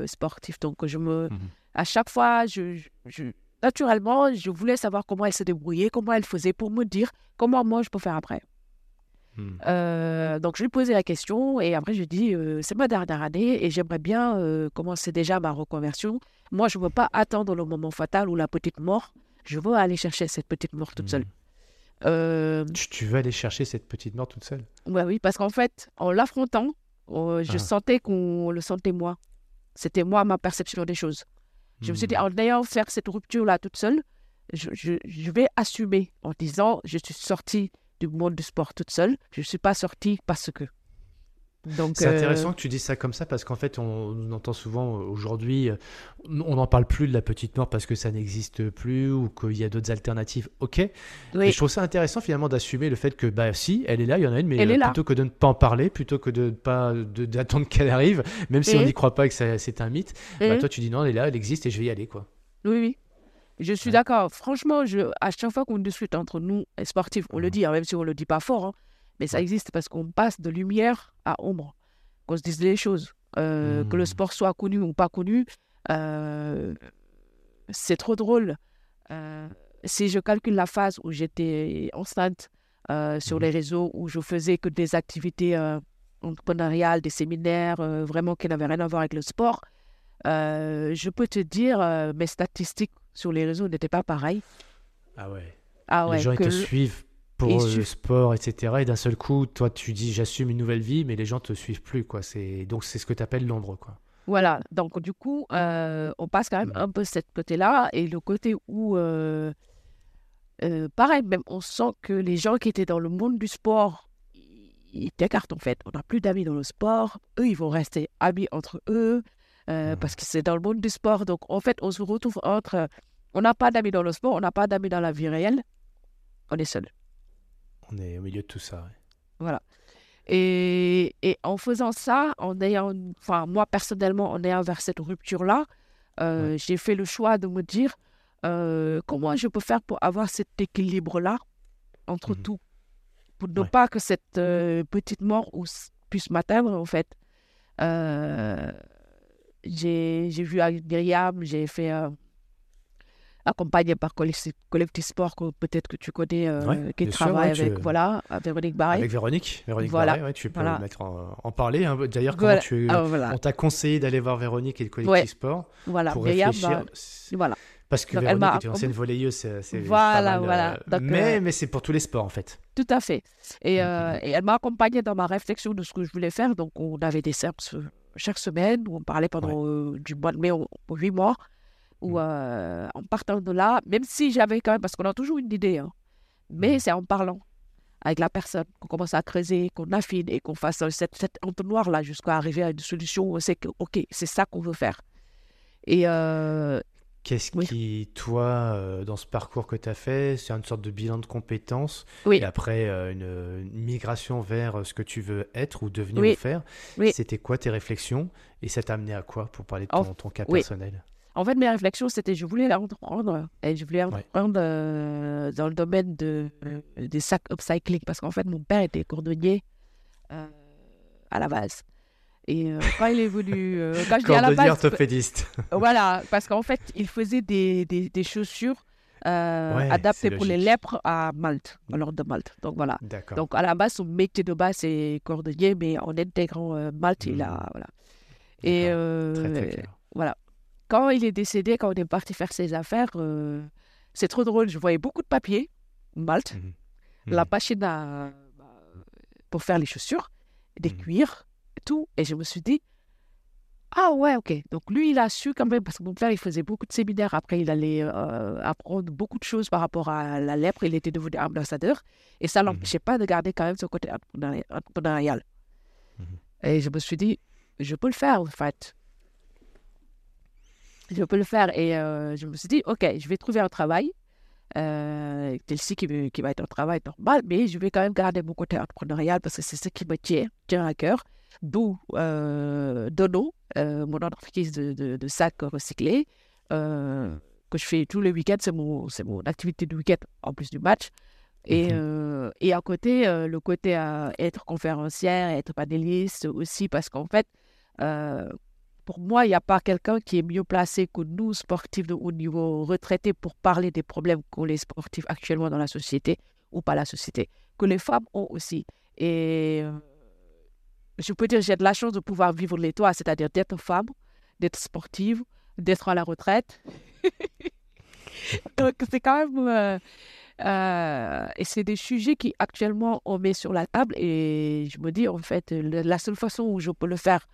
sportive. Donc, je me, mmh à chaque fois, je, je, naturellement, je voulais savoir comment elle se débrouillait, comment elle faisait pour me dire comment moi je peux faire après. Hmm. Euh, donc je lui posais la question et après je lui dis euh, c'est ma dernière année et j'aimerais bien euh, commencer déjà ma reconversion. Moi je ne veux pas attendre le moment fatal ou la petite mort. Je veux aller chercher cette petite mort toute seule. Hmm. Tu, veux aller chercher cette petite mort toute seule? Oui, parce qu'en fait, en l'affrontant, je ah. sentais qu'on le sentait moi. C'était moi ma perception des choses. Je me suis dit, hmm. en ayant fait cette rupture-là toute seule, je, je, vais assumer en disant, je suis sortie du monde du sport toute seule. Je ne suis pas sortie parce que. C'est euh, intéressant que tu dises ça comme ça parce qu'en fait, on, entend souvent euh, aujourd'hui, euh, on n'en parle plus de la petite mort parce que ça n'existe plus ou qu'il y a d'autres alternatives. Ok. je trouve ça intéressant finalement d'assumer le fait que, bah si, elle est là, il y en a une, mais plutôt que de ne pas en parler, plutôt que de pas d'attendre qu'elle arrive, même si on n'y croit pas que c'est un mythe, bah, toi tu dis non, elle est là, elle existe et je vais y aller quoi. Oui, oui. Je suis d'accord. Franchement, je, à chaque fois qu'on discute entre nous, sportifs, on le mmh. dit, hein, même si on ne le dit pas fort, hein, mais ça existe parce qu'on passe de lumière à ombre, qu'on se dise les choses. Euh, que le mmh. sport soit connu ou pas connu, euh, c'est trop drôle. Euh, si je calcule la phase où j'étais enceinte sur mmh. les réseaux, où je faisais que des activités entrepreneuriales, des séminaires, vraiment qui n'avaient rien à voir avec le sport, je peux te dire, mes statistiques sur les réseaux n'étaient pas pareilles. Ah ouais. Ah ouais les gens, ils te suivent pour le sport, etc. Et d'un seul coup, toi, tu dis j'assume une nouvelle vie, mais les gens te suivent plus, quoi. C'est donc c'est ce que tu appelles l'ombre, quoi. Voilà. Donc du coup, euh, on passe quand même un peu cette côté-là et le côté où, euh, euh, pareil, même on sent que les gens qui étaient dans le monde du sport, ils t'écartent en fait. On n'a plus d'amis dans le sport. Eux, ils vont rester amis entre eux. Mmh. parce que c'est dans le monde du sport. Donc, en fait, on se retrouve entre. On n'a pas d'amis dans le sport, on n'a pas d'amis dans la vie réelle. On est seul. On est au milieu de tout ça. Voilà. Et, et, en faisant ça, en ayant, enfin moi personnellement, en ayant vers cette rupture-là, euh, j'ai fait le choix de me dire euh, comment je peux faire pour avoir cet équilibre-là entre mmh tout, pour ne pas que cette euh, petite mort puisse m'atteindre en fait. J'ai vu avec Myriam, j'ai fait accompagné par Collectif Sport, que peut-être que tu connais, euh, qui travaille avec voilà, Véronique Barré. Avec Véronique, Véronique voilà. Tu peux mettre en, parler. Hein. D'ailleurs, comment tu, ah, on t'a conseillé d'aller voir Véronique et le Collectif Sport voilà. pour réfléchir. Bah, voilà. Parce que Véronique est une ancienne volleyeuse, c'est voilà, voilà. Euh, mais, euh, mais c'est pour tous les sports en fait. Tout à fait. Et, et elle m'a accompagné dans ma réflexion de ce que je voulais faire. Donc on avait des séances chaque semaine où on parlait pendant du mois de mai, huit mois ou mmh. euh, en partant de là, même si j'avais quand même, parce qu'on a toujours une idée, hein, mais mmh. c'est en parlant avec la personne qu'on commence à creuser, qu'on affine et qu'on fasse cette, cette entonnoir-là jusqu'à arriver à une solution où on sait que, OK, c'est ça qu'on veut faire. Et. Euh, Qu'est-ce qui, toi, euh, dans ce parcours que tu as fait, c'est une sorte de bilan de compétences oui. et après une, migration vers ce que tu veux être ou devenir ou faire C'était quoi tes réflexions et ça t'a amené à quoi pour parler de ton, ton cas personnel? En fait, mes réflexions, c'était je voulais entreprendre et je voulais entreprendre euh, dans le domaine de, euh, des sacs upcycling parce qu'en fait, mon père était cordonnier euh, à la base. Et quand il est venu. quand je dis à la base. orthopédiste. voilà, parce qu'en fait, il faisait des, des, des chaussures adaptées pour les lèpres à Malte, à l'ordre de Malte. Donc voilà. Donc à la base, son métier de base, c'est cordonnier, mais en intégrant Malte, il a. Mmh. Voilà. Et très, très voilà quand il est décédé, quand on est parti faire ses affaires, euh, c'est trop drôle. Je voyais beaucoup de papier, Malte, mhm. la mhm. machine à, bah, pour faire les chaussures, des mmh. cuirs, tout. Et je me suis dit, ah ouais, ok. Donc lui, il a su quand même, parce que mon père, il faisait beaucoup de séminaires. Après, il allait euh, apprendre beaucoup de choses par rapport à la lèpre. Il était devenu ambassadeur. Et ça ne mhm. l'empêchait pas de garder quand même son côté entrepreneurial. Et je me suis dit, je peux le faire, en fait je peux le faire. Et euh, je me suis dit, OK, je vais trouver un travail. Euh, tel-ci qui, qui, va être un travail normal, mais je vais quand même garder mon côté entrepreneurial parce que c'est ce qui me tient, tient à cœur. D'où euh, Dono, euh, mon entreprise de, de, de sacs recyclés, que je fais tous les week-ends. C'est mon, mon activité du week-end en plus du match. Et, Mhm. euh, et à côté, euh, le côté à être conférencière, être panéliste aussi, parce qu'en fait, euh, pour moi, il n'y a pas quelqu'un qui est mieux placé que nous, sportifs de haut niveau, retraités, pour parler des problèmes qu'ont les sportifs actuellement dans la société, ou pas la société, que les femmes ont aussi. Et euh, je peux dire, j'ai de la chance de pouvoir vivre les toits, c'est-à-dire d'être femme, d'être sportive, d'être à la retraite. Donc, c'est quand même. euh, euh, et c'est des sujets qui actuellement on met sur la table et je me dis en fait la seule façon où je peux le faire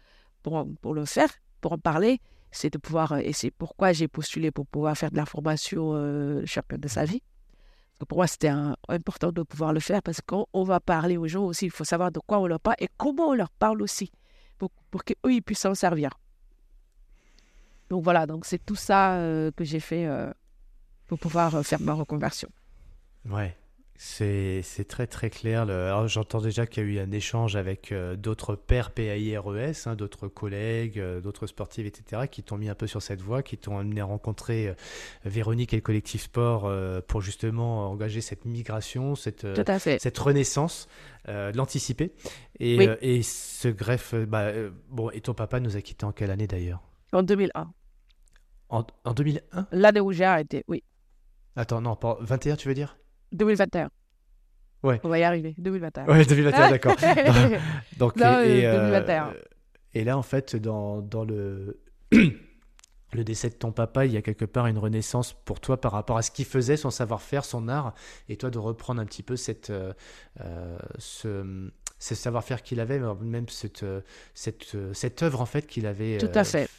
pour, pour le faire, pour en parler, c'est de pouvoir et c'est pourquoi j'ai postulé pour pouvoir faire de la formation euh, champion de sa vie. Pour moi c'était important de pouvoir le faire parce que quand on va parler aux gens aussi, il faut savoir de quoi on leur parle et comment on leur parle aussi pour, pour qu'eux ils puissent s'en servir. Donc voilà, donc c'est tout ça euh, que j'ai fait euh, pour pouvoir euh, faire ma reconversion. Ouais, c'est très très clair. Alors j'entends déjà qu'il y a eu un échange avec euh, d'autres pairs PAIRES, hein, d'autres collègues, euh, d'autres sportifs, etc., qui t'ont mis un peu sur cette voie, qui t'ont amené à rencontrer euh, Véronique et le collectif sport pour justement engager cette migration, cette, renaissance, de l'anticiper. Et, Oui. et ce greffe, bah, bon, et ton papa nous a quittés en quelle année d'ailleurs? En 2001. en, en 2001 L'année où j'ai arrêté, oui. Attends, non, pas 21 tu veux dire? 2021. Ouais. On va y arriver. 2021. Ouais, 2021, d'accord. Donc, Non, et, euh, 2021. et là, en fait, dans, dans le, le décès de ton papa, il y a quelque part une renaissance pour toi par rapport à ce qu'il faisait, son savoir-faire, son art, et toi de reprendre un petit peu cette, euh, euh, ce, ce savoir-faire qu'il avait, même cette, cette, cette œuvre en fait qu'il avait Tout à fait.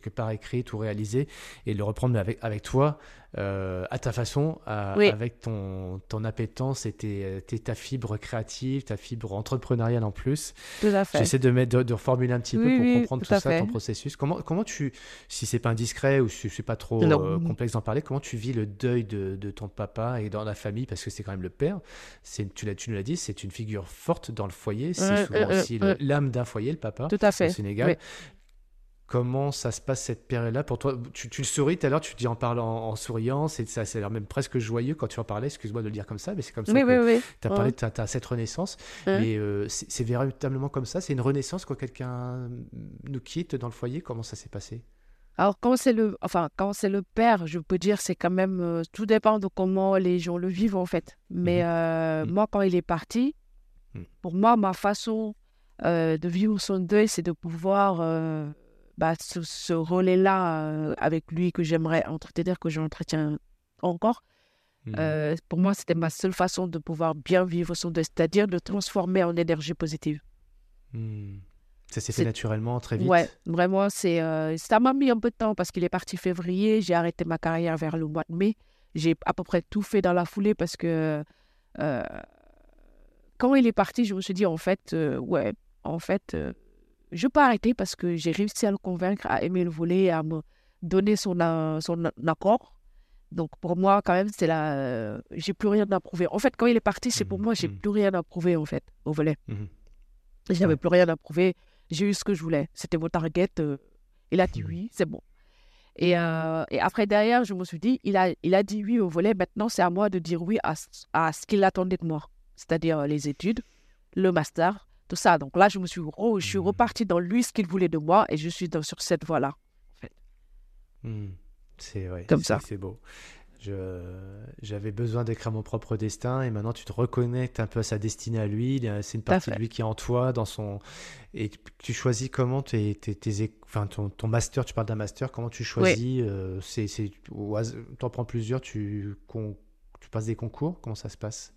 Quelque part écrite ou réalisée, et le reprendre avec, avec toi, euh, à ta façon, à- Oui. avec ton, ton appétence et tes- tes- ta fibre créative, ta fibre entrepreneuriale en plus. Tout à fait. J'essaie de, mettre, de, de reformuler un petit peu pour oui, comprendre tout tout ça, fait. ton processus. Comment, comment tu, si c'est pas indiscret ou si c'est pas trop euh, complexe d'en parler, comment tu vis le deuil de, de ton papa et dans la famille? Parce que c'est quand même le père. Tu, l'as, tu nous l'as dit, c'est une figure forte dans le foyer. C'est Ouais, souvent euh, aussi euh, l'âme d'un foyer, le papa, Tout à au fait. Sénégal. Comment ça se passe cette période-là pour toi? Tu, tu le souris tout à l'heure, tu dis en parlant en, souriant, c'est, ça, ça a l'air même presque joyeux quand tu en parlais, excuse-moi de le dire comme ça, mais c'est comme ça Oui, que oui, oui. tu as parlé de cette renaissance. Ouais. Mais euh, c'est véritablement comme ça? C'est une renaissance quand quelqu'un nous quitte dans le foyer? Comment ça s'est passé? Alors, quand c'est le, enfin, quand c'est le père, je peux dire, c'est quand même, euh, tout dépend de comment les gens le vivent, en fait. Mais Mhm. euh, Mhm. moi, quand il est parti, Mhm. pour moi, ma façon euh, de vivre son deuil, c'est de pouvoir, bah, ce, ce relais-là euh, avec lui que j'aimerais entretenir, que j'entretiens encore. Mhm. Euh, pour moi, c'était ma seule façon de pouvoir bien vivre son deuil, c'est-à-dire de transformer en énergie positive. Hmm. Ça s'est fait naturellement, très vite Ouais, vraiment, c'est, euh, ça m'a mis un peu de temps parce qu'il est parti février. J'ai arrêté ma carrière vers le mois de mai. J'ai à peu près tout fait dans la foulée parce que quand il est parti, je me suis dit, en fait, ouais, en fait, je peux arrêter parce que j'ai réussi à le convaincre à aimer le volet, à me donner son, a- son accord. Donc pour moi, quand même, c'est là, euh, j'ai plus rien à prouver. En fait, quand il est parti, c'est pour Mhm, moi, j'ai mhm. plus rien à prouver, en fait, au volet. Mhm. J'avais Ouais. plus rien à prouver. J'ai eu ce que je voulais. C'était mon target. euh, il a dit oui, c'est bon. Et, euh, et après, derrière, je me suis dit, il a, il a dit oui au volet. Maintenant, c'est à moi de dire oui à, ce- à ce qu'il attendait de moi. C'est-à-dire euh, les études, le master, tout ça. Donc là, je me suis, re- je suis Mhm. reparti dans lui, ce qu'il voulait de moi. Et je suis dans, sur cette voie-là. Hmm. C'est ouais, Comme ça. C'est beau. J'avais besoin d'écrire mon propre destin et maintenant tu te reconnectes un peu à sa destinée à lui. C'est une partie de lui qui est en toi, dans son. Et tu- tu choisis comment tes, tes, enfin, ton, ton master, tu parles d'un master, comment tu choisis euh, c'est, au has- T'en prends plusieurs, tu, con- tu passes des concours, comment ça se passe?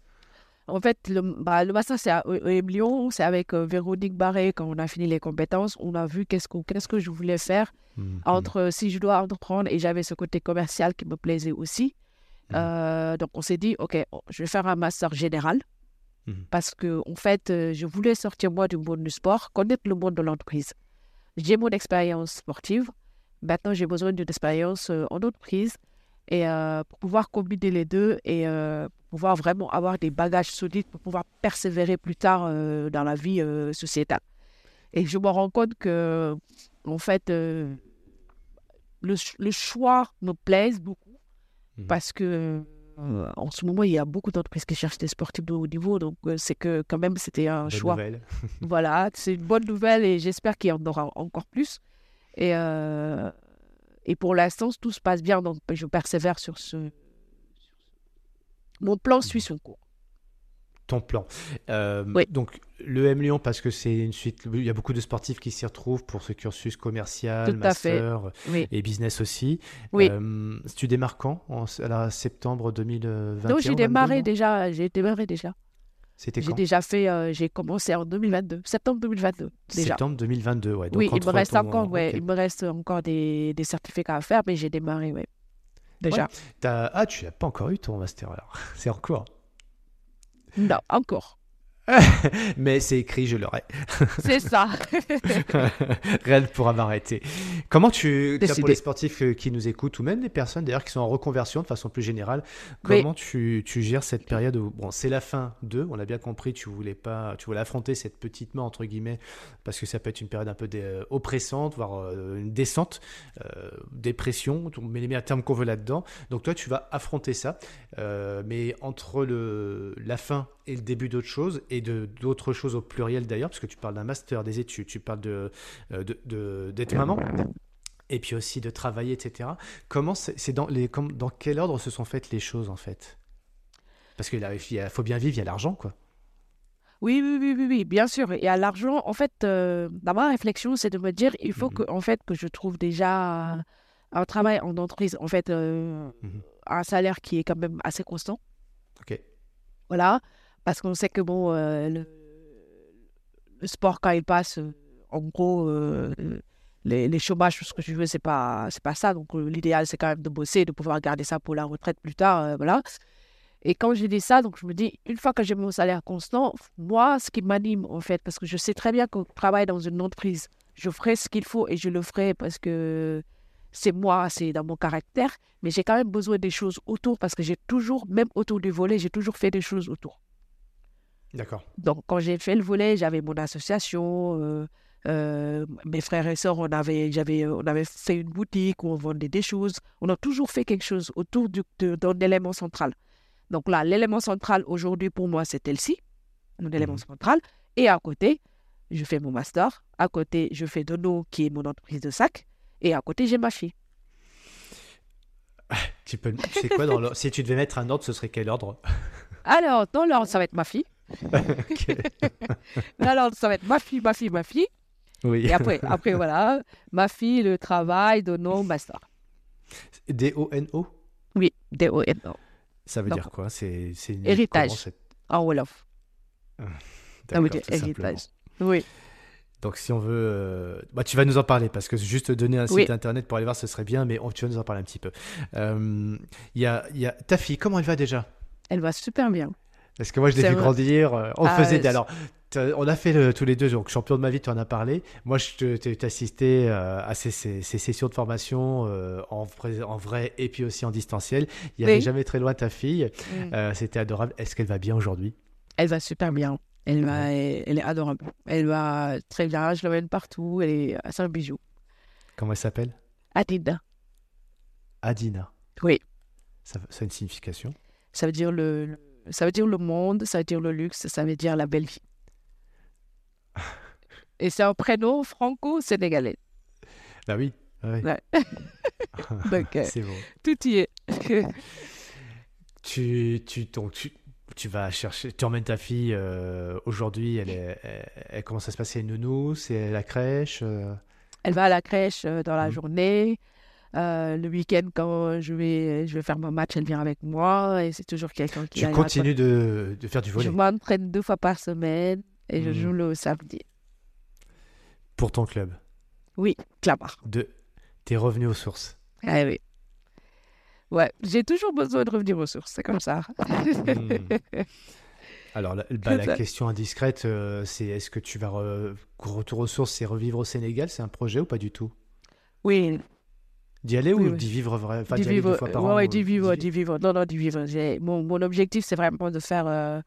En fait, le, bah, le master, c'est à Lyon. C'est avec euh, Véronique Barré. Quand on a fini les compétences, on a vu qu'est-ce, qu'on- qu'est-ce que je voulais faire. Hmm, entre si je dois entreprendre et j'avais ce côté commercial qui me plaisait aussi. Mhm. Euh, donc on s'est dit, ok, je vais faire un master général Mhm. parce que en fait, euh, je voulais sortir moi du monde du sport, connaître le monde de l'entreprise. J'ai mon expérience sportive, maintenant j'ai besoin d'une expérience en entreprise et euh, pour pouvoir combiner les deux et euh, pouvoir vraiment avoir des bagages solides pour pouvoir persévérer plus tard euh, dans la vie sociétale. Et je me rends compte que, en fait, le, ch- le choix me plaise beaucoup Mhm. parce que en ce moment, il y a beaucoup d'entreprises qui cherchent des sportifs de haut niveau. Donc, c'est que quand même, c'était un Bonne choix. Voilà, c'est une bonne nouvelle et j'espère qu'il y en aura encore plus. Et, et pour l'instant, tout se passe bien. Donc, je persévère sur ce. Mon plan suit son cours. Ton plan. Euh, Oui. Donc, le M Lyon, parce que c'est une suite. Il y a beaucoup de sportifs qui s'y retrouvent pour ce cursus commercial, Tout master Oui. et business aussi. Oui. Euh, tu démarres quand en, à la septembre 2021 Donc, j'ai ou 22, démarré non déjà. J'ai démarré déjà. C'était J'ai déjà fait. euh, j'ai commencé en 2022, septembre 2022. Déjà. Septembre 2022, ouais. Donc, oui, il me reste ton- encore, ouais, il me reste encore des, des certificats à faire, mais j'ai démarré, ouais. Déjà. Ah, tu n'as pas encore eu ton master alors. C'est en cours. Non, encore. Mais c'est écrit, je l'aurai. C'est ça. Rien ne pourra m'arrêter. Comment tu, pour les sportifs euh, qui nous écoutent, ou même des personnes d'ailleurs qui sont en reconversion de façon plus générale, Oui. comment tu, tu gères cette période où, bon, c'est la fin de, on l'a bien compris, tu voulais pas, tu voulais affronter cette petite main entre guillemets, parce que ça peut être une période un peu dé- euh, oppressante, voire euh, une descente, euh, dépression, on met les meilleurs termes qu'on veut là-dedans. Donc toi, tu vas affronter ça, Euh, mais entre le, la fin et le début d'autre chose, et de d'autres choses au pluriel d'ailleurs, parce que tu parles d'un master, des études, tu parles de euh, de- de- d'être maman, et puis aussi de travailler, etc. Comment c'est c'est dans les comme- dans quel ordre se sont faites les choses en fait? Parce qu'il faut bien vivre, il y a l'argent quoi. Oui, oui, oui, oui, oui, bien sûr. Et à l'argent, en fait, euh, dans ma réflexion, c'est de me dire, il faut Mhm. que, en fait, que je trouve déjà un travail en entreprise, en fait, euh, Mhm. un salaire qui est quand même assez constant. Ok. Voilà, parce qu'on sait que bon, euh, le, sport quand il passe, euh, en gros, euh, les, les chômages, ce que je veux, c'est pas, pas ça. Donc l'idéal, c'est quand même de bosser, de pouvoir garder ça pour la retraite plus tard, voilà. Et quand j'ai dit ça, donc je me dis, une fois que j'ai mon salaire constant, moi, ce qui m'anime en fait, parce que je sais très bien qu'on travaille dans une entreprise, je ferai ce qu'il faut et je le ferai parce que c'est moi, c'est dans mon caractère, mais j'ai quand même besoin des choses autour parce que j'ai toujours, même autour du volet, j'ai toujours fait des choses autour. D'accord. Donc, quand j'ai fait le volet, j'avais mon association, euh, euh, mes frères et sœurs, on avait, j'avais, on avait fait une boutique où on vendait des choses. On a toujours fait quelque chose autour du, de- d'un élément central. Donc là, l'élément central aujourd'hui pour moi, c'est Elsie, mon élément Mhm. central. Et à côté, je fais mon master. À côté, je fais Dono, qui est mon entreprise de sac. Et à côté, j'ai ma fille. Tu peux, sais quoi dans l'ordre- Si tu devais mettre un ordre, ce serait quel ordre? Alors, dans l'ordre, ça va être ma fille. Dans l'ordre, ça va être ma fille, ma fille, ma fille. Oui. Et après, après voilà, ma fille, le travail, Dono, master. D O N O? Oui, D-O-N-O, Ça veut Non. dire quoi? C'est Héritage. en Wolof. Ça veut dire héritage. Oui, Donc si on veut, euh, bah, tu vas nous en parler parce que juste donner un Oui. site internet pour aller voir, ce serait bien, mais on- tu vas nous en parler un petit peu. Euh, y, a, y a ta fille, comment elle va déjà? Elle va super bien. Parce que moi, je l'ai vu vrai. grandir. euh, On Ah, faisait des. Alors, on a fait le- tous les deux, donc champion de ma vie, tu en as parlé. Moi, je t'ai assisté euh, à ces, ces- ces sessions de formation euh, en, vrai, en vrai et puis aussi en distanciel. Il n'y avait Oui. jamais très loin ta fille. Mm. Euh, C'était adorable. Est-ce qu'elle va bien aujourd'hui? Elle va super bien. Elle, va, elle est adorable. Elle va très bien. Je l'emmène partout. Elle est, c'est un bijou. Comment elle s'appelle? Adida. Adina. Oui. Ça, ça a une signification? Ça veut dire le, le- ça veut dire le monde, ça veut dire le luxe, ça veut dire la belle vie. Et c'est un prénom franco-sénégalais. Bah oui. Ouais. Donc, euh, bon. tout y est. Tu, tu, donc, tu, tu vas chercher, tu emmènes ta fille euh, aujourd'hui, elle, est, elle, elle- comment ça se passe? C'est une nounou C'est la crèche euh, Elle va à la crèche dans la Mhm. journée. Euh, le week-end, quand je vais, je vais faire mon match, elle vient avec moi. Et c'est toujours quelqu'un qui Tu continues de, de faire du Je volet m'entraîne deux fois par semaine et je Mhm. joue le samedi. pour ton club? Oui, Clamart. De, t'es revenu aux sources? Ah oui. Ouais, j'ai toujours besoin de revenir aux sources, c'est comme ça. Hmm. Alors, la, bah, la question indiscrète, euh, c'est est-ce que tu vas re- retour aux sources et revivre au Sénégal? C'est un projet ou pas du tout? Oui, D'y aller Oui, ou d'y vivre vrai Enfin, d'y vivre. deux fois par ouais, an ouais, ou- d'y vivre, d'y- vivre. Non, non, d'y vivre. J'ai- Mon, mon objectif, c'est vraiment de faire. euh,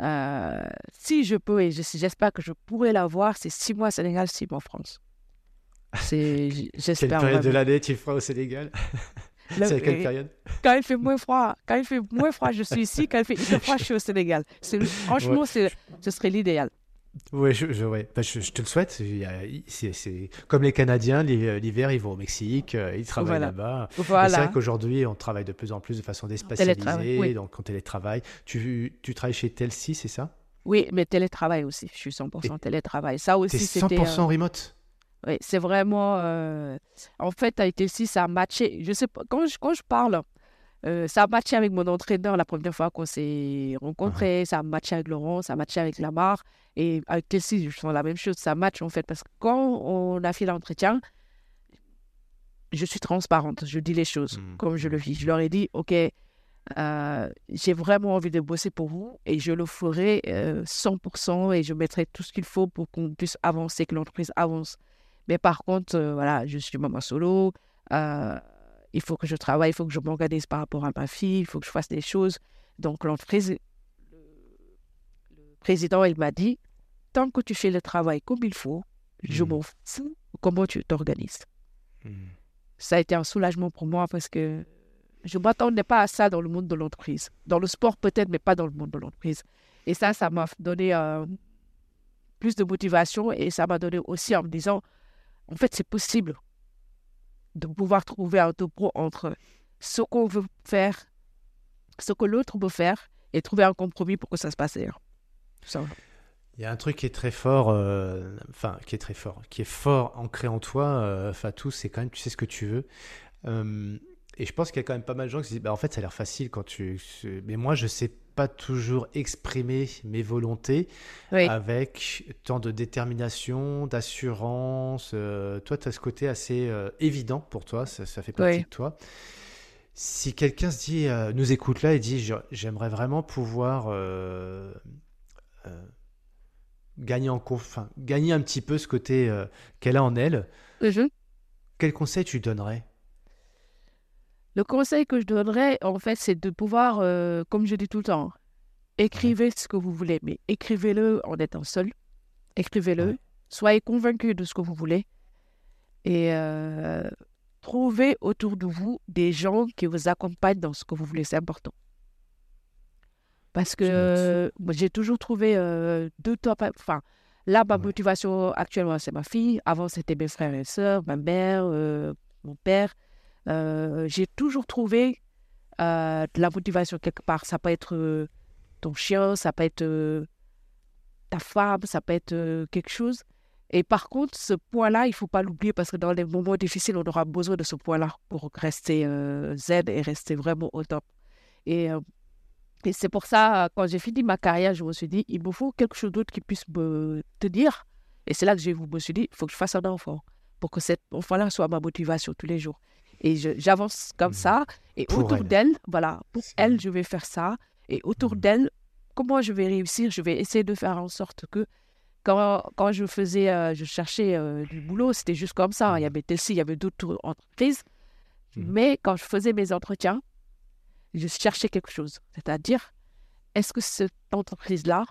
euh, si je peux, et je- j'espère que je pourrai l'avoir, c'est six mois Sénégal, six mois France. C'est, j- Quelle j'espère période de l'année tu feras au Sénégal? C'est à quelle période? Quand il fait moins froid, quand il fait moins froid, je suis ici. Quand il fait hyper froid, je suis au Sénégal. Franchement, ce serait l'idéal. Oui, je, je, ouais. Bah, je, te le souhaite. C'est comme les Canadiens, l'hiver, ils vont au Mexique, euh, ils travaillent là-bas. Voilà. C'est vrai qu'aujourd'hui, on travaille de plus en plus de façon déspatialisée, donc en télétravail. Tu, tu travailles chez Telsi, c'est ça? Oui, mais télétravail aussi. Je suis 100% télétravail. Ça aussi, c'était. 100% euh, remote? Oui, c'est vraiment. Euh, en fait, avec Telsi, ça a matché. Je sais pas, quand je, quand je parle euh, ça a matché avec mon entraîneur la première fois qu'on s'est rencontrés. Ça a matché avec Laurent, ça a matché avec Lamar. Et avec Kelsey, je sens la même chose. Ça match en fait. Parce que quand on a fait l'entretien, je suis transparente. Je dis les choses mmh. comme je le vis. Je leur ai dit OK, euh, j'ai vraiment envie de bosser pour vous et je le ferai 100% euh, et je mettrai tout ce qu'il faut pour qu'on puisse avancer, que l'entreprise avance. Mais par contre, voilà, je suis maman solo il faut que je travaille, il faut que je m'organise par rapport à ma fille, il faut que je fasse des choses. Donc l'entreprise, le président, il m'a dit, tant que tu fais le travail comme il faut, je hmm. m'en fous comment tu t'organises. Hmm. Ça a été un soulagement pour moi parce que je ne m'attendais pas à ça dans le monde de l'entreprise. Dans le sport peut-être, mais pas dans le monde de l'entreprise. Et ça, ça m'a donné euh, plus de motivation et ça m'a donné aussi en me disant, en fait, c'est possible de pouvoir trouver un topo entre ce qu'on veut faire, ce que l'autre veut faire, et trouver un compromis pour que ça se passe bien. Il y a un truc qui est très fort, euh, enfin qui est très fort, qui est fort ancré en toi, euh, Fatou, c'est quand même tu sais ce que tu veux. Euh, et je pense qu'il y a quand même pas mal de gens qui se disent, bah, en fait ça a l'air facile quand tu... Mais moi je sais pas toujours exprimer mes volontés avec tant de détermination, d'assurance. Euh, toi, tu as ce côté assez euh, évident pour toi, ça, fait partie de toi. Si quelqu'un se dit, euh, nous écoute là et dit, j'aimerais vraiment pouvoir gagner, en enfin, gagner un petit peu ce côté qu'elle a en elle, quel conseil tu donnerais? Le conseil que je donnerais, en fait, c'est de pouvoir, euh, comme je dis tout le temps, écrivez ce que vous voulez, mais écrivez-le en étant seul. Écrivez-le. Soyez convaincu de ce que vous voulez. Et euh, trouvez autour de vous des gens qui vous accompagnent dans ce que vous voulez. C'est important. Parce que j'ai toujours trouvé euh, deux top. Enfin, là, ma motivation actuellement, c'est ma fille. Avant, c'était mes frères et sœurs, ma mère, mon père. Euh, j'ai toujours trouvé euh, de la motivation quelque part. Ça peut être euh, ton chien, ça peut être ta femme, ça peut être quelque chose. Et par contre, ce point-là, il ne faut pas l'oublier parce que dans les moments difficiles, on aura besoin de ce point-là pour rester zen et rester vraiment au top. Et, et c'est pour ça, quand j'ai fini ma carrière, je me suis dit, il me faut quelque chose d'autre qui puisse me tenir. Et c'est là que je me suis dit, il faut que je fasse un enfant pour que cet enfant-là soit ma motivation tous les jours. Et j'avance comme mmh. ça. Et autour d'elle, voilà, pour elle, je vais faire ça. Et autour mmh. d'elle, comment je vais réussir? Je vais essayer de faire en sorte que quand, quand je faisais, euh, je cherchais euh, du boulot, c'était juste comme ça. Il y avait Tessie, il y avait d'autres entreprises. Mais quand je faisais mes entretiens, je cherchais quelque chose. C'est-à-dire, est-ce que cette entreprise-là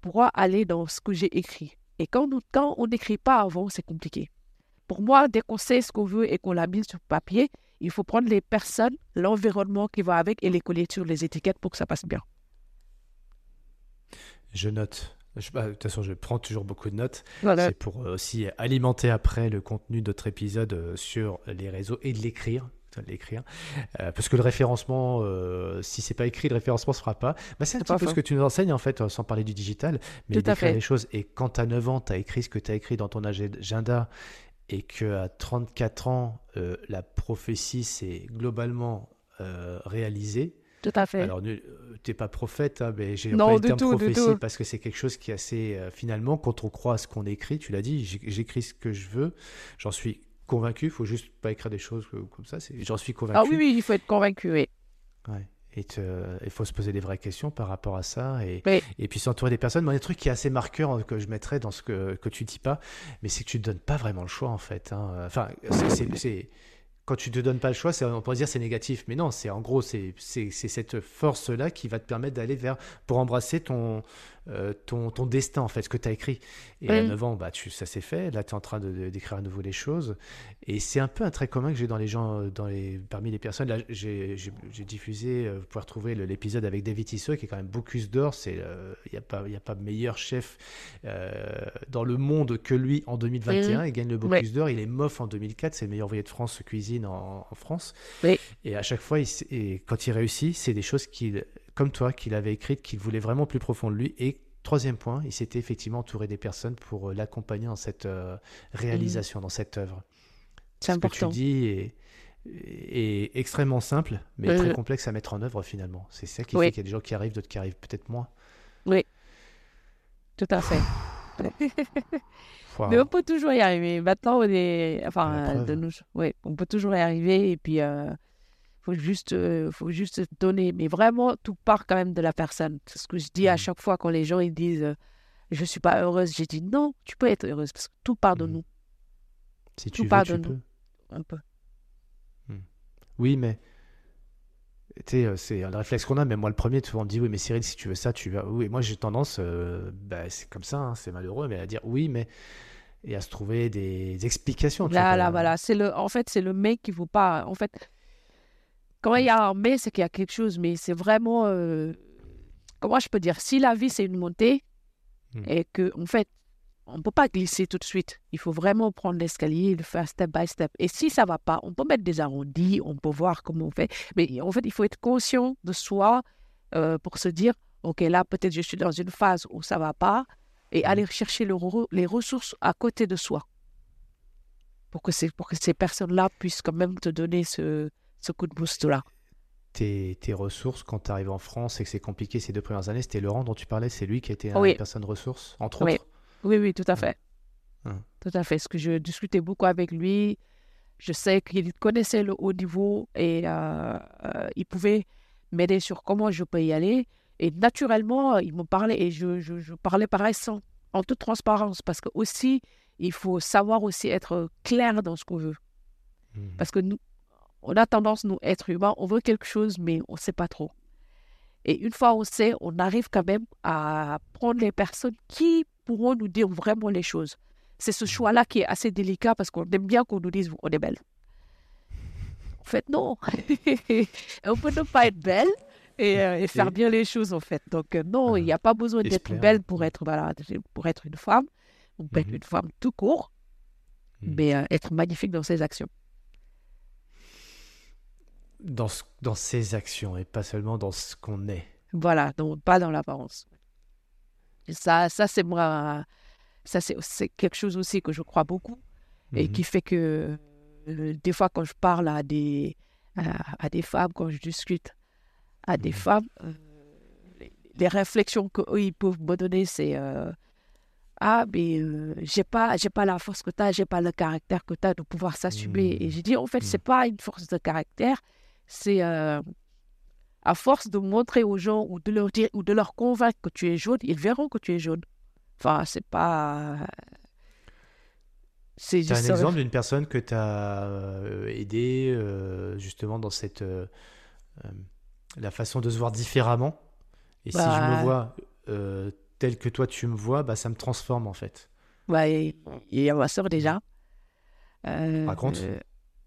pourra aller dans ce que j'ai écrit? Et quand on n'écrit pas avant, c'est compliqué. Pour moi, dès qu'on sait ce qu'on veut et qu'on l'a mis sur papier, il faut prendre les personnes, l'environnement qui va avec et les coller sur les étiquettes pour que ça passe bien. Je note. Bah, de toute façon, je prends toujours beaucoup de notes. C'est pour euh, aussi alimenter après le contenu d'autres épisodes euh, sur les réseaux et de l'écrire. L'écrire. Euh, parce que le référencement si c'est pas écrit le référencement se fera pas. Bah, c'est un petit peu ce que tu nous enseignes en fait sans parler du digital. Mais d'écrire les choses. Et quand tu as 9 ans tu as écrit ce que tu as écrit dans ton agenda et qu'à 34 ans, euh, la prophétie s'est globalement euh, réalisée. Tout à fait. Alors, tu n'es pas prophète, hein, mais j'ai pas le terme tout, prophétie parce que c'est quelque chose qui est assez. Euh, finalement, quand on croit à ce qu'on écrit, tu l'as dit, j'écris ce que je veux, j'en suis convaincu, il faut juste pas écrire des choses comme ça, j'en suis convaincu. Ah oui, oui, il faut être convaincu, oui. Ouais. Et il faut se poser des vraies questions par rapport à ça. Et, et puis s'entourer des personnes. Moi, un truc qui est assez marqueur hein, que je mettrais dans ce que, que tu dis pas, mais c'est que tu ne donnes pas vraiment le choix, en fait. Hein. Enfin, c'est quand tu te donnes pas le choix, on pourrait dire c'est négatif, mais non, c'est en gros c'est cette force là qui va te permettre d'aller vers pour embrasser ton euh, ton, ton destin, en fait, ce que tu as écrit. Et à 9 ans, bah, tu, ça s'est fait. Là, tu es en train de, d'écrire à nouveau les choses. Et c'est un peu un trait commun que j'ai dans les gens, euh, dans les, parmi les personnes. Là, j'ai, diffusé, vous pouvez retrouver l'épisode avec David Tissot, qui est quand même Bocuse d'Or. Il n'y a, pas, a pas meilleur chef dans le monde que lui en 2021. Il gagne le Bocuse d'Or. Il est MOF en 2004. C'est le meilleur ouvrier de France cuisine en, France. Et à chaque fois, il, et quand il réussit, c'est des choses qu'il comme toi, qu'il avait écrites, qu'il voulait vraiment plus profond de lui. Et troisième point, il s'était effectivement entouré des personnes pour euh, l'accompagner dans cette euh, réalisation, dans cette œuvre. C'est important. Ce que tu dis est, extrêmement simple, mais très complexe à mettre en œuvre finalement. C'est ça qui fait qu'il y a des gens qui arrivent, d'autres qui arrivent peut-être moins. Oui, tout à fait. Mais on peut toujours y arriver. Maintenant, on est. Enfin, de nous... oui, on peut toujours y arriver. Et puis, euh, faut juste, euh, faut juste donner. Mais vraiment, tout part quand même de la personne. C'est ce que je dis à mmh. chaque fois quand les gens ils disent euh, je suis pas heureuse. J'ai dit non, tu peux être heureuse parce que tout part de mmh. nous. Si tu tout part de nous. Un peu. Mmh. Oui, mais tu euh, c'est un réflexe qu'on a. Mais moi, le premier, tu on me dit oui, mais Cyril, si tu veux ça, tu vas. Oui, moi, j'ai tendance, bah, c'est comme ça, hein, c'est malheureux, mais à dire oui, mais et à se trouver des explications. Là, là, voilà. C'est le, en fait, c'est le mec qui vous pas. En fait, quand il y a un mais, c'est qu'il y a quelque chose, mais c'est vraiment. Euh, comment je peux dire Si la vie, c'est une montée, hmm. et que, en fait, on ne peut pas glisser tout de suite. Il faut vraiment prendre l'escalier, le faire step by step. Et si ça ne va pas, on peut mettre des arrondis, on peut voir comment on fait. Mais en fait, il faut être conscient de soi euh, pour se dire OK, là, peut-être je suis dans une phase où ça ne va pas, et hmm. aller chercher le, les ressources à côté de soi. Pour que, pour que ces personnes-là puissent quand même te donner ce, ce coup de boost-là. Tes, tes, ressources quand tu arrives en France et que c'est compliqué ces deux premières années, c'était Laurent dont tu parlais, c'est lui qui a été une personne ressource, entre oui. autres Oui, oui, tout à fait. Tout à fait. Ce que je discutais beaucoup avec lui, je sais qu'il connaissait le haut niveau et euh, euh, il pouvait m'aider sur comment je peux y aller. Et naturellement, il me parlait et je, je, je parlais pareil sans, en toute transparence parce que aussi, il faut savoir aussi être clair dans ce qu'on veut. Mmh. Parce que nous, on a tendance, nous, êtres humains, on veut quelque chose, mais on ne sait pas trop. Et une fois on sait, on arrive quand même à prendre les personnes qui pourront nous dire vraiment les choses. C'est ce choix-là qui est assez délicat parce qu'on aime bien qu'on nous dise on est belle. En fait, non. on peut ne pas être belle et, euh, faire bien les choses, en fait. Donc, euh, non, il n'y a pas besoin d'être belle pour être, pour être une femme. On peut être mhm. une femme tout court, mhm. mais euh, être magnifique dans ses actions dans, dans ses actions et pas seulement dans ce qu'on est. Voilà, donc pas dans l'apparence. Ça, ça c'est moi, ça c'est quelque chose aussi que je crois beaucoup et mhm. qui fait que euh, des fois quand je parle à des, à, des femmes, quand je discute à des mhm. femmes, euh, les, réflexions qu'eux ils peuvent me donner, c'est euh, ah mais j'ai pas j'ai pas la force que tu as, j'ai pas le caractère que tu as de pouvoir s'assumer. Et mhm. j'ai dit en fait c'est pas une force de caractère, c'est euh, à force de montrer aux gens ou de leur dire ou de leur convaincre que tu es jaune, ils verront que tu es jaune. Enfin, c'est pas. C'est un exemple d'une personne que tu as euh, aidé euh, justement dans cette la façon de se voir différemment? Et si je me bah. vois tel que toi tu me vois, bah ça me transforme en fait. Ouais, il y a ma soeur déjà. Raconte.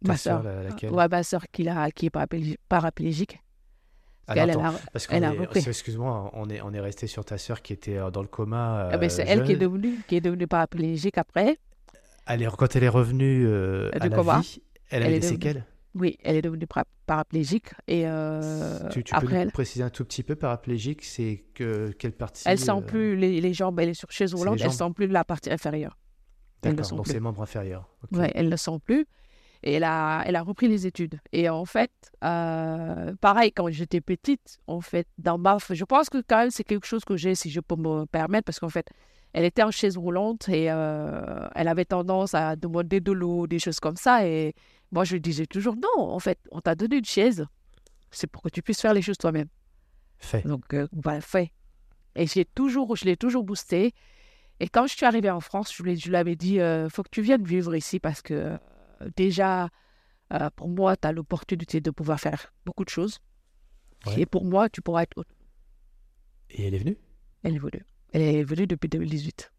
Ma soeur, laquelle? Ouais, ma soeur qui, a, qui est paraplégique. elle, parce excuse-moi, on est, on est resté sur ta soeur qui était euh, dans le coma. Ah ben, c'est elle qui est devenue, qui est devenue paraplégique après. Elle est, quand elle est revenue euh, à la vie, elle, a eu des séquelles? Oui, elle est devenue paraplégique. Et, euh, tu, tu après peux préciser un tout petit peu paraplégique C'est que, quelle partie Elle ne sent plus les, les, jambes, elle est sur chaise roulante, elle ne sent plus la partie inférieure. D'accord, donc c'est les membres inférieurs. Oui, elle ne sent plus. Et elle a, elle a repris les études. Et en fait, euh, pareil, quand j'étais petite, en fait, dans ma... Je pense que quand même, c'est quelque chose que j'ai, si je peux me permettre, parce qu'en fait, elle était en chaise roulante et euh, elle avait tendance à demander de l'eau, des choses comme ça. Et moi, je lui disais toujours, non, en fait, on t'a donné une chaise. C'est pour que tu puisses faire les choses toi-même. Fait. Donc, euh, voilà, fait. Et j'ai toujours, je l'ai toujours boosté. Et quand je suis arrivée en France, je lui, je lui avais dit, il faut que tu viennes vivre ici parce que déjà, euh, pour moi, tu as l'opportunité de pouvoir faire beaucoup de choses. Et pour moi, tu pourras être Et elle est venue? Elle est venue. Elle est venue depuis 2018.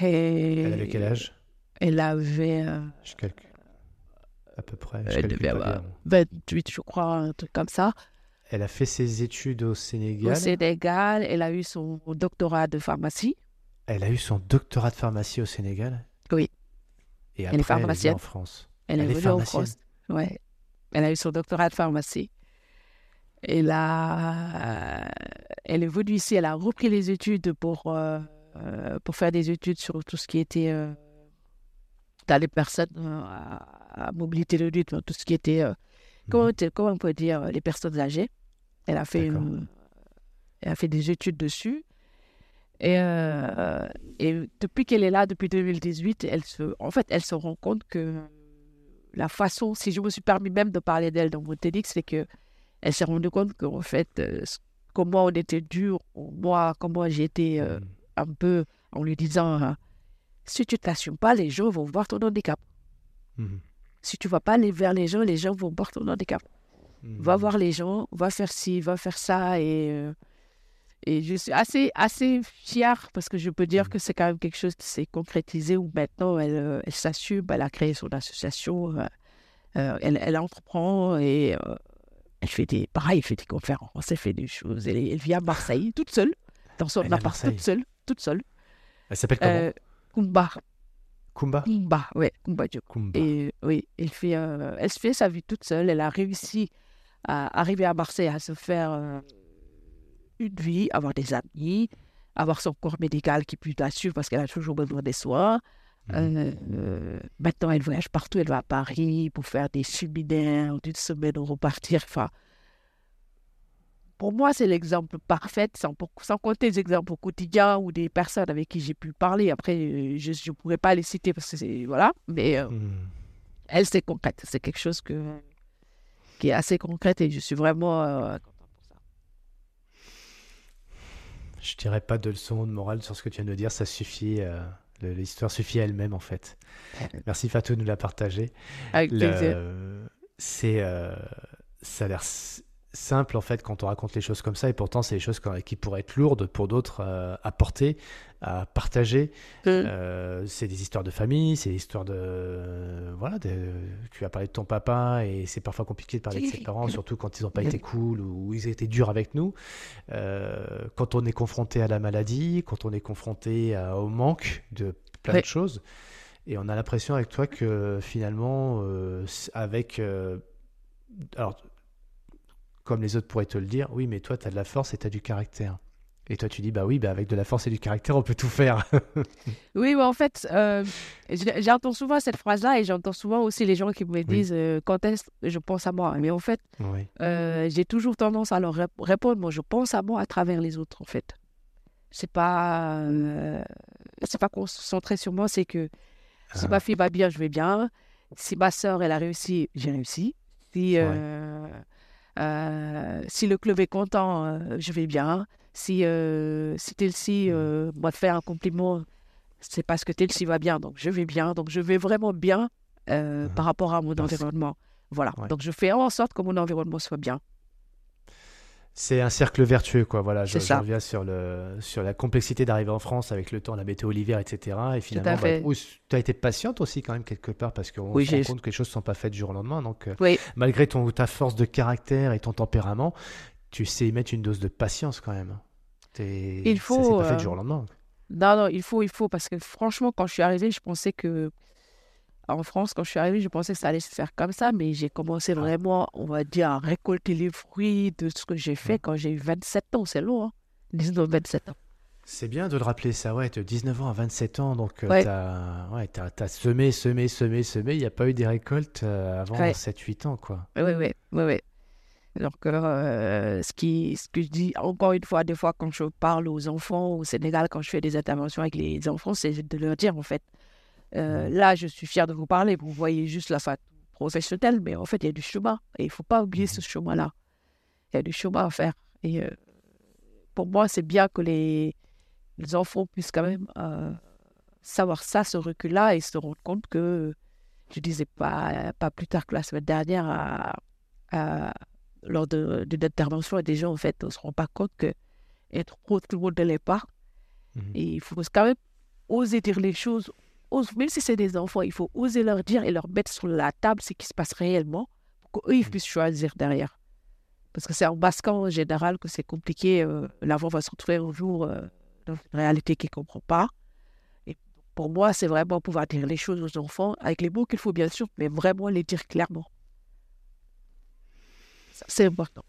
Et elle avait quel âge? Elle avait. Euh, je calcule. À peu près. Je elle devait avoir 28, je crois, un truc comme ça. Elle a fait ses études au Sénégal. Au Sénégal, elle a eu son doctorat de pharmacie. Elle a eu son doctorat de pharmacie au Sénégal. Et après, elle est pharmacienne. en France. Elle, est, venue en France. Ouais. Elle a eu son doctorat de pharmacie. Elle, a... elle est venue ici, elle a repris les études pour, euh, pour faire des études sur tout ce qui était euh, dans les personnes euh, à, mobilité réduite, tout ce qui était, mhm. comment, comment, on peut dire, les personnes âgées. Elle a fait, elle a fait des études dessus. Et, et depuis qu'elle est là, depuis 2018, elle se, en fait, elle se rend compte que la façon, si je me suis permis même de parler d'elle dans mon TEDx, c'est que elle s'est rendue compte qu'en fait, euh, comment on était dur, moi, comment j'étais euh, mm. un peu en lui disant si tu ne t'assumes pas, les gens vont voir ton handicap. Mm-hmm. Si tu ne vas pas aller vers les gens, les gens vont voir ton handicap. Va mm-hmm. voir les gens, va faire ci, va faire ça. Et, euh, et je suis assez, assez fière parce que je peux dire mm. que c'est quand même quelque chose qui s'est concrétisé où maintenant elle, elle s'assume, elle a créé son association, elle, elle, entreprend et elle fait des, pareil, elle fait des conférences, elle fait des choses. Elle, elle vit à Marseille toute seule, dans son appart, toute seule, toute seule. Elle s'appelle comment? Euh, Kumba. Kumba? Kumba, ouais, Kumba Kumba. Et oui, elle fait, euh, elle fait sa vie toute seule. Elle a réussi à arriver à Marseille, à se faire euh, une vie, avoir des amis, avoir son corps médical qui peut la suivre parce qu'elle a toujours besoin des soins. Mhm. Euh, maintenant, elle voyage partout. Elle va à Paris pour faire des séminaires d'une semaine, repartir. Enfin, pour moi, c'est l'exemple parfait, sans, sans, compter les exemples au quotidien ou des personnes avec qui j'ai pu parler. Après, euh, je ne pourrais pas les citer parce que c'est. Voilà. Mais euh, mhm. elle, c'est concrète. C'est quelque chose que, qui est assez concrète et je suis vraiment euh, content pour ça. Je dirais pas de leçon de morale sur ce que tu viens de dire. Ça suffit. L'histoire suffit à elle-même, en fait. Merci Fatou de nous la partager. Avec plaisir. C'est, euh, ça a l'air simple, en fait, quand on raconte les choses comme ça, et pourtant, c'est des choses qui pourraient être lourdes pour d'autres euh, à porter, à partager. Mm. Euh, c'est des histoires de famille, c'est des histoires de. voilà, tu as parlé de ton papa, et c'est parfois compliqué de parler de ses parents, surtout quand ils n'ont pas été cool ou ils étaient durs avec nous. Euh, quand on est confronté à la maladie, quand on est confronté au manque de plein de choses. Et on a l'impression avec toi que finalement, avec. alors, comme les autres pourraient te le dire, oui, mais toi, tu as de la force et tu as du caractère. Et toi, tu dis, bah oui, bah avec de la force et du caractère, on peut tout faire. oui, mais en fait, euh, j'entends souvent cette phrase-là et j'entends souvent aussi les gens qui me disent euh, quand est-ce que je pense à moi. Mais en fait, euh, j'ai toujours tendance à leur répondre, moi, je pense à moi à travers les autres, en fait. C'est pas, c'est pas concentré sur moi, c'est que si ma ah. fille va bien, je vais bien. Si ma soeur, elle a réussi, j'ai réussi. Si, si le club est content, euh, je vais bien. Si, euh, si Telsi mmh. moi fait un compliment, c'est parce que Telsi va bien, donc je vais bien. Donc je vais vraiment bien mmh. par rapport à mon environnement. Voilà. Donc je fais en sorte que mon environnement soit bien. C'est un cercle vertueux, quoi. Voilà, je, je, reviens sur, le, sur la complexité d'arriver en France avec le temps, la météo, l'hiver, etc. Et finalement, bah, tu as été patiente aussi, quand même, quelque part, parce qu'on se rend compte que les choses ne sont pas faites du jour au lendemain. Donc, euh, malgré ton, ta force de caractère et ton tempérament, tu sais mettre une dose de patience, quand même. Il faut. Ça pas fait du jour au lendemain. Non, non, il faut, il faut, parce que franchement, quand je suis arrivée, je pensais que en France, quand je suis arrivée, je pensais que ça allait se faire comme ça, mais j'ai commencé vraiment, on va dire, à récolter les fruits de ce que j'ai fait quand j'ai eu 27 ans. C'est long, hein 19, 27 ans. C'est bien de le rappeler, ça, ouais, de 19 ans à 27 ans, donc tu as, ouais, as, semé, semé, semé, semé, il n'y a pas eu des récoltes euh, avant 7-8 ans, quoi. Oui, oui, oui, oui. Donc, euh, ce, qui, ce que je dis, encore une fois, des fois, quand je parle aux enfants au Sénégal, quand je fais des interventions avec les enfants, c'est de leur dire, en fait, euh, là, je suis fier de vous parler. Vous voyez juste la face professionnelle, mais en fait, il y a du chemin. Et il ne faut pas oublier ce mhm. chemin-là. Il y a du chemin à faire. Et euh, pour moi, c'est bien que les, les, enfants puissent quand même euh, savoir ça, ce recul-là, et se rendre compte que, je disais pas, pas plus tard que la semaine dernière, à, lors d'une intervention, et des gens, en fait, ne se rendent pas compte que être pro, tout le monde ne l'est pas. Mhm. Et il faut quand même oser dire les choses, ose- même si c'est des enfants, il faut oser leur dire et leur mettre sur la table ce qui se passe réellement pour qu'eux, ils Mhm. puissent choisir derrière. Parce que c'est en masquant en général que c'est compliqué. euh, L'enfant va se retrouver un jour euh, dans une réalité qu'il ne comprend pas. Et pour moi, c'est vraiment pouvoir dire les choses aux enfants avec les mots qu'il faut, bien sûr, mais vraiment les dire clairement. C'est important.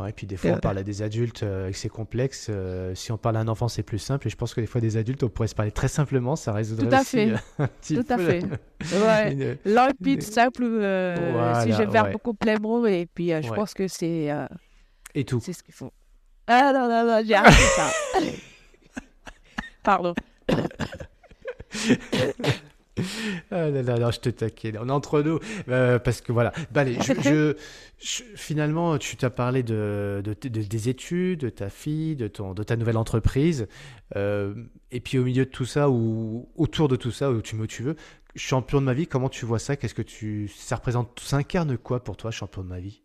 Ouais, puis des fois, on Euh. parle à des adultes euh, et c'est complexe. euh, si on parle à un enfant, c'est plus simple. Et je pense que des fois, des adultes, on pourrait se parler très simplement. Ça résoudrait Tout à aussi, fait. euh, un petit Tout à fait. Ouais. une- Limpide, simple, euh, Voilà, sujet, verbe, ouais. complément, et puis euh, je Ouais. pense que c'est euh, Et tout. c'est ce qu'il faut. Ah non, non, non, j'ai arrêté ça. Pardon. Ah là là, non, je te taquine. On est entre nous. euh, parce que voilà. Bah, finalement, tu t'as parlé de, de- de- des études, de ta fille, de, ton, de ta nouvelle entreprise. euh, et puis au milieu de tout ça, ou autour de tout ça, où tu me tu veux, champion de ma vie, comment tu vois ça? Qu'est-ce que tu. Ça représente. Ça incarne quoi pour toi, champion de ma vie?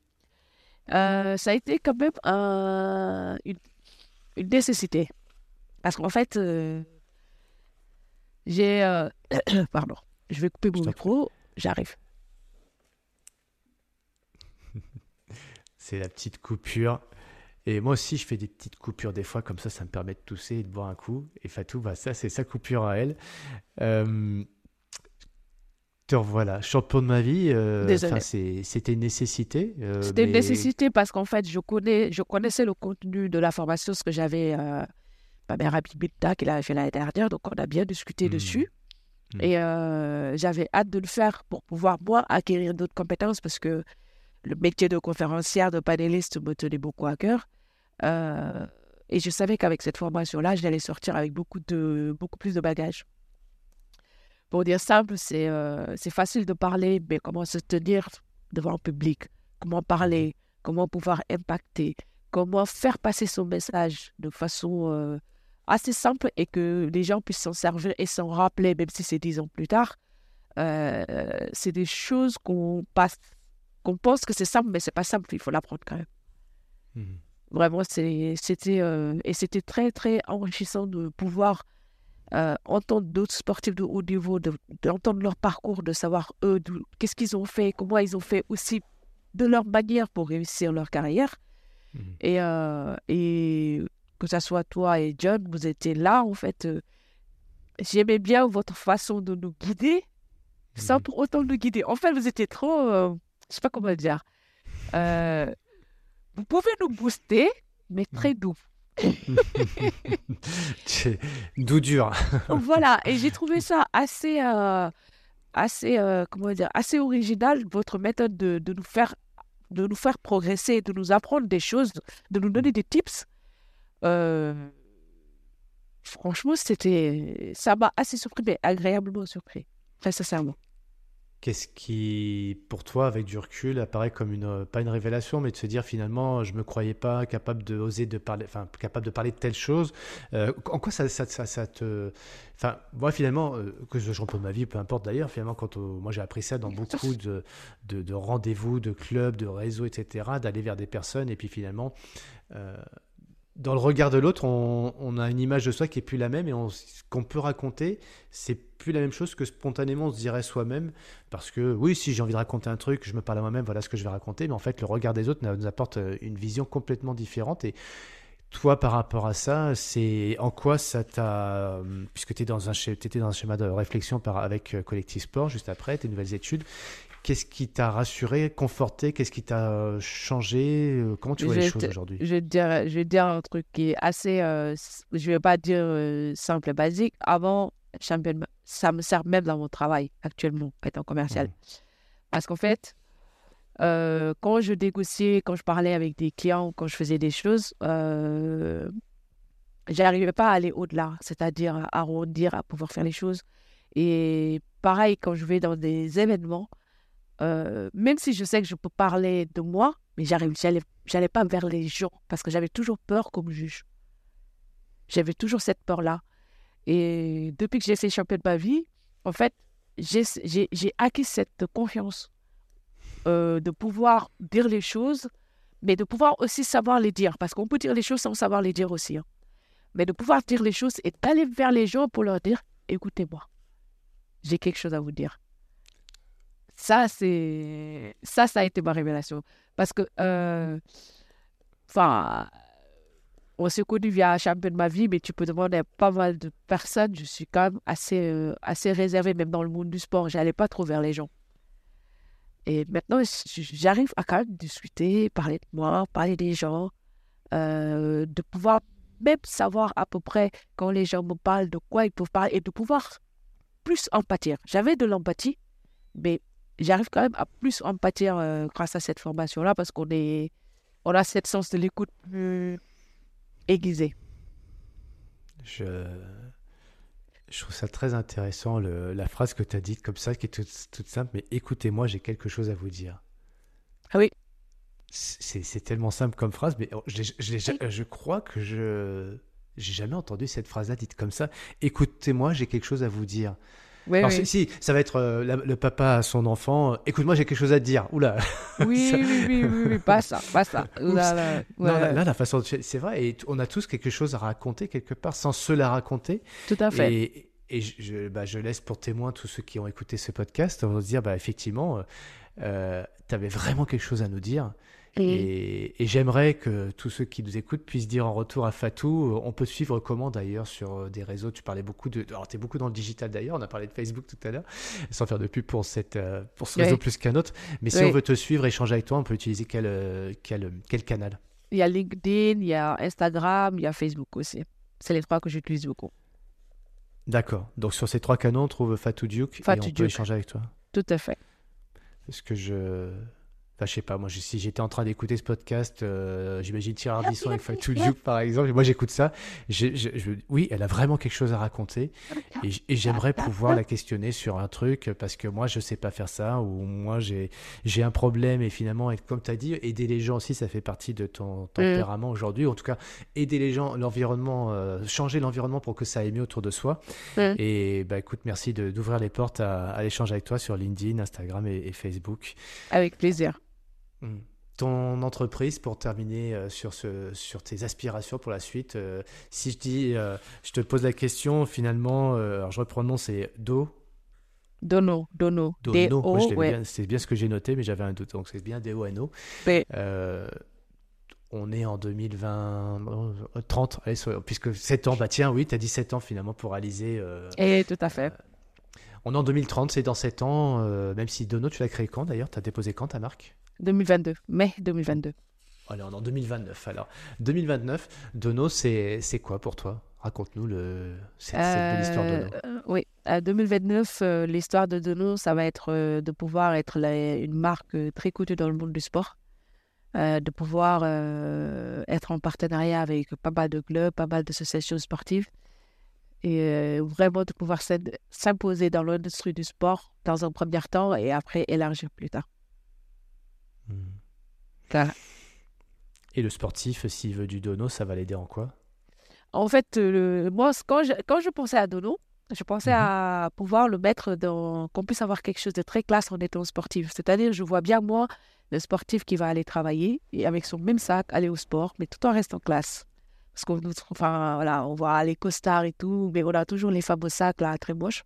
Euh, ça a été quand même un- une, nécessité. Parce qu'en fait, j'ai... euh, Pardon. Je vais couper mon micro. J'arrive. C'est la petite coupure. Et moi aussi, je fais des petites coupures des fois, comme ça, ça me permet de tousser et de boire un coup. Et Fatou, bah, ça, c'est sa coupure à elle. Euh, te revoilà, champion de ma vie. euh, C'était une nécessité. euh, C'était une nécessité parce qu'en fait, je, connais, je connaissais le contenu de la formation, ce que j'avais, euh, ma mère Abibita, qu'il avait fait l'année dernière, donc on a bien discuté Hmm. dessus. Hmm. Et euh, j'avais hâte de le faire pour pouvoir, moi, acquérir d'autres compétences parce que le métier de conférencière, de panéliste me tenait beaucoup à cœur. Euh, et je savais qu'avec cette formation-là, j'allais sortir avec beaucoup, de, beaucoup plus de bagages. Pour dire simple, c'est euh, facile de parler, mais comment se tenir devant le public, comment parler, comment pouvoir impacter, comment faire passer son message de façon euh, assez simple et que les gens puissent s'en servir et s'en rappeler, même si c'est dix ans plus tard. Euh, c'est des choses qu'on passe, qu'on pense que c'est simple, mais c'est pas simple. Il faut l'apprendre quand même. Mhm. Vraiment, c'était euh, et c'était très très enrichissant de pouvoir euh, entendre d'autres sportifs de haut niveau, de- d'entendre leur parcours, de savoir eux qu'est-ce qu'ils ont fait, comment ils ont fait aussi de leur manière pour réussir leur carrière. Mhm. Et, et que ça soit toi et John, vous étiez là en fait. euh, J'aimais bien votre façon de nous guider, sans Mhm. pour autant nous guider. En fait, vous étiez trop, euh, je sais pas comment dire. Euh, vous pouvez nous booster, mais très doux. D'où dur. voilà, et j'ai trouvé ça assez, euh, assez, comment dire, assez original, votre méthode de, de nous faire, de nous faire progresser, de nous apprendre des choses, de nous donner des tips. Euh, franchement, c'était, ça m'a assez surpris, mais agréablement surpris, très sincèrement. Qu'est-ce qui, pour toi, avec du recul, apparaît comme une, euh, pas une révélation, mais de se dire finalement, je me croyais pas capable de oser de parler, enfin, capable de parler de telle chose. Euh, en quoi ça, ça, ça, ça te, enfin, moi finalement, euh, que je de ma vie, peu importe d'ailleurs, finalement, quand moi j'ai appris ça dans beaucoup de, de, de rendez-vous, de clubs, de réseaux, etc., d'aller vers des personnes et puis finalement. euh, dans le regard de l'autre, on, a une image de soi qui est plus la même et ce qu'on peut raconter, c'est plus la même chose que spontanément on se dirait soi-même. Parce que oui, si j'ai envie de raconter un truc, je me parle à moi-même, voilà ce que je vais raconter. Mais en fait, le regard des autres nous apporte euh, une vision complètement différente. Et toi, par rapport à ça, c'est en quoi ça t'a. euh, Puisque tu étais dans un schéma de réflexion avec euh, Collectif Sport juste après, tes nouvelles études. Qu'est-ce qui t'a rassuré, conforté? Qu'est-ce qui t'a euh, changé? Euh, Comment tu vois les choses aujourd'hui? Je vais te dire, je vais te dire un truc qui est assez, euh, je vais pas dire euh, simple et basique. Avant, champion, ça me sert même dans mon travail actuellement, étant commercial. Mhm. Parce qu'en fait, euh, quand je négociais, quand je parlais avec des clients, quand je faisais des choses, euh, j'arrivais pas à aller au-delà, c'est-à-dire à arrondir, à pouvoir faire les choses. Et pareil, quand je vais dans des événements, euh, même si je sais que je peux parler de moi, mais j'arrive, j'allais, pas vers les gens parce que j'avais toujours peur qu'on me juge. J'avais toujours cette peur-là. Et depuis que j'ai fait champion de ma vie, en fait, j'ai acquis cette confiance euh, de pouvoir dire les choses, mais de pouvoir aussi savoir les dire, parce qu'on peut dire les choses sans savoir les dire aussi. hein. Mais de pouvoir dire les choses et d'aller vers les gens pour leur dire, écoutez-moi, j'ai quelque chose à vous dire. Ça, c'est ça, ça a été ma révélation. Parce que, euh, enfin, on s'est connus via Champion de ma vie, mais tu peux demander à pas mal de personnes. Je suis quand même assez, euh, assez réservée, même dans le monde du sport. J'allais pas trop vers les gens. Et maintenant, j'arrive à quand même discuter, parler de moi, parler des gens, euh, de pouvoir même savoir à peu près quand les gens me parlent de quoi ils peuvent parler et de pouvoir plus empathir. J'avais de l'empathie, mais j'arrive quand même à plus empathir euh, grâce à cette formation-là parce qu'on est, on a cette sens de l'écoute plus aiguisé. Je, je trouve ça très intéressant, le- la phrase que tu as dite comme ça, qui est toute, toute simple, mais écoutez-moi, j'ai quelque chose à vous dire. Ah oui. C'est tellement simple comme phrase, mais oh, je, ja- je crois que je j'ai jamais entendu cette phrase-là dite comme ça. Écoutez-moi, j'ai quelque chose à vous dire. Alors, oui. si, ça va être euh, la- le papa à son enfant. euh, Écoute-moi, j'ai quelque chose à te dire. Oula. Oui, Ça- oui, oui, oui, oui, pas ça, pas ça. Là, là, Non, ouais, là, là, la façon de c'est vrai, et on a tous quelque chose à raconter quelque part sans se la raconter. tout à fait. Et, et je, je- bah, je laisse pour témoin tous ceux qui ont écouté ce podcast, on va se dire, bah, effectivement, tu avais vraiment quelque chose à nous dire. Et, et j'aimerais que tous ceux qui nous écoutent puissent dire en retour à Fatou, euh, on peut suivre comment d'ailleurs sur euh, des réseaux Tu parlais beaucoup de... Alors tu es beaucoup dans le digital d'ailleurs, on a parlé de Facebook tout à l'heure, sans faire de pub pour, cette, euh, pour ce réseau plus qu'un autre. Mais si on veut te suivre, échanger avec toi, on peut utiliser quel, quel, quel canal? Il y a LinkedIn, il y a Instagram, il y a Facebook aussi. C'est les trois que j'utilise beaucoup. D'accord. Donc sur ces trois canaux, on trouve Fatou Duke et Fatou on peut échanger avec toi. Tout à fait. Parce que je. Enfin, je sais pas, moi, je- si j'étais en train d'écouter ce podcast, euh, j'imagine Thierry Ardisson avec Fatou Duke, par exemple, et moi j'écoute ça. j'ai- je- je- oui, elle a vraiment quelque chose à raconter, et, j'aimerais pouvoir la questionner sur un truc, parce que moi, je sais pas faire ça, ou moi, j'ai un problème, et finalement, et comme tu as dit, aider les gens aussi, ça fait partie de ton tempérament aujourd'hui. En tout cas, aider les gens, l'environnement, euh, changer l'environnement pour que ça aille mieux autour de soi. Mm. Et bah écoute, merci d'ouvrir les portes à, à l'échange avec toi sur LinkedIn, Instagram et- et Facebook. Avec plaisir. Mm. Ton entreprise, pour terminer euh, sur, ce, sur tes aspirations pour la suite, euh, si je dis, euh, je te pose la question, finalement, alors je reprends le nom, c'est Do, Dono, Dono. Dono, ouais. bien- c'est bien ce que j'ai noté, mais j'avais un doute, donc c'est bien D-O-N-O. On est en 2020, euh, 30, allez, puisque 7 ans, bah tiens, oui, tu as dit 7 ans finalement pour réaliser. Et tout à fait. On est en 2030, c'est dans 7 ans, euh, même si Dono, tu l'as créé quand d'ailleurs? Tu as déposé quand ta marque? 2022. Mai 2022. Allez, on est en 2029 alors. 2029, Dono, c'est quoi pour toi? Raconte-nous le, cette, cette belle histoire Euh, Dono. euh, oui, à 2029, euh, l'histoire de Dono, ça va être euh, de pouvoir être la- une marque très cotée dans le monde du sport, de pouvoir être en partenariat avec pas mal de clubs, pas mal d'associations sportives, et euh, vraiment de pouvoir s'im- s'imposer dans l'industrie du sport dans un premier temps et après élargir plus tard. Hmm. Et le sportif, s'il veut du Dono, ça va l'aider en quoi? En fait, le- moi, quand je, quand je pensais à Dono, je pensais Mhm. à pouvoir le mettre dans, qu'on puisse avoir quelque chose de très classe en étant sportif. C'est-à-dire, je vois bien, moi, le sportif qui va aller travailler et avec son même sac, aller au sport, mais tout en restant classe. Parce qu'on enfin, voilà, on voit les costards et tout, mais on a toujours les fameux sacs là, très moches.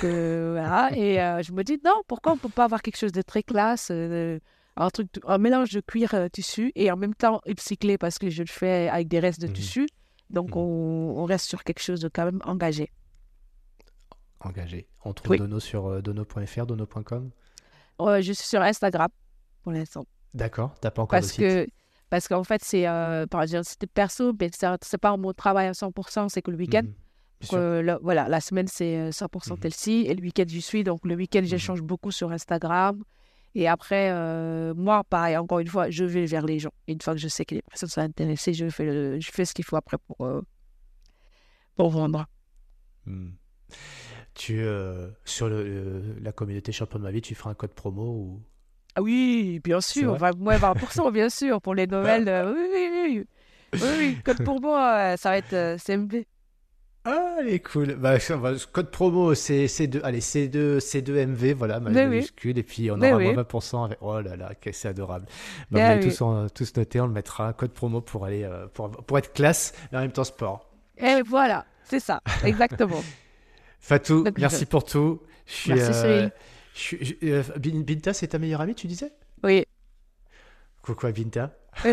Que, voilà, et euh, je me dis, non, pourquoi on peut pas avoir quelque chose de très classe, euh, un truc, un mélange de cuir euh, tissu et en même temps upcyclé parce que je le fais avec des restes de Mhm. tissu. Donc, Mhm. on, on reste sur quelque chose de quand même engagé. Engagé. On trouve Oui. Dono sur euh, dono.fr, dono.com Euh, je suis sur Instagram pour l'instant. D'accord, t'as pas encore Parce de site? que parce qu'en fait, c'est euh, par exemple, c'était perso, mais c'est c'est pas mon travail à 100%, c'est que le week-end. Sûr. euh, le- voilà, la semaine, c'est euh, 100% Mhm. tel-ci, et le week-end, j'y suis. Donc, le week-end, Mhm. j'échange beaucoup sur Instagram. Et après, euh, moi, pareil, encore une fois, je vais vers les gens. Une fois que je sais que les personnes sont intéressées, je fais, le- je fais ce qu'il faut après pour, euh, pour vendre. Tu, euh, sur le, le- la communauté champion de ma vie, tu feras un code promo ou... Ah oui, bien sûr, vingt- moins 20%, bien sûr, pour les Noëls. euh, oui, oui, oui. Oui, oui, code pour moi, euh, ça va être euh, CMV. Ah, elle est cool. Bah, code promo, c'est C2, allez, C2, C2MV, voilà, ma majuscule. Et puis, on aura 20% avec. Oh là là, c'est adorable. Bah, on va tous, tous noter, on le mettra. Code promo pour aller, euh, pour, pour être classe, mais en même temps sport. Et voilà, c'est ça, exactement. Fatou, merci pour tout. Je suis, merci, euh, Binta, c'est ta meilleure amie, tu disais? Oui. Coucou à Binta.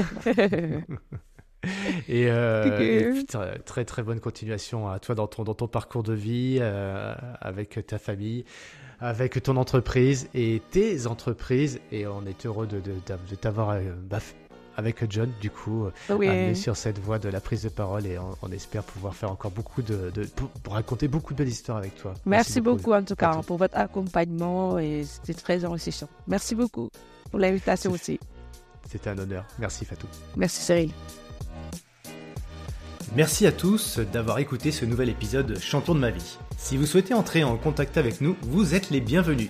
et, euh, très très bonne continuation à toi dans ton, dans ton parcours de vie, euh, avec ta famille, avec ton entreprise et tes entreprises. Et on est heureux de, de, de t'avoir bah, avec John, du coup, amené sur cette voie de la prise de parole et on, espère pouvoir faire encore beaucoup de, pour, raconter beaucoup de belles histoires avec toi. Merci, beaucoup, en tout cas pour votre accompagnement et c'était très enrichissant. Merci beaucoup pour l'invitation aussi. C'était un honneur. Merci Fatou. Merci Cyril. Merci à tous d'avoir écouté ce nouvel épisode Champion de ma vie. Si vous souhaitez entrer en contact avec nous, vous êtes les bienvenus.